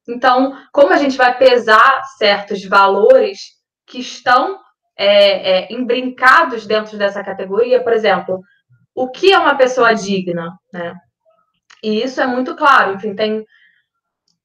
Então, como a gente vai pesar certos valores que estão é, é, embrincados dentro dessa categoria, por exemplo, o que é uma pessoa digna, né? E isso é muito claro, enfim, tem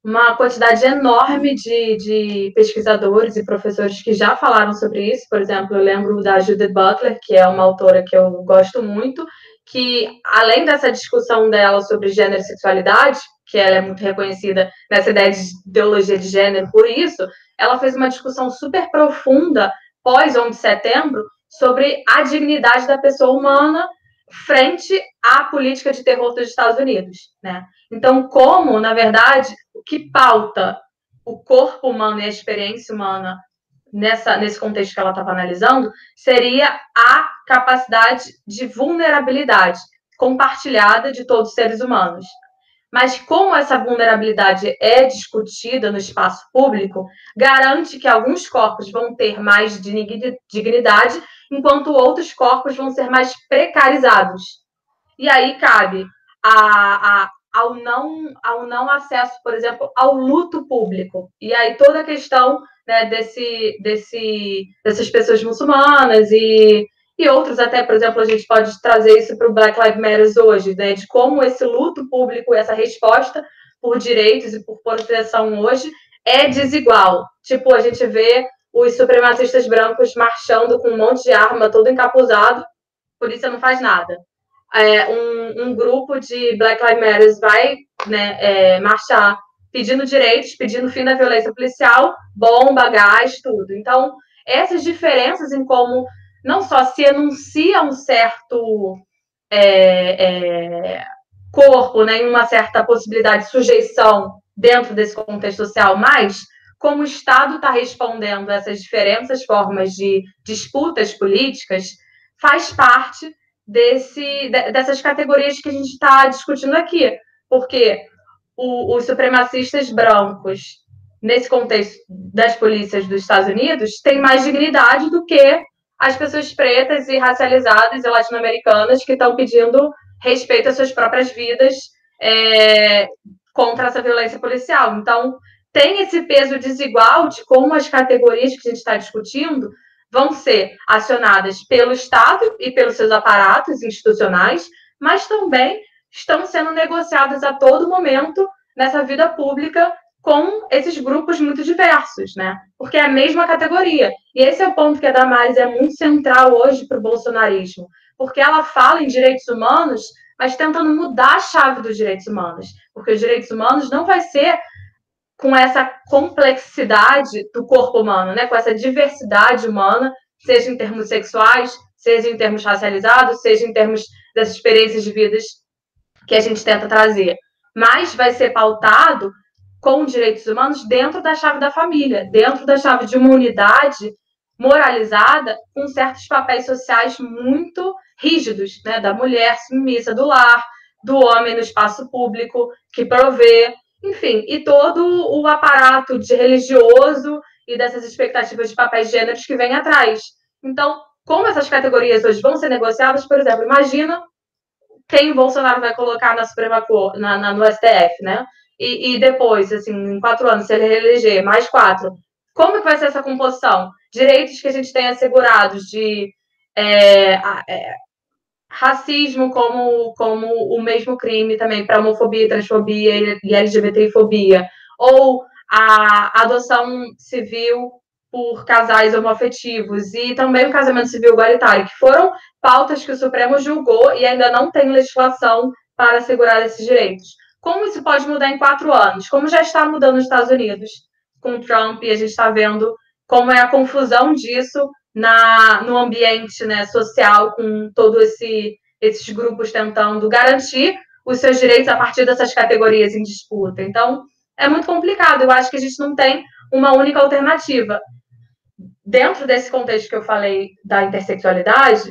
uma quantidade enorme de, de pesquisadores e professores que já falaram sobre isso. Por exemplo, eu lembro da Judith Butler, que é uma autora que eu gosto muito, que, além dessa discussão dela sobre gênero e sexualidade, que ela é muito reconhecida nessa ideia de ideologia de gênero por isso, ela fez uma discussão super profunda pós 11 de setembro sobre a dignidade da pessoa humana frente à política de terror dos Estados Unidos, né? Então, como, na verdade, o que pauta o corpo humano e a experiência humana nessa, nesse contexto que ela estava analisando seria a capacidade de vulnerabilidade compartilhada de todos os seres humanos. Mas como essa vulnerabilidade é discutida no espaço público, garante que alguns corpos vão ter mais dignidade, enquanto outros corpos vão ser mais precarizados. E aí cabe a, a, ao, não, ao não acesso, por exemplo, ao luto público. E aí toda a questão né, desse, desse, dessas pessoas muçulmanas e e outros até, por exemplo, a gente pode trazer isso para o Black Lives Matter hoje, né, de como esse luto público, essa resposta por direitos e por proteção hoje é desigual. Tipo, a gente vê os supremacistas brancos marchando com um monte de arma, todo encapuzado, a polícia não faz nada. É, um, um, grupo de Black Lives Matter vai né, é, marchar pedindo direitos, pedindo fim da violência policial, bomba, gás, tudo. Então, essas diferenças em como não só se enuncia um certo é, é, corpo, né, uma certa possibilidade de sujeição dentro desse contexto social, mas como o Estado está respondendo a essas diferentes formas de disputas políticas, faz parte desse, dessas categorias que a gente está discutindo aqui. Porque o, os supremacistas brancos, nesse contexto das polícias dos Estados Unidos, têm mais dignidade do que as pessoas pretas e racializadas e latino-americanas que estão pedindo respeito às suas próprias vidas é, contra essa violência policial. Então, tem esse peso desigual de como as categorias que a gente está discutindo vão ser acionadas pelo Estado e pelos seus aparatos institucionais, mas também estão sendo negociadas a todo momento nessa vida pública com esses grupos muito diversos, né? Porque é a mesma categoria. E esse é o ponto que a Damares é muito central hoje para o bolsonarismo, porque ela fala em direitos humanos, mas tentando mudar a chave dos direitos humanos, porque os direitos humanos não vai ser com essa complexidade do corpo humano, né? Com essa diversidade humana, seja em termos sexuais, seja em termos racializados, seja em termos das experiências de vidas que a gente tenta trazer. Mas vai ser pautado com direitos humanos dentro da chave da família, dentro da chave de uma unidade moralizada com certos papéis sociais muito rígidos, né? Da mulher submissa do lar, do homem no espaço público que provê, enfim, e todo o aparato de religioso e dessas expectativas de papéis gêneros que vem atrás. Então, como essas categorias hoje vão ser negociadas, por exemplo, imagina quem o Bolsonaro vai colocar na Suprema Corte, na, na, no STF, né? E, e depois, assim, em quatro anos, se ele reeleger mais quatro, como que vai ser essa composição? Direitos que a gente tem assegurados de é, é, racismo como, como o mesmo crime também para homofobia, transfobia e LGBTfobia, ou a adoção civil por casais homoafetivos e também o casamento civil igualitário, que foram pautas que o Supremo julgou e ainda não tem legislação para assegurar esses direitos. Como isso pode mudar em quatro anos? Como já está mudando nos Estados Unidos com Trump e a gente está vendo como é a confusão disso na, no ambiente né, social, com todos esse, esses grupos tentando garantir os seus direitos a partir dessas categorias em disputa. Então, é muito complicado. Eu acho que a gente não tem uma única alternativa. Dentro desse contexto que eu falei da intersexualidade,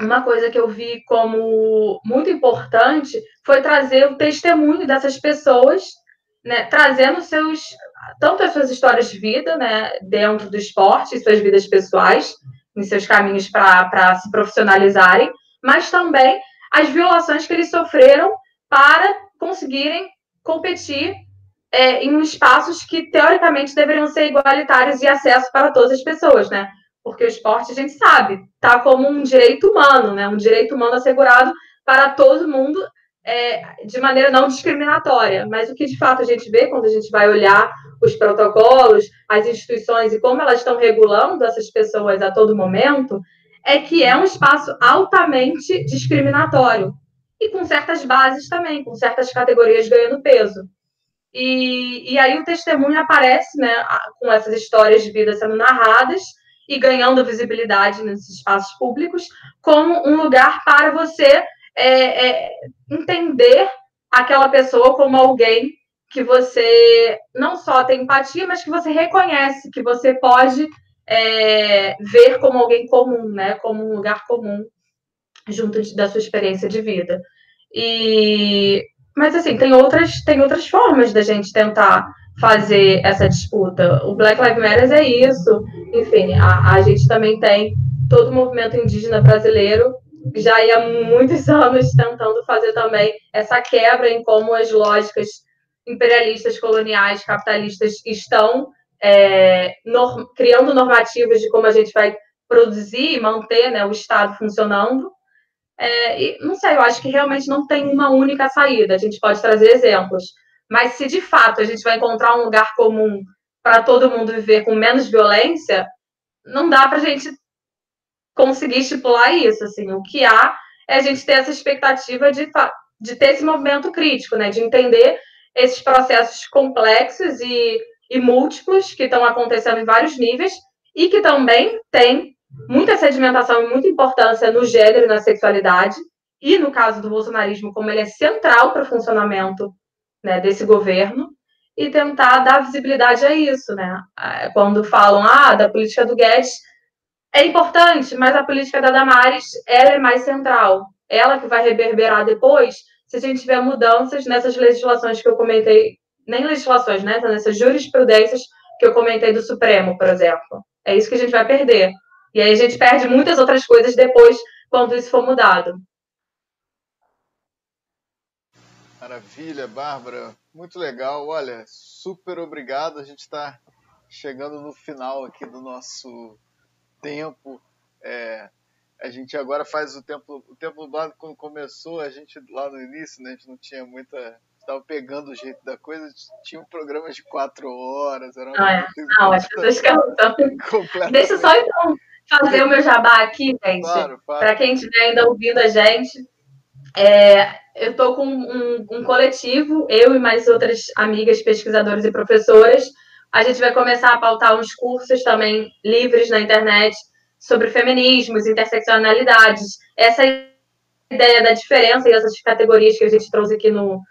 uma coisa que eu vi como muito importante foi trazer o testemunho dessas pessoas, né, trazendo seus tanto as suas histórias de vida, né, dentro do esporte, suas vidas pessoais, em seus caminhos para se profissionalizarem, mas também as violações que eles sofreram para conseguirem competir é, em espaços que teoricamente deveriam ser igualitários e acesso para todas as pessoas, né? Porque o esporte a gente sabe, tá como um direito humano, né? Um direito humano assegurado para todo mundo é, de maneira não discriminatória. Mas o que de fato a gente vê quando a gente vai olhar os protocolos, as instituições e como elas estão regulando essas pessoas a todo momento, é que é um espaço altamente discriminatório e com certas bases também, com certas categorias ganhando peso. E, e aí o testemunho aparece, né, com essas histórias de vida sendo narradas e ganhando visibilidade nesses espaços públicos, como um lugar para você é, é, entender aquela pessoa como alguém que você não só tem empatia, mas que você reconhece, que você pode é, ver como alguém comum, né? Como um lugar comum junto de, da sua experiência de vida. E mas assim, tem outras, tem outras formas da gente tentar fazer essa disputa. O Black Lives Matter é isso. Enfim, a, a gente também tem todo o movimento indígena brasileiro já há muitos anos tentando fazer também essa quebra em como as lógicas imperialistas, coloniais, capitalistas estão é, norm, criando normativas de como a gente vai produzir e manter né, o Estado funcionando. É, e, não sei, eu acho que realmente não tem uma única saída. A gente pode trazer exemplos. Mas se de fato a gente vai encontrar um lugar comum para todo mundo viver com menos violência, não dá para a gente conseguir estipular isso. Assim, o que há é a gente ter essa expectativa de, de ter esse movimento crítico, né? De entender esses processos complexos e, e múltiplos que estão acontecendo em vários níveis e que também tem muita sedimentação e muita importância no gênero e na sexualidade. E no caso do bolsonarismo, como ele é central para o funcionamento né, desse governo, e tentar dar visibilidade a isso, né? Quando falam, ah, da política do Guedes, é importante, mas a política da Damares ela é mais central. Ela que vai reverberar depois, se a gente tiver mudanças nessas legislações que eu comentei, nem legislações, né? Nessas jurisprudências que eu comentei do Supremo, por exemplo. É isso que a gente vai perder. E aí a gente perde muitas outras coisas depois, quando isso for mudado. Maravilha, Bárbara. Muito legal. Olha, super obrigado. A gente está chegando no final aqui do nosso tempo. É, a gente agora faz o tempo o tempo nublado quando começou, a gente lá no início, né, a gente não tinha muita estava pegando o jeito da coisa, tinha um programa de quatro horas, era ah, é. Não, as pessoas. Deixa só então fazer o meu jabá aqui, gente. Claro, Para quem estiver ainda ouvindo a gente, é, eu estou com um, um, coletivo, eu e mais outras amigas pesquisadoras e professoras, a gente vai começar a pautar uns cursos também livres na internet sobre feminismos, interseccionalidades, essa ideia da diferença e essas categorias que a gente trouxe aqui no,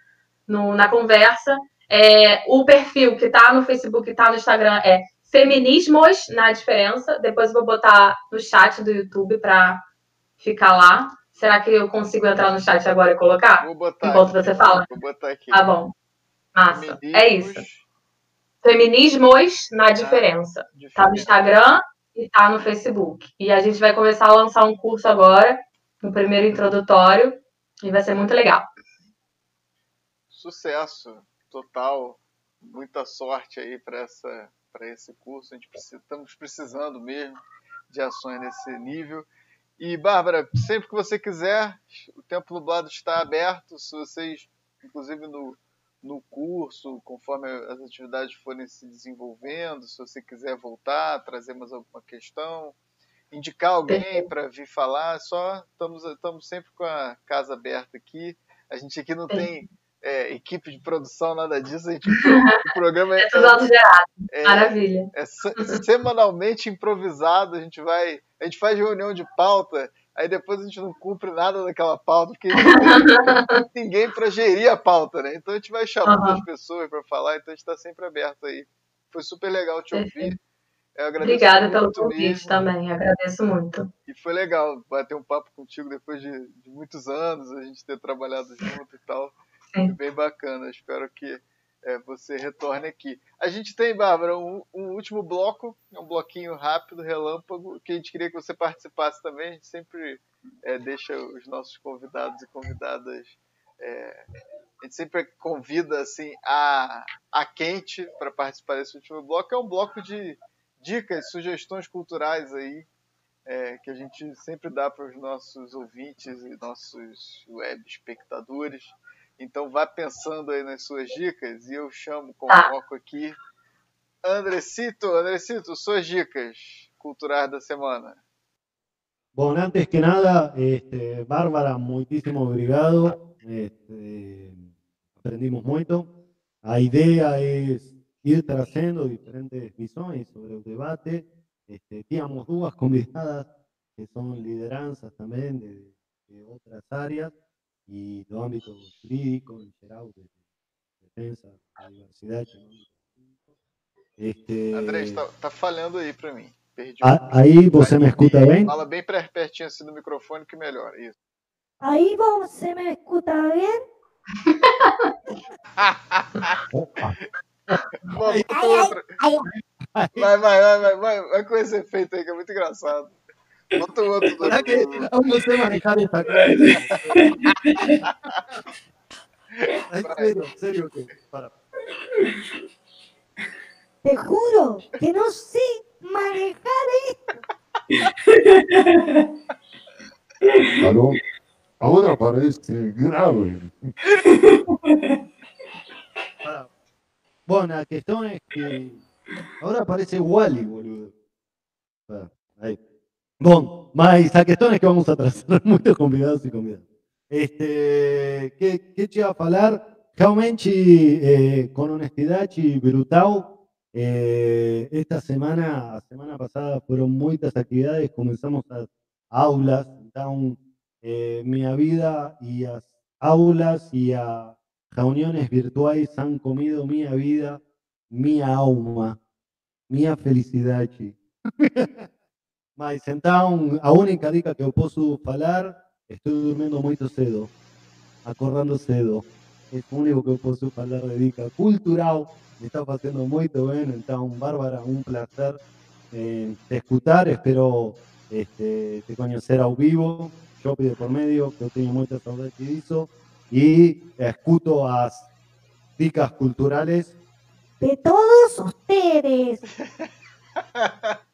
no na conversa. É, o perfil que está no Facebook e está no Instagram é Feminismos na Diferença. Depois eu vou botar no chat do YouTube para ficar lá. Será que eu consigo entrar no chat agora e colocar? Vou botar. Enquanto aqui, você fala? Vou botar aqui. Tá bom. Massa. Feminismos... É isso. Feminismos na Diferença. Tá no Instagram e tá no Facebook. E a gente vai começar a lançar um curso agora, um primeiro introdutório, e vai ser muito legal. Sucesso total. Muita sorte aí para essa para esse curso. A gente precisa, estamos precisando mesmo de ações nesse nível. E Bárbara, sempre que você quiser, o Tempo Nublado está aberto. Se vocês, inclusive no no curso, conforme as atividades forem se desenvolvendo, se você quiser voltar, trazer mais alguma questão, indicar alguém para vir falar, só estamos, estamos sempre com a casa aberta aqui. A gente aqui não tem é, equipe de produção, nada disso. A gente, o programa é, é tudo autogerado. É, Maravilha. É, semanalmente improvisado. A gente vai, a gente faz reunião de pauta aí depois a gente não cumpre nada daquela pauta, porque ninguém para gerir a pauta, né? Então a gente vai chamando uhum. as pessoas para falar, então a gente está sempre aberto aí. Foi super legal te ouvir. Obrigada pelo convite mesmo. também, agradeço muito. E foi legal bater um papo contigo depois de, de muitos anos, a gente ter trabalhado junto e tal. Foi bem bacana, espero que é, você retorne aqui. A gente tem, Bárbara, um, um, último bloco, um bloquinho rápido, relâmpago, que a gente queria que você participasse também. A gente sempre é, deixa os nossos convidados e convidadas. É, a gente sempre convida assim a, a quente para participar desse último bloco. É um bloco de dicas, sugestões culturais aí é, que a gente sempre dá para os nossos ouvintes e nossos web espectadores. Então vá pensando aí nas suas dicas e eu chamo, convoco aqui Andrecito. Andrecito, suas dicas culturais da semana. Bueno, antes que nada, este, Bárbara, muchísimo obrigado. Este, aprendimos mucho. La idea es ir trazando diferentes visiones sobre el debate. Este, teníamos dudas convidadas que son lideranzas también de, de otras áreas y do ámbito jurídico, en geral, de defensa da diversidade econômica. Este, Andrés, tá, tá falhando aí pra mim. Perdi. a- aí você me escuta bem? Fala bem per- pertinho assim do microfone que melhora. Isso. Ahí vos, ¿se me escucha bien? Opa, Vamos com outra. ai. Vai, vai, vai, vai, vai, vai com esse efeito aí que é muito engraçado. Bota o outro. ¿Para que aún no sé manejar esta cosa? En serio, en serio que para. Te juro que no sé manejar Aló, ahora parece grave. para. Bueno, la cuestión es que ahora parece Wally, boludo. Para, ahí. Bom, mas a questão é que vamos atrasar muitos convidados e convidadas. Este, que, que te ia falar? Realmente, eh, com honestidade brutal, eh, esta semana, a semana passada, foram muitas atividades, começamos as aulas, então, eh, minha vida e as aulas e as reuniões virtuais han comido minha vida, minha alma, minha felicidade. Mas então, a única dica que eu posso falar, estou dormindo muito cedo, acordando cedo. É o único que eu posso falar de dica cultural. Me está fazendo muito bem. Então, Bárbara, um prazer eh, te escutar. Espero este, te conhecer ao vivo. Shopping de por medio, que eu tenho muita saudade disso. E escuto as dicas culturales. de todos ustedes.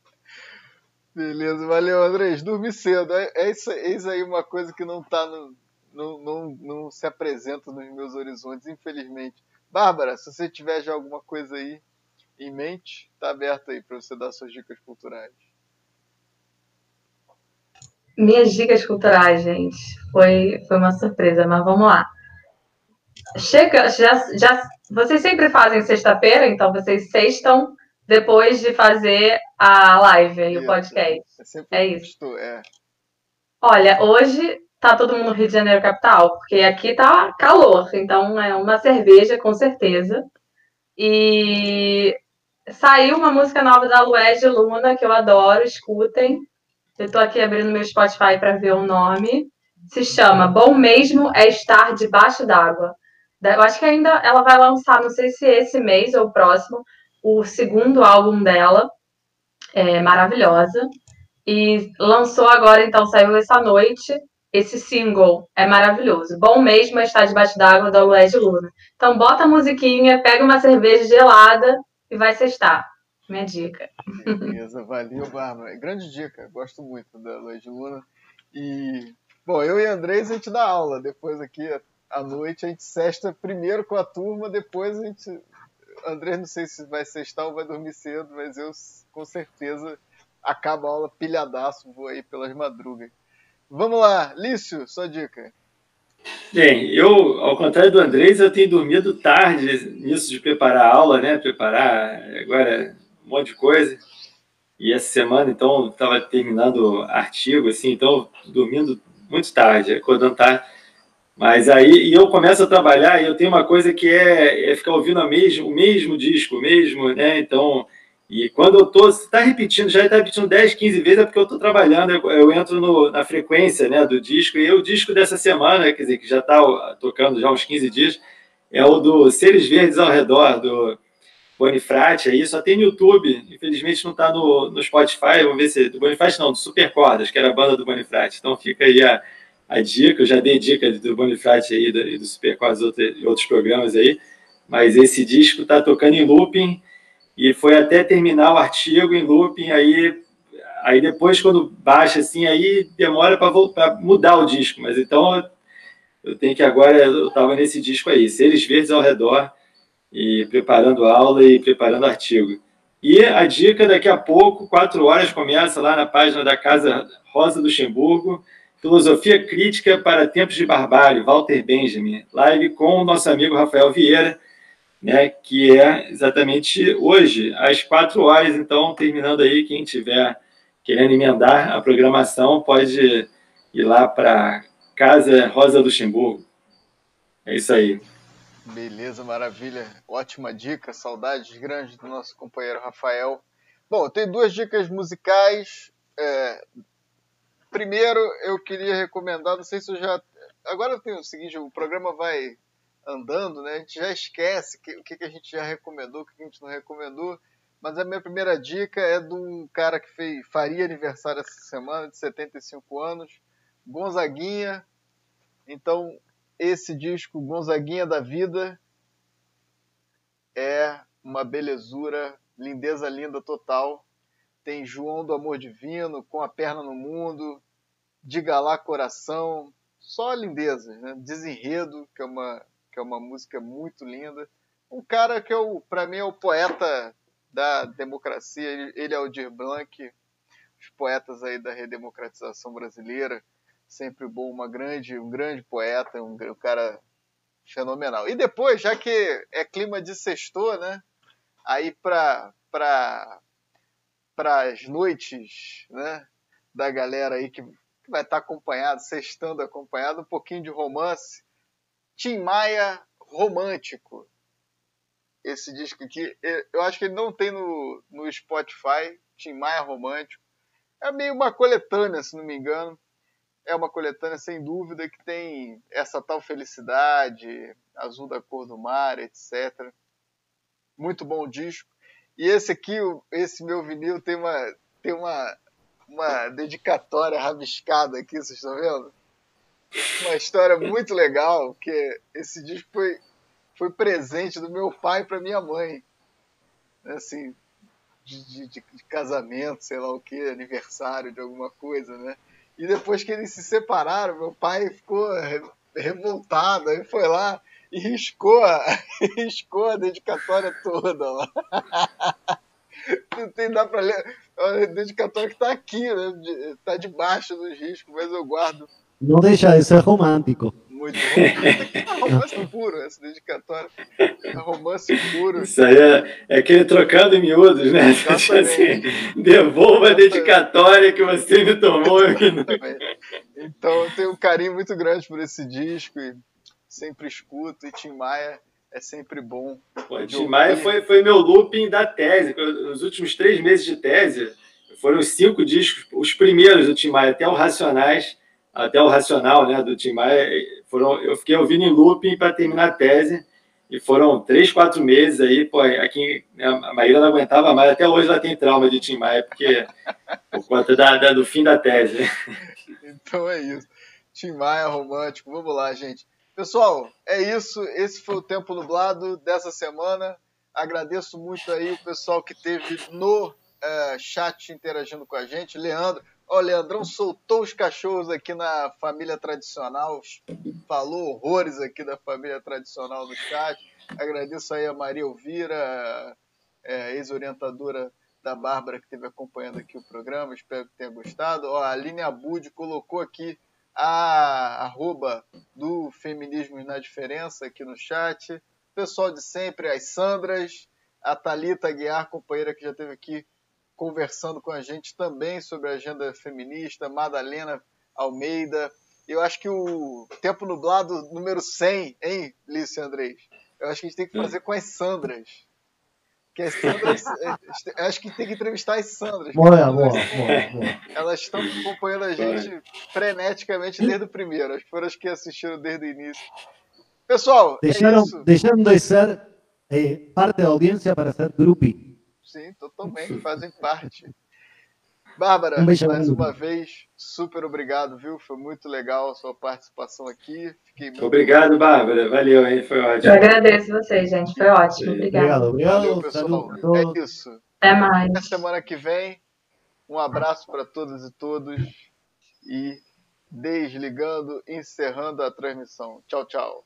Beleza, valeu, Andrés. Dormi cedo. É, é isso, eis aí uma coisa que não tá no. Não, não, não se apresenta nos meus horizontes, infelizmente. Bárbara, se você tiver já alguma coisa aí em mente, tá aberto aí para você dar suas dicas culturais. Minhas dicas culturais, gente, foi, foi uma surpresa, mas vamos lá. Chega, já, já, vocês sempre fazem sexta-feira, então vocês sextam depois de fazer a live e o Isso. podcast. É É isso. É. Olha, hoje tá todo mundo no Rio de Janeiro capital, porque aqui tá calor, então é uma cerveja com certeza. E saiu uma música nova da Lued Luna que eu adoro, escutem. Eu tô aqui abrindo meu Spotify para ver o nome. Se chama Bom Mesmo é Estar Debaixo d'Água. Eu acho que ainda ela vai lançar, não sei se esse mês ou próximo, o segundo álbum dela. É maravilhosa. E lançou agora, então, saiu essa noite, esse single. É maravilhoso. Bom mesmo é estar debaixo d'água da Lued Luna. Então, bota a musiquinha, pega uma cerveja gelada e vai sextar. Minha dica. Beleza, valeu, Bárbara. Grande dica, gosto muito da Luiz Luna. E, bom, eu e Andrés a gente dá aula. Depois aqui à noite a gente sexta primeiro com a turma, depois a gente. Andrés não sei se vai sextar ou vai dormir cedo, mas eu com certeza acabo a aula pilhadaço, vou aí pelas madrugas. Vamos lá, Lício, sua dica. Bem, eu, ao contrário do Andrés, eu tenho dormido tarde nisso de preparar a aula, né? Preparar agora um monte de coisa. E essa semana, então, estava terminando artigo, assim, então, dormindo muito tarde, acordando tarde. Mas aí, e eu começo a trabalhar e eu tenho uma coisa que é, é ficar ouvindo a mesmo, o mesmo disco, mesmo, né? Então, e quando eu tô, se tá repetindo, já está repetindo 10, 15 vezes, é porque eu estou trabalhando, eu, eu entro no, na frequência né, do disco, e o disco dessa semana, quer dizer, que já está tocando já uns 15 dias, é o do Seres Verdes ao Redor, do Bonifrate, aí só tem no YouTube, infelizmente não está no, no Spotify, vamos ver se, do Bonifrate não, do Super Cordas, que era a banda do Bonifrate, então fica aí a, a dica, eu já dei dica do Bonifrate aí, do, e do Super Cordas e outros programas aí, mas esse disco está tocando em looping, e foi até terminar o artigo em looping, aí, aí depois quando baixa assim, aí demora para mudar o disco, mas então eu tenho que agora, eu estava nesse disco aí, Seres Verdes ao Redor, e preparando aula e preparando artigo. E a dica daqui a pouco, quatro horas, começa lá na página da Casa Rosa Luxemburgo, Filosofia Crítica para Tempos de Barbárie, Walter Benjamin, live com o nosso amigo Rafael Vieira, né, que é exatamente hoje, às quatro horas. Então, terminando aí, quem tiver querendo emendar a programação, pode ir lá para Casa Rosa Luxemburgo. É isso aí. Beleza, maravilha. Ótima dica. Saudades grandes do nosso companheiro Rafael. Bom, tem duas dicas musicais. É... Primeiro, eu queria recomendar, não sei se eu já. Agora tem o seguinte: o programa vai andando, né? A gente já esquece o que, que a gente já recomendou, o que a gente não recomendou. Mas a minha primeira dica é de um cara que fez, faria aniversário essa semana, de 75 anos, Gonzaguinha. Então, esse disco, Gonzaguinha da Vida, é uma belezura, lindeza linda total. Tem João do Amor Divino, Com a Perna no Mundo, Diga lá Coração, só lindezas, né? Desenredo, que é uma, que é uma música muito linda. Um cara que, é para mim, é o poeta da democracia, ele, ele é o Dir Blanc, os poetas aí da redemocratização brasileira sempre bom, uma grande, um grande poeta, um, um cara fenomenal. E depois, já que é clima de sextor, né? Aí para para para as noites, né, da galera aí que, vai estar acompanhado, sextando acompanhado, um pouquinho de romance. Tim Maia romântico. Esse disco aqui, eu acho que ele não tem no, no Spotify, Tim Maia romântico. É meio uma coletânea, se não me engano é uma coletânea sem dúvida que tem essa tal felicidade, azul da cor do mar, etc. Muito bom disco. E esse aqui, esse meu vinil tem uma tem uma uma dedicatória rabiscada aqui, vocês estão vendo? Uma história muito legal, que esse disco foi foi presente do meu pai para minha mãe. Assim, de, de, de, casamento, sei lá o que, aniversário de alguma coisa, né? E depois que eles se separaram, meu pai ficou revoltado, aí foi lá e riscou a, riscou a dedicatória toda lá. Não tem, dá pra ler. A dedicatória que tá aqui, né? Tá debaixo dos riscos, mas eu guardo. Não deixa de ser romântico. Muito bom. É romance puro, essa dedicatória. É romance puro. Isso aí é, é aquele trocando em miúdos, né? Assim, devolva a dedicatória que você me tomou. então eu tenho um carinho muito grande por esse disco e sempre escuto. E Tim Maia é sempre bom. Pô, Tim Maia foi, foi meu looping da tese. Nos últimos três meses de tese, foram cinco discos, os primeiros do Tim Maia, até o Racionais até o Racional, né, do Tim Maia, foram, eu fiquei ouvindo em looping para terminar a tese, e foram três, quatro meses aí, pô, aqui né, a Maíra não aguentava mais, até hoje ela tem trauma de Tim Maia, porque por conta da, da, do fim da tese. Então é isso. Tim Maia romântico, vamos lá, gente. Pessoal, é isso, esse foi o Tempo Nublado dessa semana. Agradeço muito aí o pessoal que teve no uh, chat interagindo com a gente. Leandro, Ó, Leandrão soltou os cachorros aqui na família tradicional, falou horrores aqui da família tradicional no chat. Agradeço aí a Maria Elvira, é, ex-orientadora da Bárbara, que esteve acompanhando aqui o programa. Espero que tenha gostado. Ó, a Aline Abud colocou aqui a arroba do Feminismo na Diferença aqui no chat. Pessoal de sempre, as Sandras, a Thalita Guiar, companheira que já esteve aqui conversando com a gente também sobre a agenda feminista, Madalena Almeida. Eu acho que o Tempo Nublado número 100, hein, Lício Andrés? Eu acho que a gente tem que fazer com as Sandras. Que. É, acho que tem que entrevistar as Sandras. Boa, boa, boa, Elas estão acompanhando a gente freneticamente desde o primeiro. Acho que foram as que assistiram desde o início. Pessoal, deixaram, é isso. deixaram de ser eh, parte da audiência para ser grupi. Sim, totalmente, fazem parte. Bárbara, um mais uma vez, super obrigado, viu? Foi muito legal a sua participação aqui. Fiquei muito Obrigado, Bárbara. Valeu, hein? Foi ótimo. Eu agradeço vocês, gente. Foi ótimo. Obrigado. Obrigado, Valeu, pessoal. É isso. Até mais. Até semana que vem. Um abraço para todas e todos. E desligando, encerrando a transmissão. Tchau, tchau.